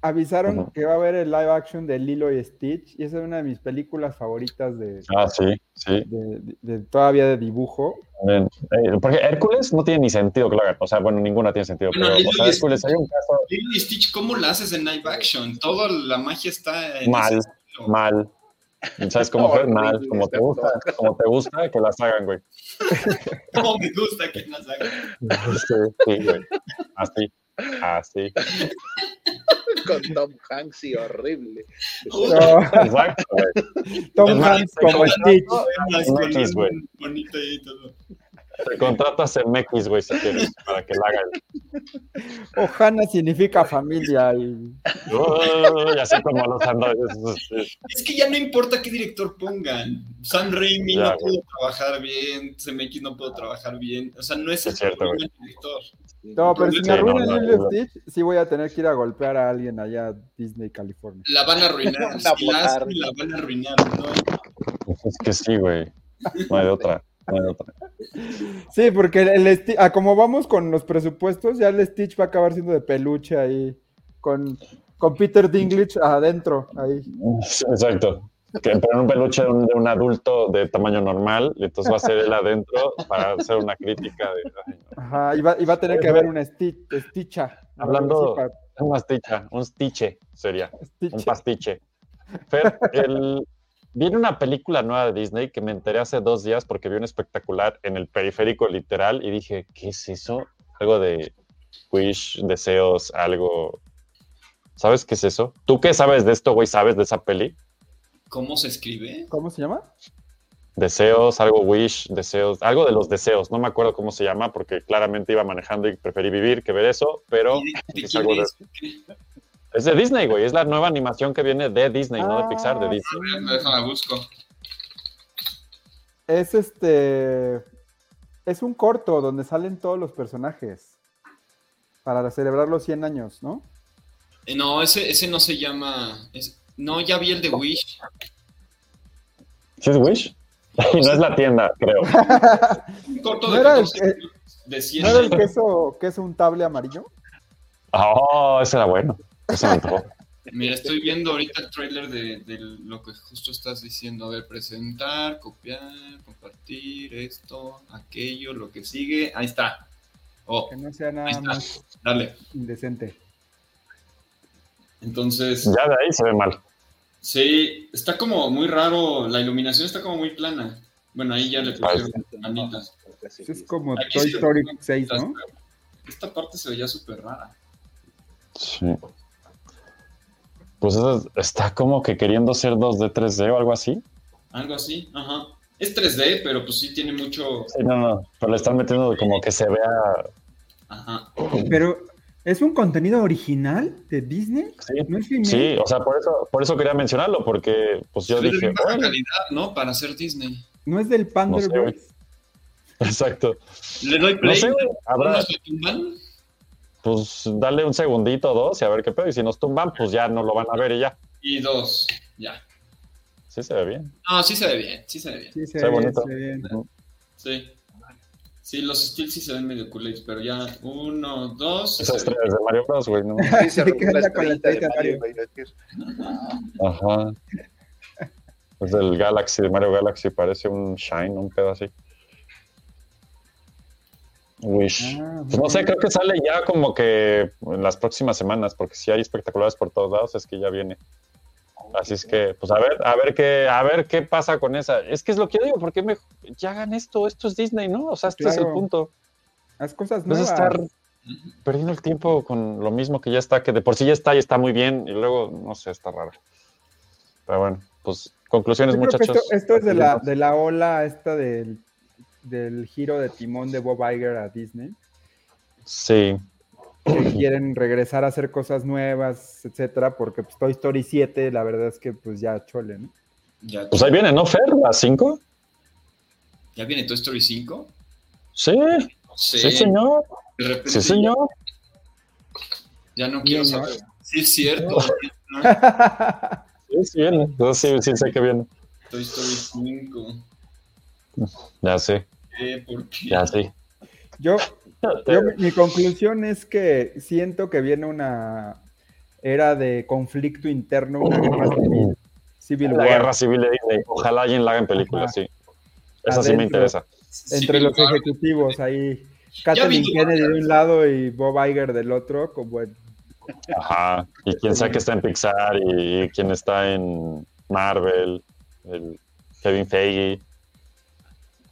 Avisaron que va a haber el live action de Lilo y Stitch, y esa es una de mis películas favoritas de, Ah, sí, sí. de- de- de- todavía de dibujo. Eh, porque Hércules no tiene ni sentido que lo hagan. O sea, bueno, ninguna tiene sentido. Bueno, pero, Lilo o sea, y Hércules, hay un caso Lilo y Stitch, ¿cómo la haces en live action? Toda la magia está en mal, mal. ¿Sabes cómo fue? Mal. Como te gusta, como te gusta que las hagan, güey. No me gusta que las hagan. Sí, sí, güey. Así, así. Con Tom Hanks y horrible. No, Exacto, güey. Tom Hanks como Stitch. Bonito y todo. Te contratas en MX, güey, si quieres, para que la hagan. Ohana significa familia y Uy, así como los androides. Es que ya no importa qué director pongan. Sam Raimi Ya, no güey. pudo trabajar bien, CMX no pudo trabajar bien. O sea, no es el Es cierto, problema del director. No, pero si me arruinan no, no, no. Stitch, sí voy a tener que ir a golpear a alguien allá a Disney, California. La van a arruinar. Si la la van a arruinar. ¿no? Es que sí, güey. No hay de otra. Sí, porque el, el Sti- a como vamos con los presupuestos, ya el Stitch va a acabar siendo de peluche ahí, con, con Peter Dinklage adentro, ahí. Exacto. Que ponen un peluche de un, de un adulto de tamaño normal, y entonces va a ser él adentro para hacer una crítica de. ay, no. Ajá, y va, y va a tener que haber una Stitch, Stitcha. Hablando- así Un stiche sería. Un pastiche. Fer, el- viene una película nueva de Disney que me enteré hace dos días porque vi un espectacular en el periférico literal y dije, ¿qué es eso? Algo de wish, deseos, algo. ¿Sabes qué es eso? ¿Tú qué sabes de esto, güey? ¿Sabes de esa peli? ¿Cómo se escribe? ¿Cómo se llama? Deseos, algo wish, deseos, algo de los deseos. No me acuerdo cómo se llama porque claramente iba manejando y preferí vivir que ver eso, pero ¿Y de- de es quién algo de, es? De Disney, güey. Es la nueva animación que viene de Disney, no de Ah, Pixar, de Disney. A ver, Déjame busco. Es este. Es un corto donde salen todos los personajes. Para celebrar los 100 años, ¿no? Eh, no, ese, ese no se llama. es- no, ya vi el de Wish. ¿Sí es Wish? Y no es la tienda, creo. Un corto ¿No de era el 14 que- de 100 ¿No era el años. queso, queso untable amarillo? Oh, ese era bueno. Ese me. Mira, estoy viendo ahorita el trailer de, de lo que justo estás diciendo. A ver, presentar, copiar, compartir, esto, aquello, lo que sigue. Ahí está. Oh, Que no sea Ahí nada está. más dale. indecente. Entonces, Ya de ahí se ve mal. sí, está como muy raro. La iluminación está como muy plana. Bueno, ahí ya le pusieron manitas. Es como Aquí Toy Story 6, ¿no? Esta parte se veía súper rara. Sí. Pues eso es- está como que queriendo ser 2D, 3D o algo así. Algo así, ajá. Es 3D, pero pues sí tiene mucho. Sí, no, no. Pero le están metiendo como que se vea. Ajá. Pero, ¿es un contenido original de Disney? Sí, ¿No es sí, o sea, por eso, por eso quería mencionarlo, porque pues yo Es de dije, baja "Órale". calidad, ¿no? Para hacer Disney. ¿No es del No sé, Panderverse? exacto. Le doy No play. sé, güey, habrá, ¿Nos lo tumban? Pues dale un segundito o dos y a ver qué pedo. Y si nos tumban, pues ya no lo van a ver y ya. Y dos. Ya. Sí se ve bien. No, sí se ve bien. Sí se ve bien. Sí, se ve bien, bonito. se ve bien. Sí. Sí, los Steel sí se ven medio culés, pero ya uno, dos. Esas estrellas de Mario Bros, güey, ¿no? Sí, se ¿Qué robó la onda con la estrellita de estrella de Mario, güey, Ajá. Es del Galaxy, de Mario Galaxy, parece un Shine, un pedo así. Wish. Ah, Pues no sé, creo que sale ya como que en las próximas semanas, porque si hay espectaculares por todos lados, es que ya viene. Así es que, pues a ver, a ver qué, a ver qué pasa con esa. Es que es lo que yo digo, porque me, ya hagan esto, esto es Disney, ¿no? O sea, este es el punto. Haz cosas No es nuevas. estar perdiendo el tiempo con lo mismo que ya está, que de por sí ya está y está muy bien, y luego, no sé, está raro. Pero bueno, pues conclusiones, muchachos. esto, esto es de la, de la ola esta del, del giro de timón de Bob Iger a Disney, Sí, que quieren regresar a hacer cosas nuevas, etcétera, porque pues, Toy Story 7, la verdad es que pues ya chole, ¿no? Ya, pues ahí viene, ¿no, Fer? ¿A 5? ¿Ya viene Toy Story 5? Sí, sí, señor. Repente Sí, señor. Ya no quiero Bien, ¿no? saber. Sí, es cierto. ¿no? Sí, sí viene. Sí, sí sé que viene. Toy Story 5. Ya sé, ¿Qué? ¿Por qué? ya sí. Yo, yo mi, conclusión es que siento que viene una era de conflicto interno, una guerra civil, civil La war guerra civil de Disney. Ojalá alguien la haga en película, Ajá. sí. Esa sí me interesa. entre Civil los War. ejecutivos ahí. Kathleen Kennedy de un lado y Bob Iger del otro, como en- Ajá. Y quien sea que está en Pixar y quien está en Marvel, el Kevin Feige.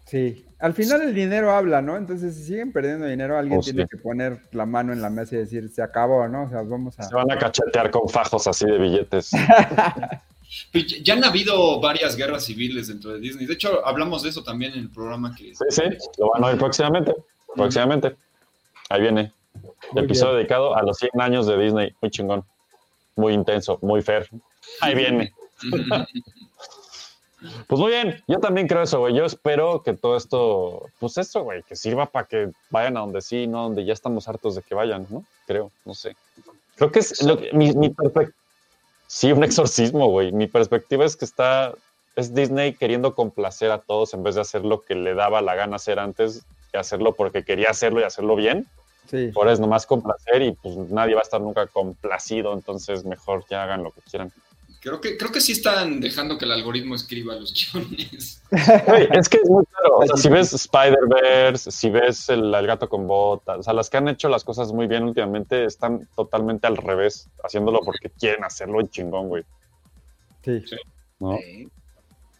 Sí, al final el dinero habla, ¿no? Entonces, si siguen perdiendo dinero, alguien Oh, tiene sí. que poner la mano en la mesa y decir, se acabó, ¿no? O sea, vamos a... Se van a cachetear con fajos así de billetes. Ya- han habido varias guerras civiles dentro de Disney. De hecho, hablamos de eso también en el programa que... Sí, sí, lo van a oír próximamente. Próximamente. Ahí viene. Muy Episodio bien. dedicado a los 100 años de Disney. Muy chingón. Muy intenso, muy fair. Ahí viene. Pues muy bien, yo también creo eso, güey. Yo espero que todo esto, pues eso, güey, que sirva para que vayan a donde sí, no donde ya estamos hartos de que vayan, ¿no? Creo, no sé. Creo que es lo que, mi, mi perspec- Sí, un exorcismo, güey. Mi perspectiva es que está, es Disney queriendo complacer a todos en vez de hacer lo que le daba la gana hacer antes y hacerlo porque quería hacerlo y hacerlo bien. Sí, Ahora es nomás complacer y pues nadie va a estar nunca complacido, entonces mejor que hagan lo que quieran. Creo que, creo que sí están dejando que el algoritmo escriba los guiones. Güey, es que es muy claro. O sea, si ves Spider-Verse, si ves el, el gato con botas, o sea, las que han hecho las cosas muy bien últimamente están totalmente al revés, haciéndolo porque quieren hacerlo en chingón, güey. sí. ¿no? Sí.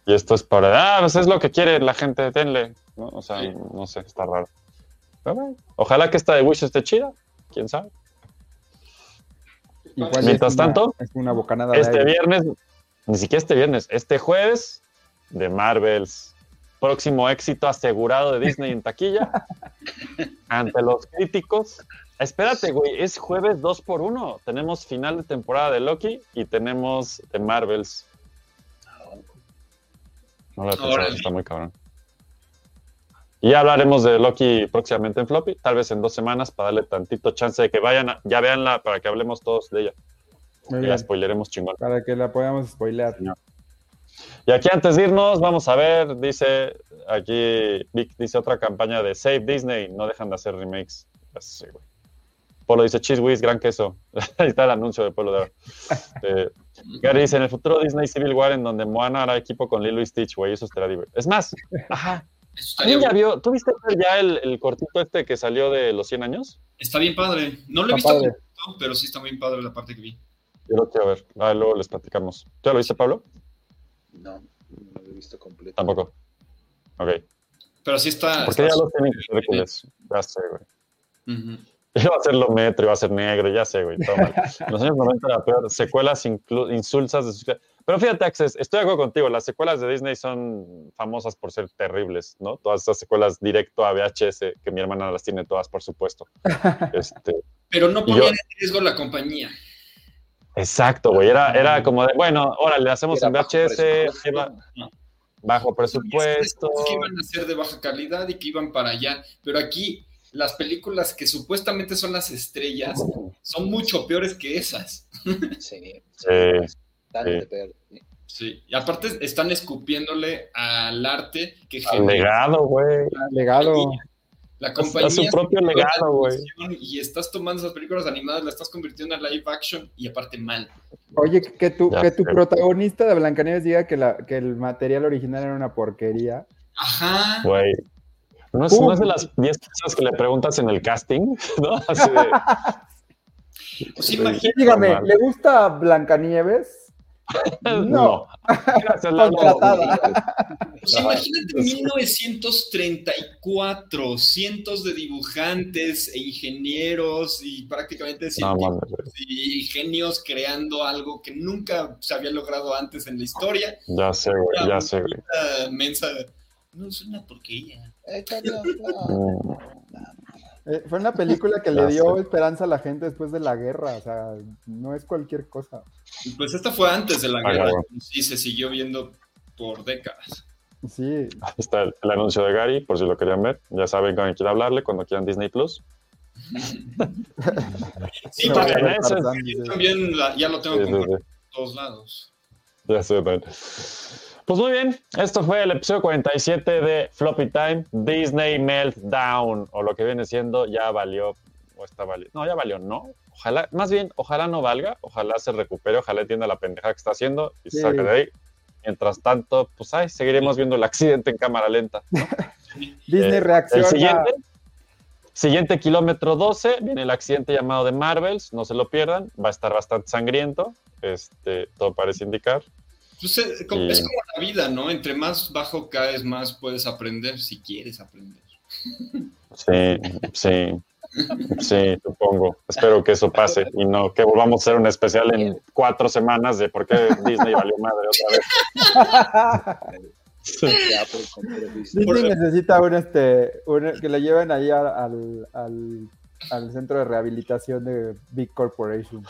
Y esto es para, ah, pues es lo que quiere la gente, denle. ¿no? O sea, Sí. no sé, está raro. Pero bueno, ojalá que esta de Wish esté chida, quién sabe. Igual Mientras es una- tanto, Es una bocanada de Este viernes, ni siquiera este viernes, este jueves, de Marvels. Próximo éxito asegurado de Disney en taquilla. ante los críticos. Espérate, güey, es jueves 2 por 1 Tenemos final de temporada de Loki y tenemos de Marvels. No lo he pensado, está muy cabrón. Y ya hablaremos de Loki próximamente en Floppy, tal vez en dos semanas, para darle tantito chance de que vayan, a- ya veanla, para que hablemos todos de ella. Muy Y bien, la spoileremos chingón. para que la podamos spoilear. Y aquí antes de irnos, vamos a ver, dice aquí, Vic dice otra campaña de Save Disney, no dejan de hacer remakes. Sé, güey. Polo dice Cheese Whiz, gran queso. Ahí está el anuncio de Polo de ahora. Eh, Gary dice, en el futuro Disney Civil War, en donde Moana hará equipo con Lilo y Stitch, güey, eso estaría divertido. Es más, ajá, Eso estaría ¿alguien ya bueno. vio, ¿tú viste ya el, el cortito este que salió de los 100 años? Está bien padre. No lo he Está visto completo, pero sí está bien padre la parte que vi. Yo lo quiero ver, ah, luego les platicamos. ¿Ya lo viste, Pablo? No, no lo he visto completo. Tampoco. Ok. Pero sí está. Porque está ya los tienen que ser Hércules. Ya sé, güey. Ujú. Iba a hacerlo metro, iba a ser negro, ya sé, güey, todo mal. En los años 90 era peor, secuelas insulsas de sus... Pero fíjate, Access, estoy de acuerdo contigo, las secuelas de Disney son famosas por ser terribles, ¿no? Todas esas secuelas directo a VHS, que mi hermana las tiene todas, por supuesto. Este, Pero no ponían yo- en riesgo la compañía. exacto, güey, era, era como de, bueno, órale, le hacemos Era en VHS, bajo presupuesto. que iban a ser de baja calidad y que iban para allá. Pero aquí, las películas que supuestamente son las estrellas son mucho peores que esas. Sí, Sí, sí. peor. Sí. Y aparte están escupiéndole al arte que al genera. legado, güey. Legado. La compañía. A su propio legado, güey. Y estás tomando esas películas animadas, la estás convirtiendo en live action y aparte mal. Oye, que tu, Ya que tu protagonista de Blancanieves diga que, la, que el material original era una porquería. Ajá. Güey. No es, no es de las 10 cosas que le preguntas en el casting, ¿no? Así de, Pues imagínate. Dígame. ¿le gusta Blancanieves? no. Gracias, Lalo. Contratada. Pues imagínate 1934, cientos de dibujantes e ingenieros y prácticamente No, científicos güey. y genios creando algo que nunca se había logrado antes en la historia. Ya sé, güey, ya sé, güey. Esta mensa, no es una porquería. Mm, Eh, fue una película que le dio esperanza a la gente después de la guerra, o sea, no es cualquier cosa. Pues esta fue antes de la Ah, guerra y se siguió viendo por décadas. Sí, Ahí está el, el anuncio de Gary, por si lo querían ver. Ya saben con quién quiera hablarle cuando quieran Disney Plus. Sí, a ver eso también la- ya lo tengo Sí, que sí, sí. por todos lados. Ya sé, también. Pues muy bien, esto fue el episodio 47 de Floppy Time, Disney Meltdown, o lo que viene siendo ya valió, o está valiendo, no, ya valió, no, ojalá, más bien, ojalá no valga, ojalá se recupere, ojalá entienda la pendeja que está haciendo y se Sí. salga de ahí. Mientras tanto, pues ay, seguiremos viendo el accidente en cámara lenta. Disney Eh, reacciona. El siguiente, siguiente kilómetro 12, viene el accidente llamado de Marvels, no se lo pierdan, va a estar bastante sangriento, este, todo parece indicar. Pues, eh, como- Sí. Es como la vida, ¿no? Entre más bajo caes, más puedes aprender si quieres aprender. Sí, sí, sí, supongo. Espero que eso pase y no que volvamos a hacer un especial en cuatro semanas de por qué Disney valió madre otra vez. Disney necesita un este un- que le lleven ahí al, al, al centro de rehabilitación de Big Corporation.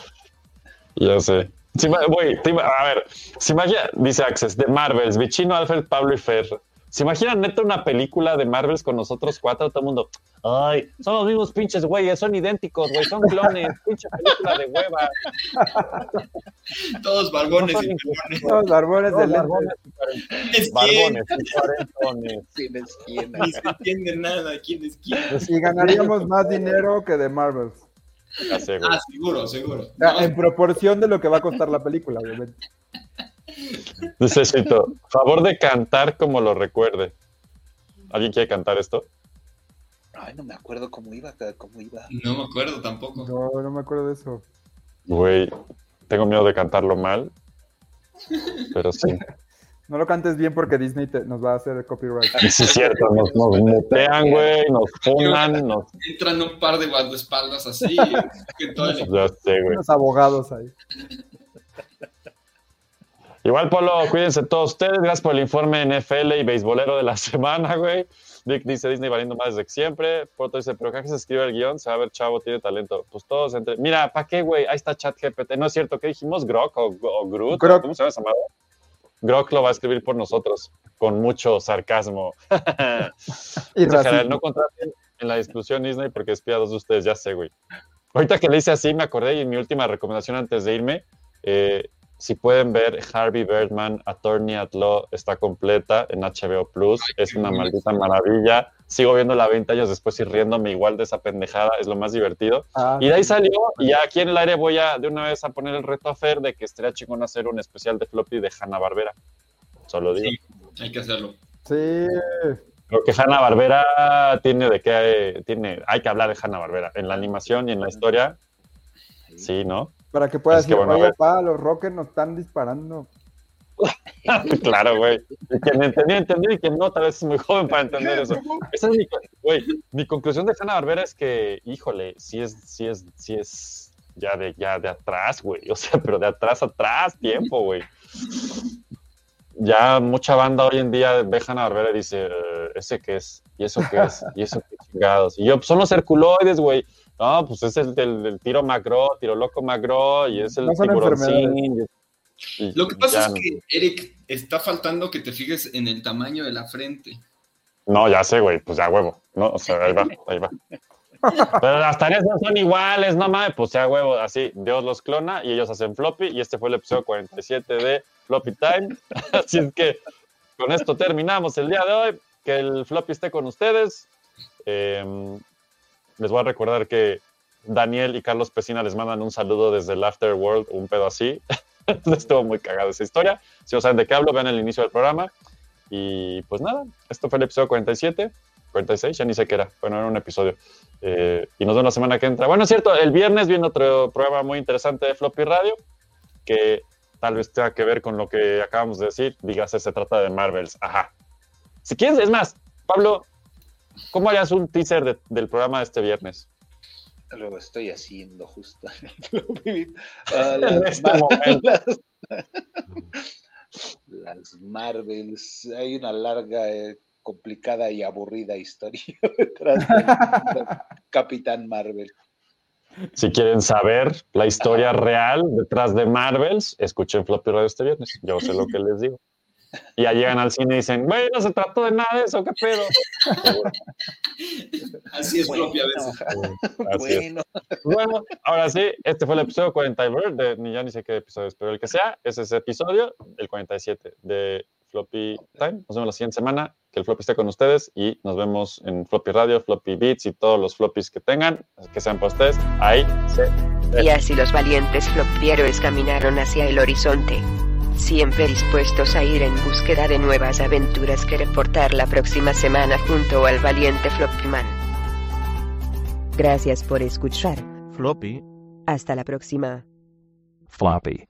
Ya sé. Te ima- a ver, se imagina, dice Access, de Marvels, Vichino, Alfred, Pablo y Fer. ¿Se imaginan neta una película de Marvels con nosotros cuatro? Todo el mundo, ay, son los mismos pinches güeyes, son idénticos, güey, son clones, pinche película de hueva. Todos barbones No y barbones Todos barbones y cuaren- ¿Quién es quién? barbones y cuarentones. Tienes quién Ni se entiende nada. ¿Quién es quién? Y ganaríamos más dinero que de Marvel. Güey. Ah, seguro, seguro. Ah, No, En proporción de lo que va a costar la película, obviamente. Necesito favor de cantar como lo recuerde. ¿Alguien quiere cantar esto? Ay, no me acuerdo cómo iba, cómo iba. no me acuerdo tampoco. No, no me acuerdo de eso. Güey, tengo miedo de cantarlo mal. Pero sí. No lo cantes bien porque Disney te- nos va a hacer copyright. Sí es cierto, nos, nos mutean, güey, nos funan, nos... Entran un par de guardaespaldas así. que todo el- Ya sé, güey. Unos abogados ahí. Igual, Polo, cuídense todos ustedes. Gracias por el informe NFL y beisbolero de la semana, güey. Vic dice Disney valiendo más desde siempre. Poto dice, pero ¿qué se escribe el guion? Se va a ver, chavo, tiene talento. Pues todos entre... Mira, ¿para qué, güey? Ahí está ChatGPT. No es cierto, ¿qué dijimos? ¿Grok o, o Groot? ¿Cómo se llama esa madre? Grok lo va a escribir por nosotros, con mucho sarcasmo. Y racismo. no contraten en la discusión Disney porque espía a dos de ustedes, ya sé, güey. Ahorita que le hice así, me acordé y en mi última recomendación antes de irme, eh, si pueden ver Harvey Birdman, Attorney at Law, está completa en HBO Plus, es una maldita maravilla. Sigo viéndola 20 años después y riéndome igual de esa pendejada, es lo más divertido. Ah, Y de ahí salió, y ya aquí en el aire voy a de una vez a poner el reto a Fer de que estaría chingón hacer un especial de floppy de Hanna Barbera. Solo digo. Sí, hay que hacerlo. sí. Creo que Hanna Barbera tiene de qué tiene, hay que hablar de Hanna Barbera en la animación y en la historia. Sí, ¿no? Para que puedas Es que decir, bueno, oye, pa, los rockers nos están disparando. claro, güey. Y Quien entendió, entendió y quien no, tal vez es muy joven para entender eso. Esa es mi, güey, mi conclusión de Hanna Barbera es que, híjole, sí es, sí es, sí es ya de, ya de atrás, güey. O sea, pero de atrás atrás, tiempo, güey. Ya mucha banda hoy en día ve Hanna Barbera y dice, "Eh, ¿ese qué es? ¿Y eso qué es? ¿Y eso qué chingados? Y yo, pues son los herculoides, güey. No, pues es el del, tiro magro, tiro loco magro, y es el No tiburoncín. Lo que pasa ya es que, Eric, está faltando que te fijes en el tamaño de la frente. No, ya sé, güey, pues ya huevo, ¿no? O sea, ahí va, ahí va. Pero las tareas no son iguales, no mames, pues ya huevo, así, Dios los clona y ellos hacen floppy y este fue el episodio 47 de Floppy Time. Así es que con esto terminamos el día de hoy, que el floppy esté con ustedes Eh, les voy a recordar que Daniel y Carlos Pesina les mandan un saludo desde el Afterworld, un pedo así. Estuvo muy cagada esa historia. Si no saben de qué hablo, vean el inicio del programa. Y pues nada, esto fue el episodio 47, 46, ya ni sé qué era. Bueno, era un episodio. Eh, y nos vemos la semana que entra. Bueno, es cierto, el viernes viene otro programa muy interesante de Floppy Radio, que tal vez tenga que ver con lo que acabamos de decir. Dígase, se trata de Marvels. Ajá. Si quieres, es más, Pablo, ¿cómo harías un teaser de- del programa de este viernes? Lo estoy haciendo justo. En las, Mar- momento. las- las Marvels. Hay una larga, eh, complicada y aburrida historia detrás de Capitán Marvel. Si quieren saber la historia real detrás de Marvels, escuchen Floppy Radio este viernes. Yo sé lo que les digo. Y ya llegan al cine y dicen, güey, no se trató de nada de eso, qué pedo. Así es propia a veces. Así es. Bueno, Bueno, ahora sí, este fue el episodio 49, de, ni ya ni sé qué episodio es, pero el que sea, es ese episodio, el 47 de Floppy Time. Nos vemos la siguiente semana, que el Floppy esté con ustedes y nos vemos en Floppy Radio, Floppy Beats y todos los floppies que tengan, que sean para ustedes. Ahí se Y así los valientes flopieros caminaron hacia el horizonte. Siempre dispuestos a ir en búsqueda de nuevas aventuras que reportar la próxima semana junto al valiente Floppyman. Gracias por escuchar. Floppy, Hasta la próxima. floppy.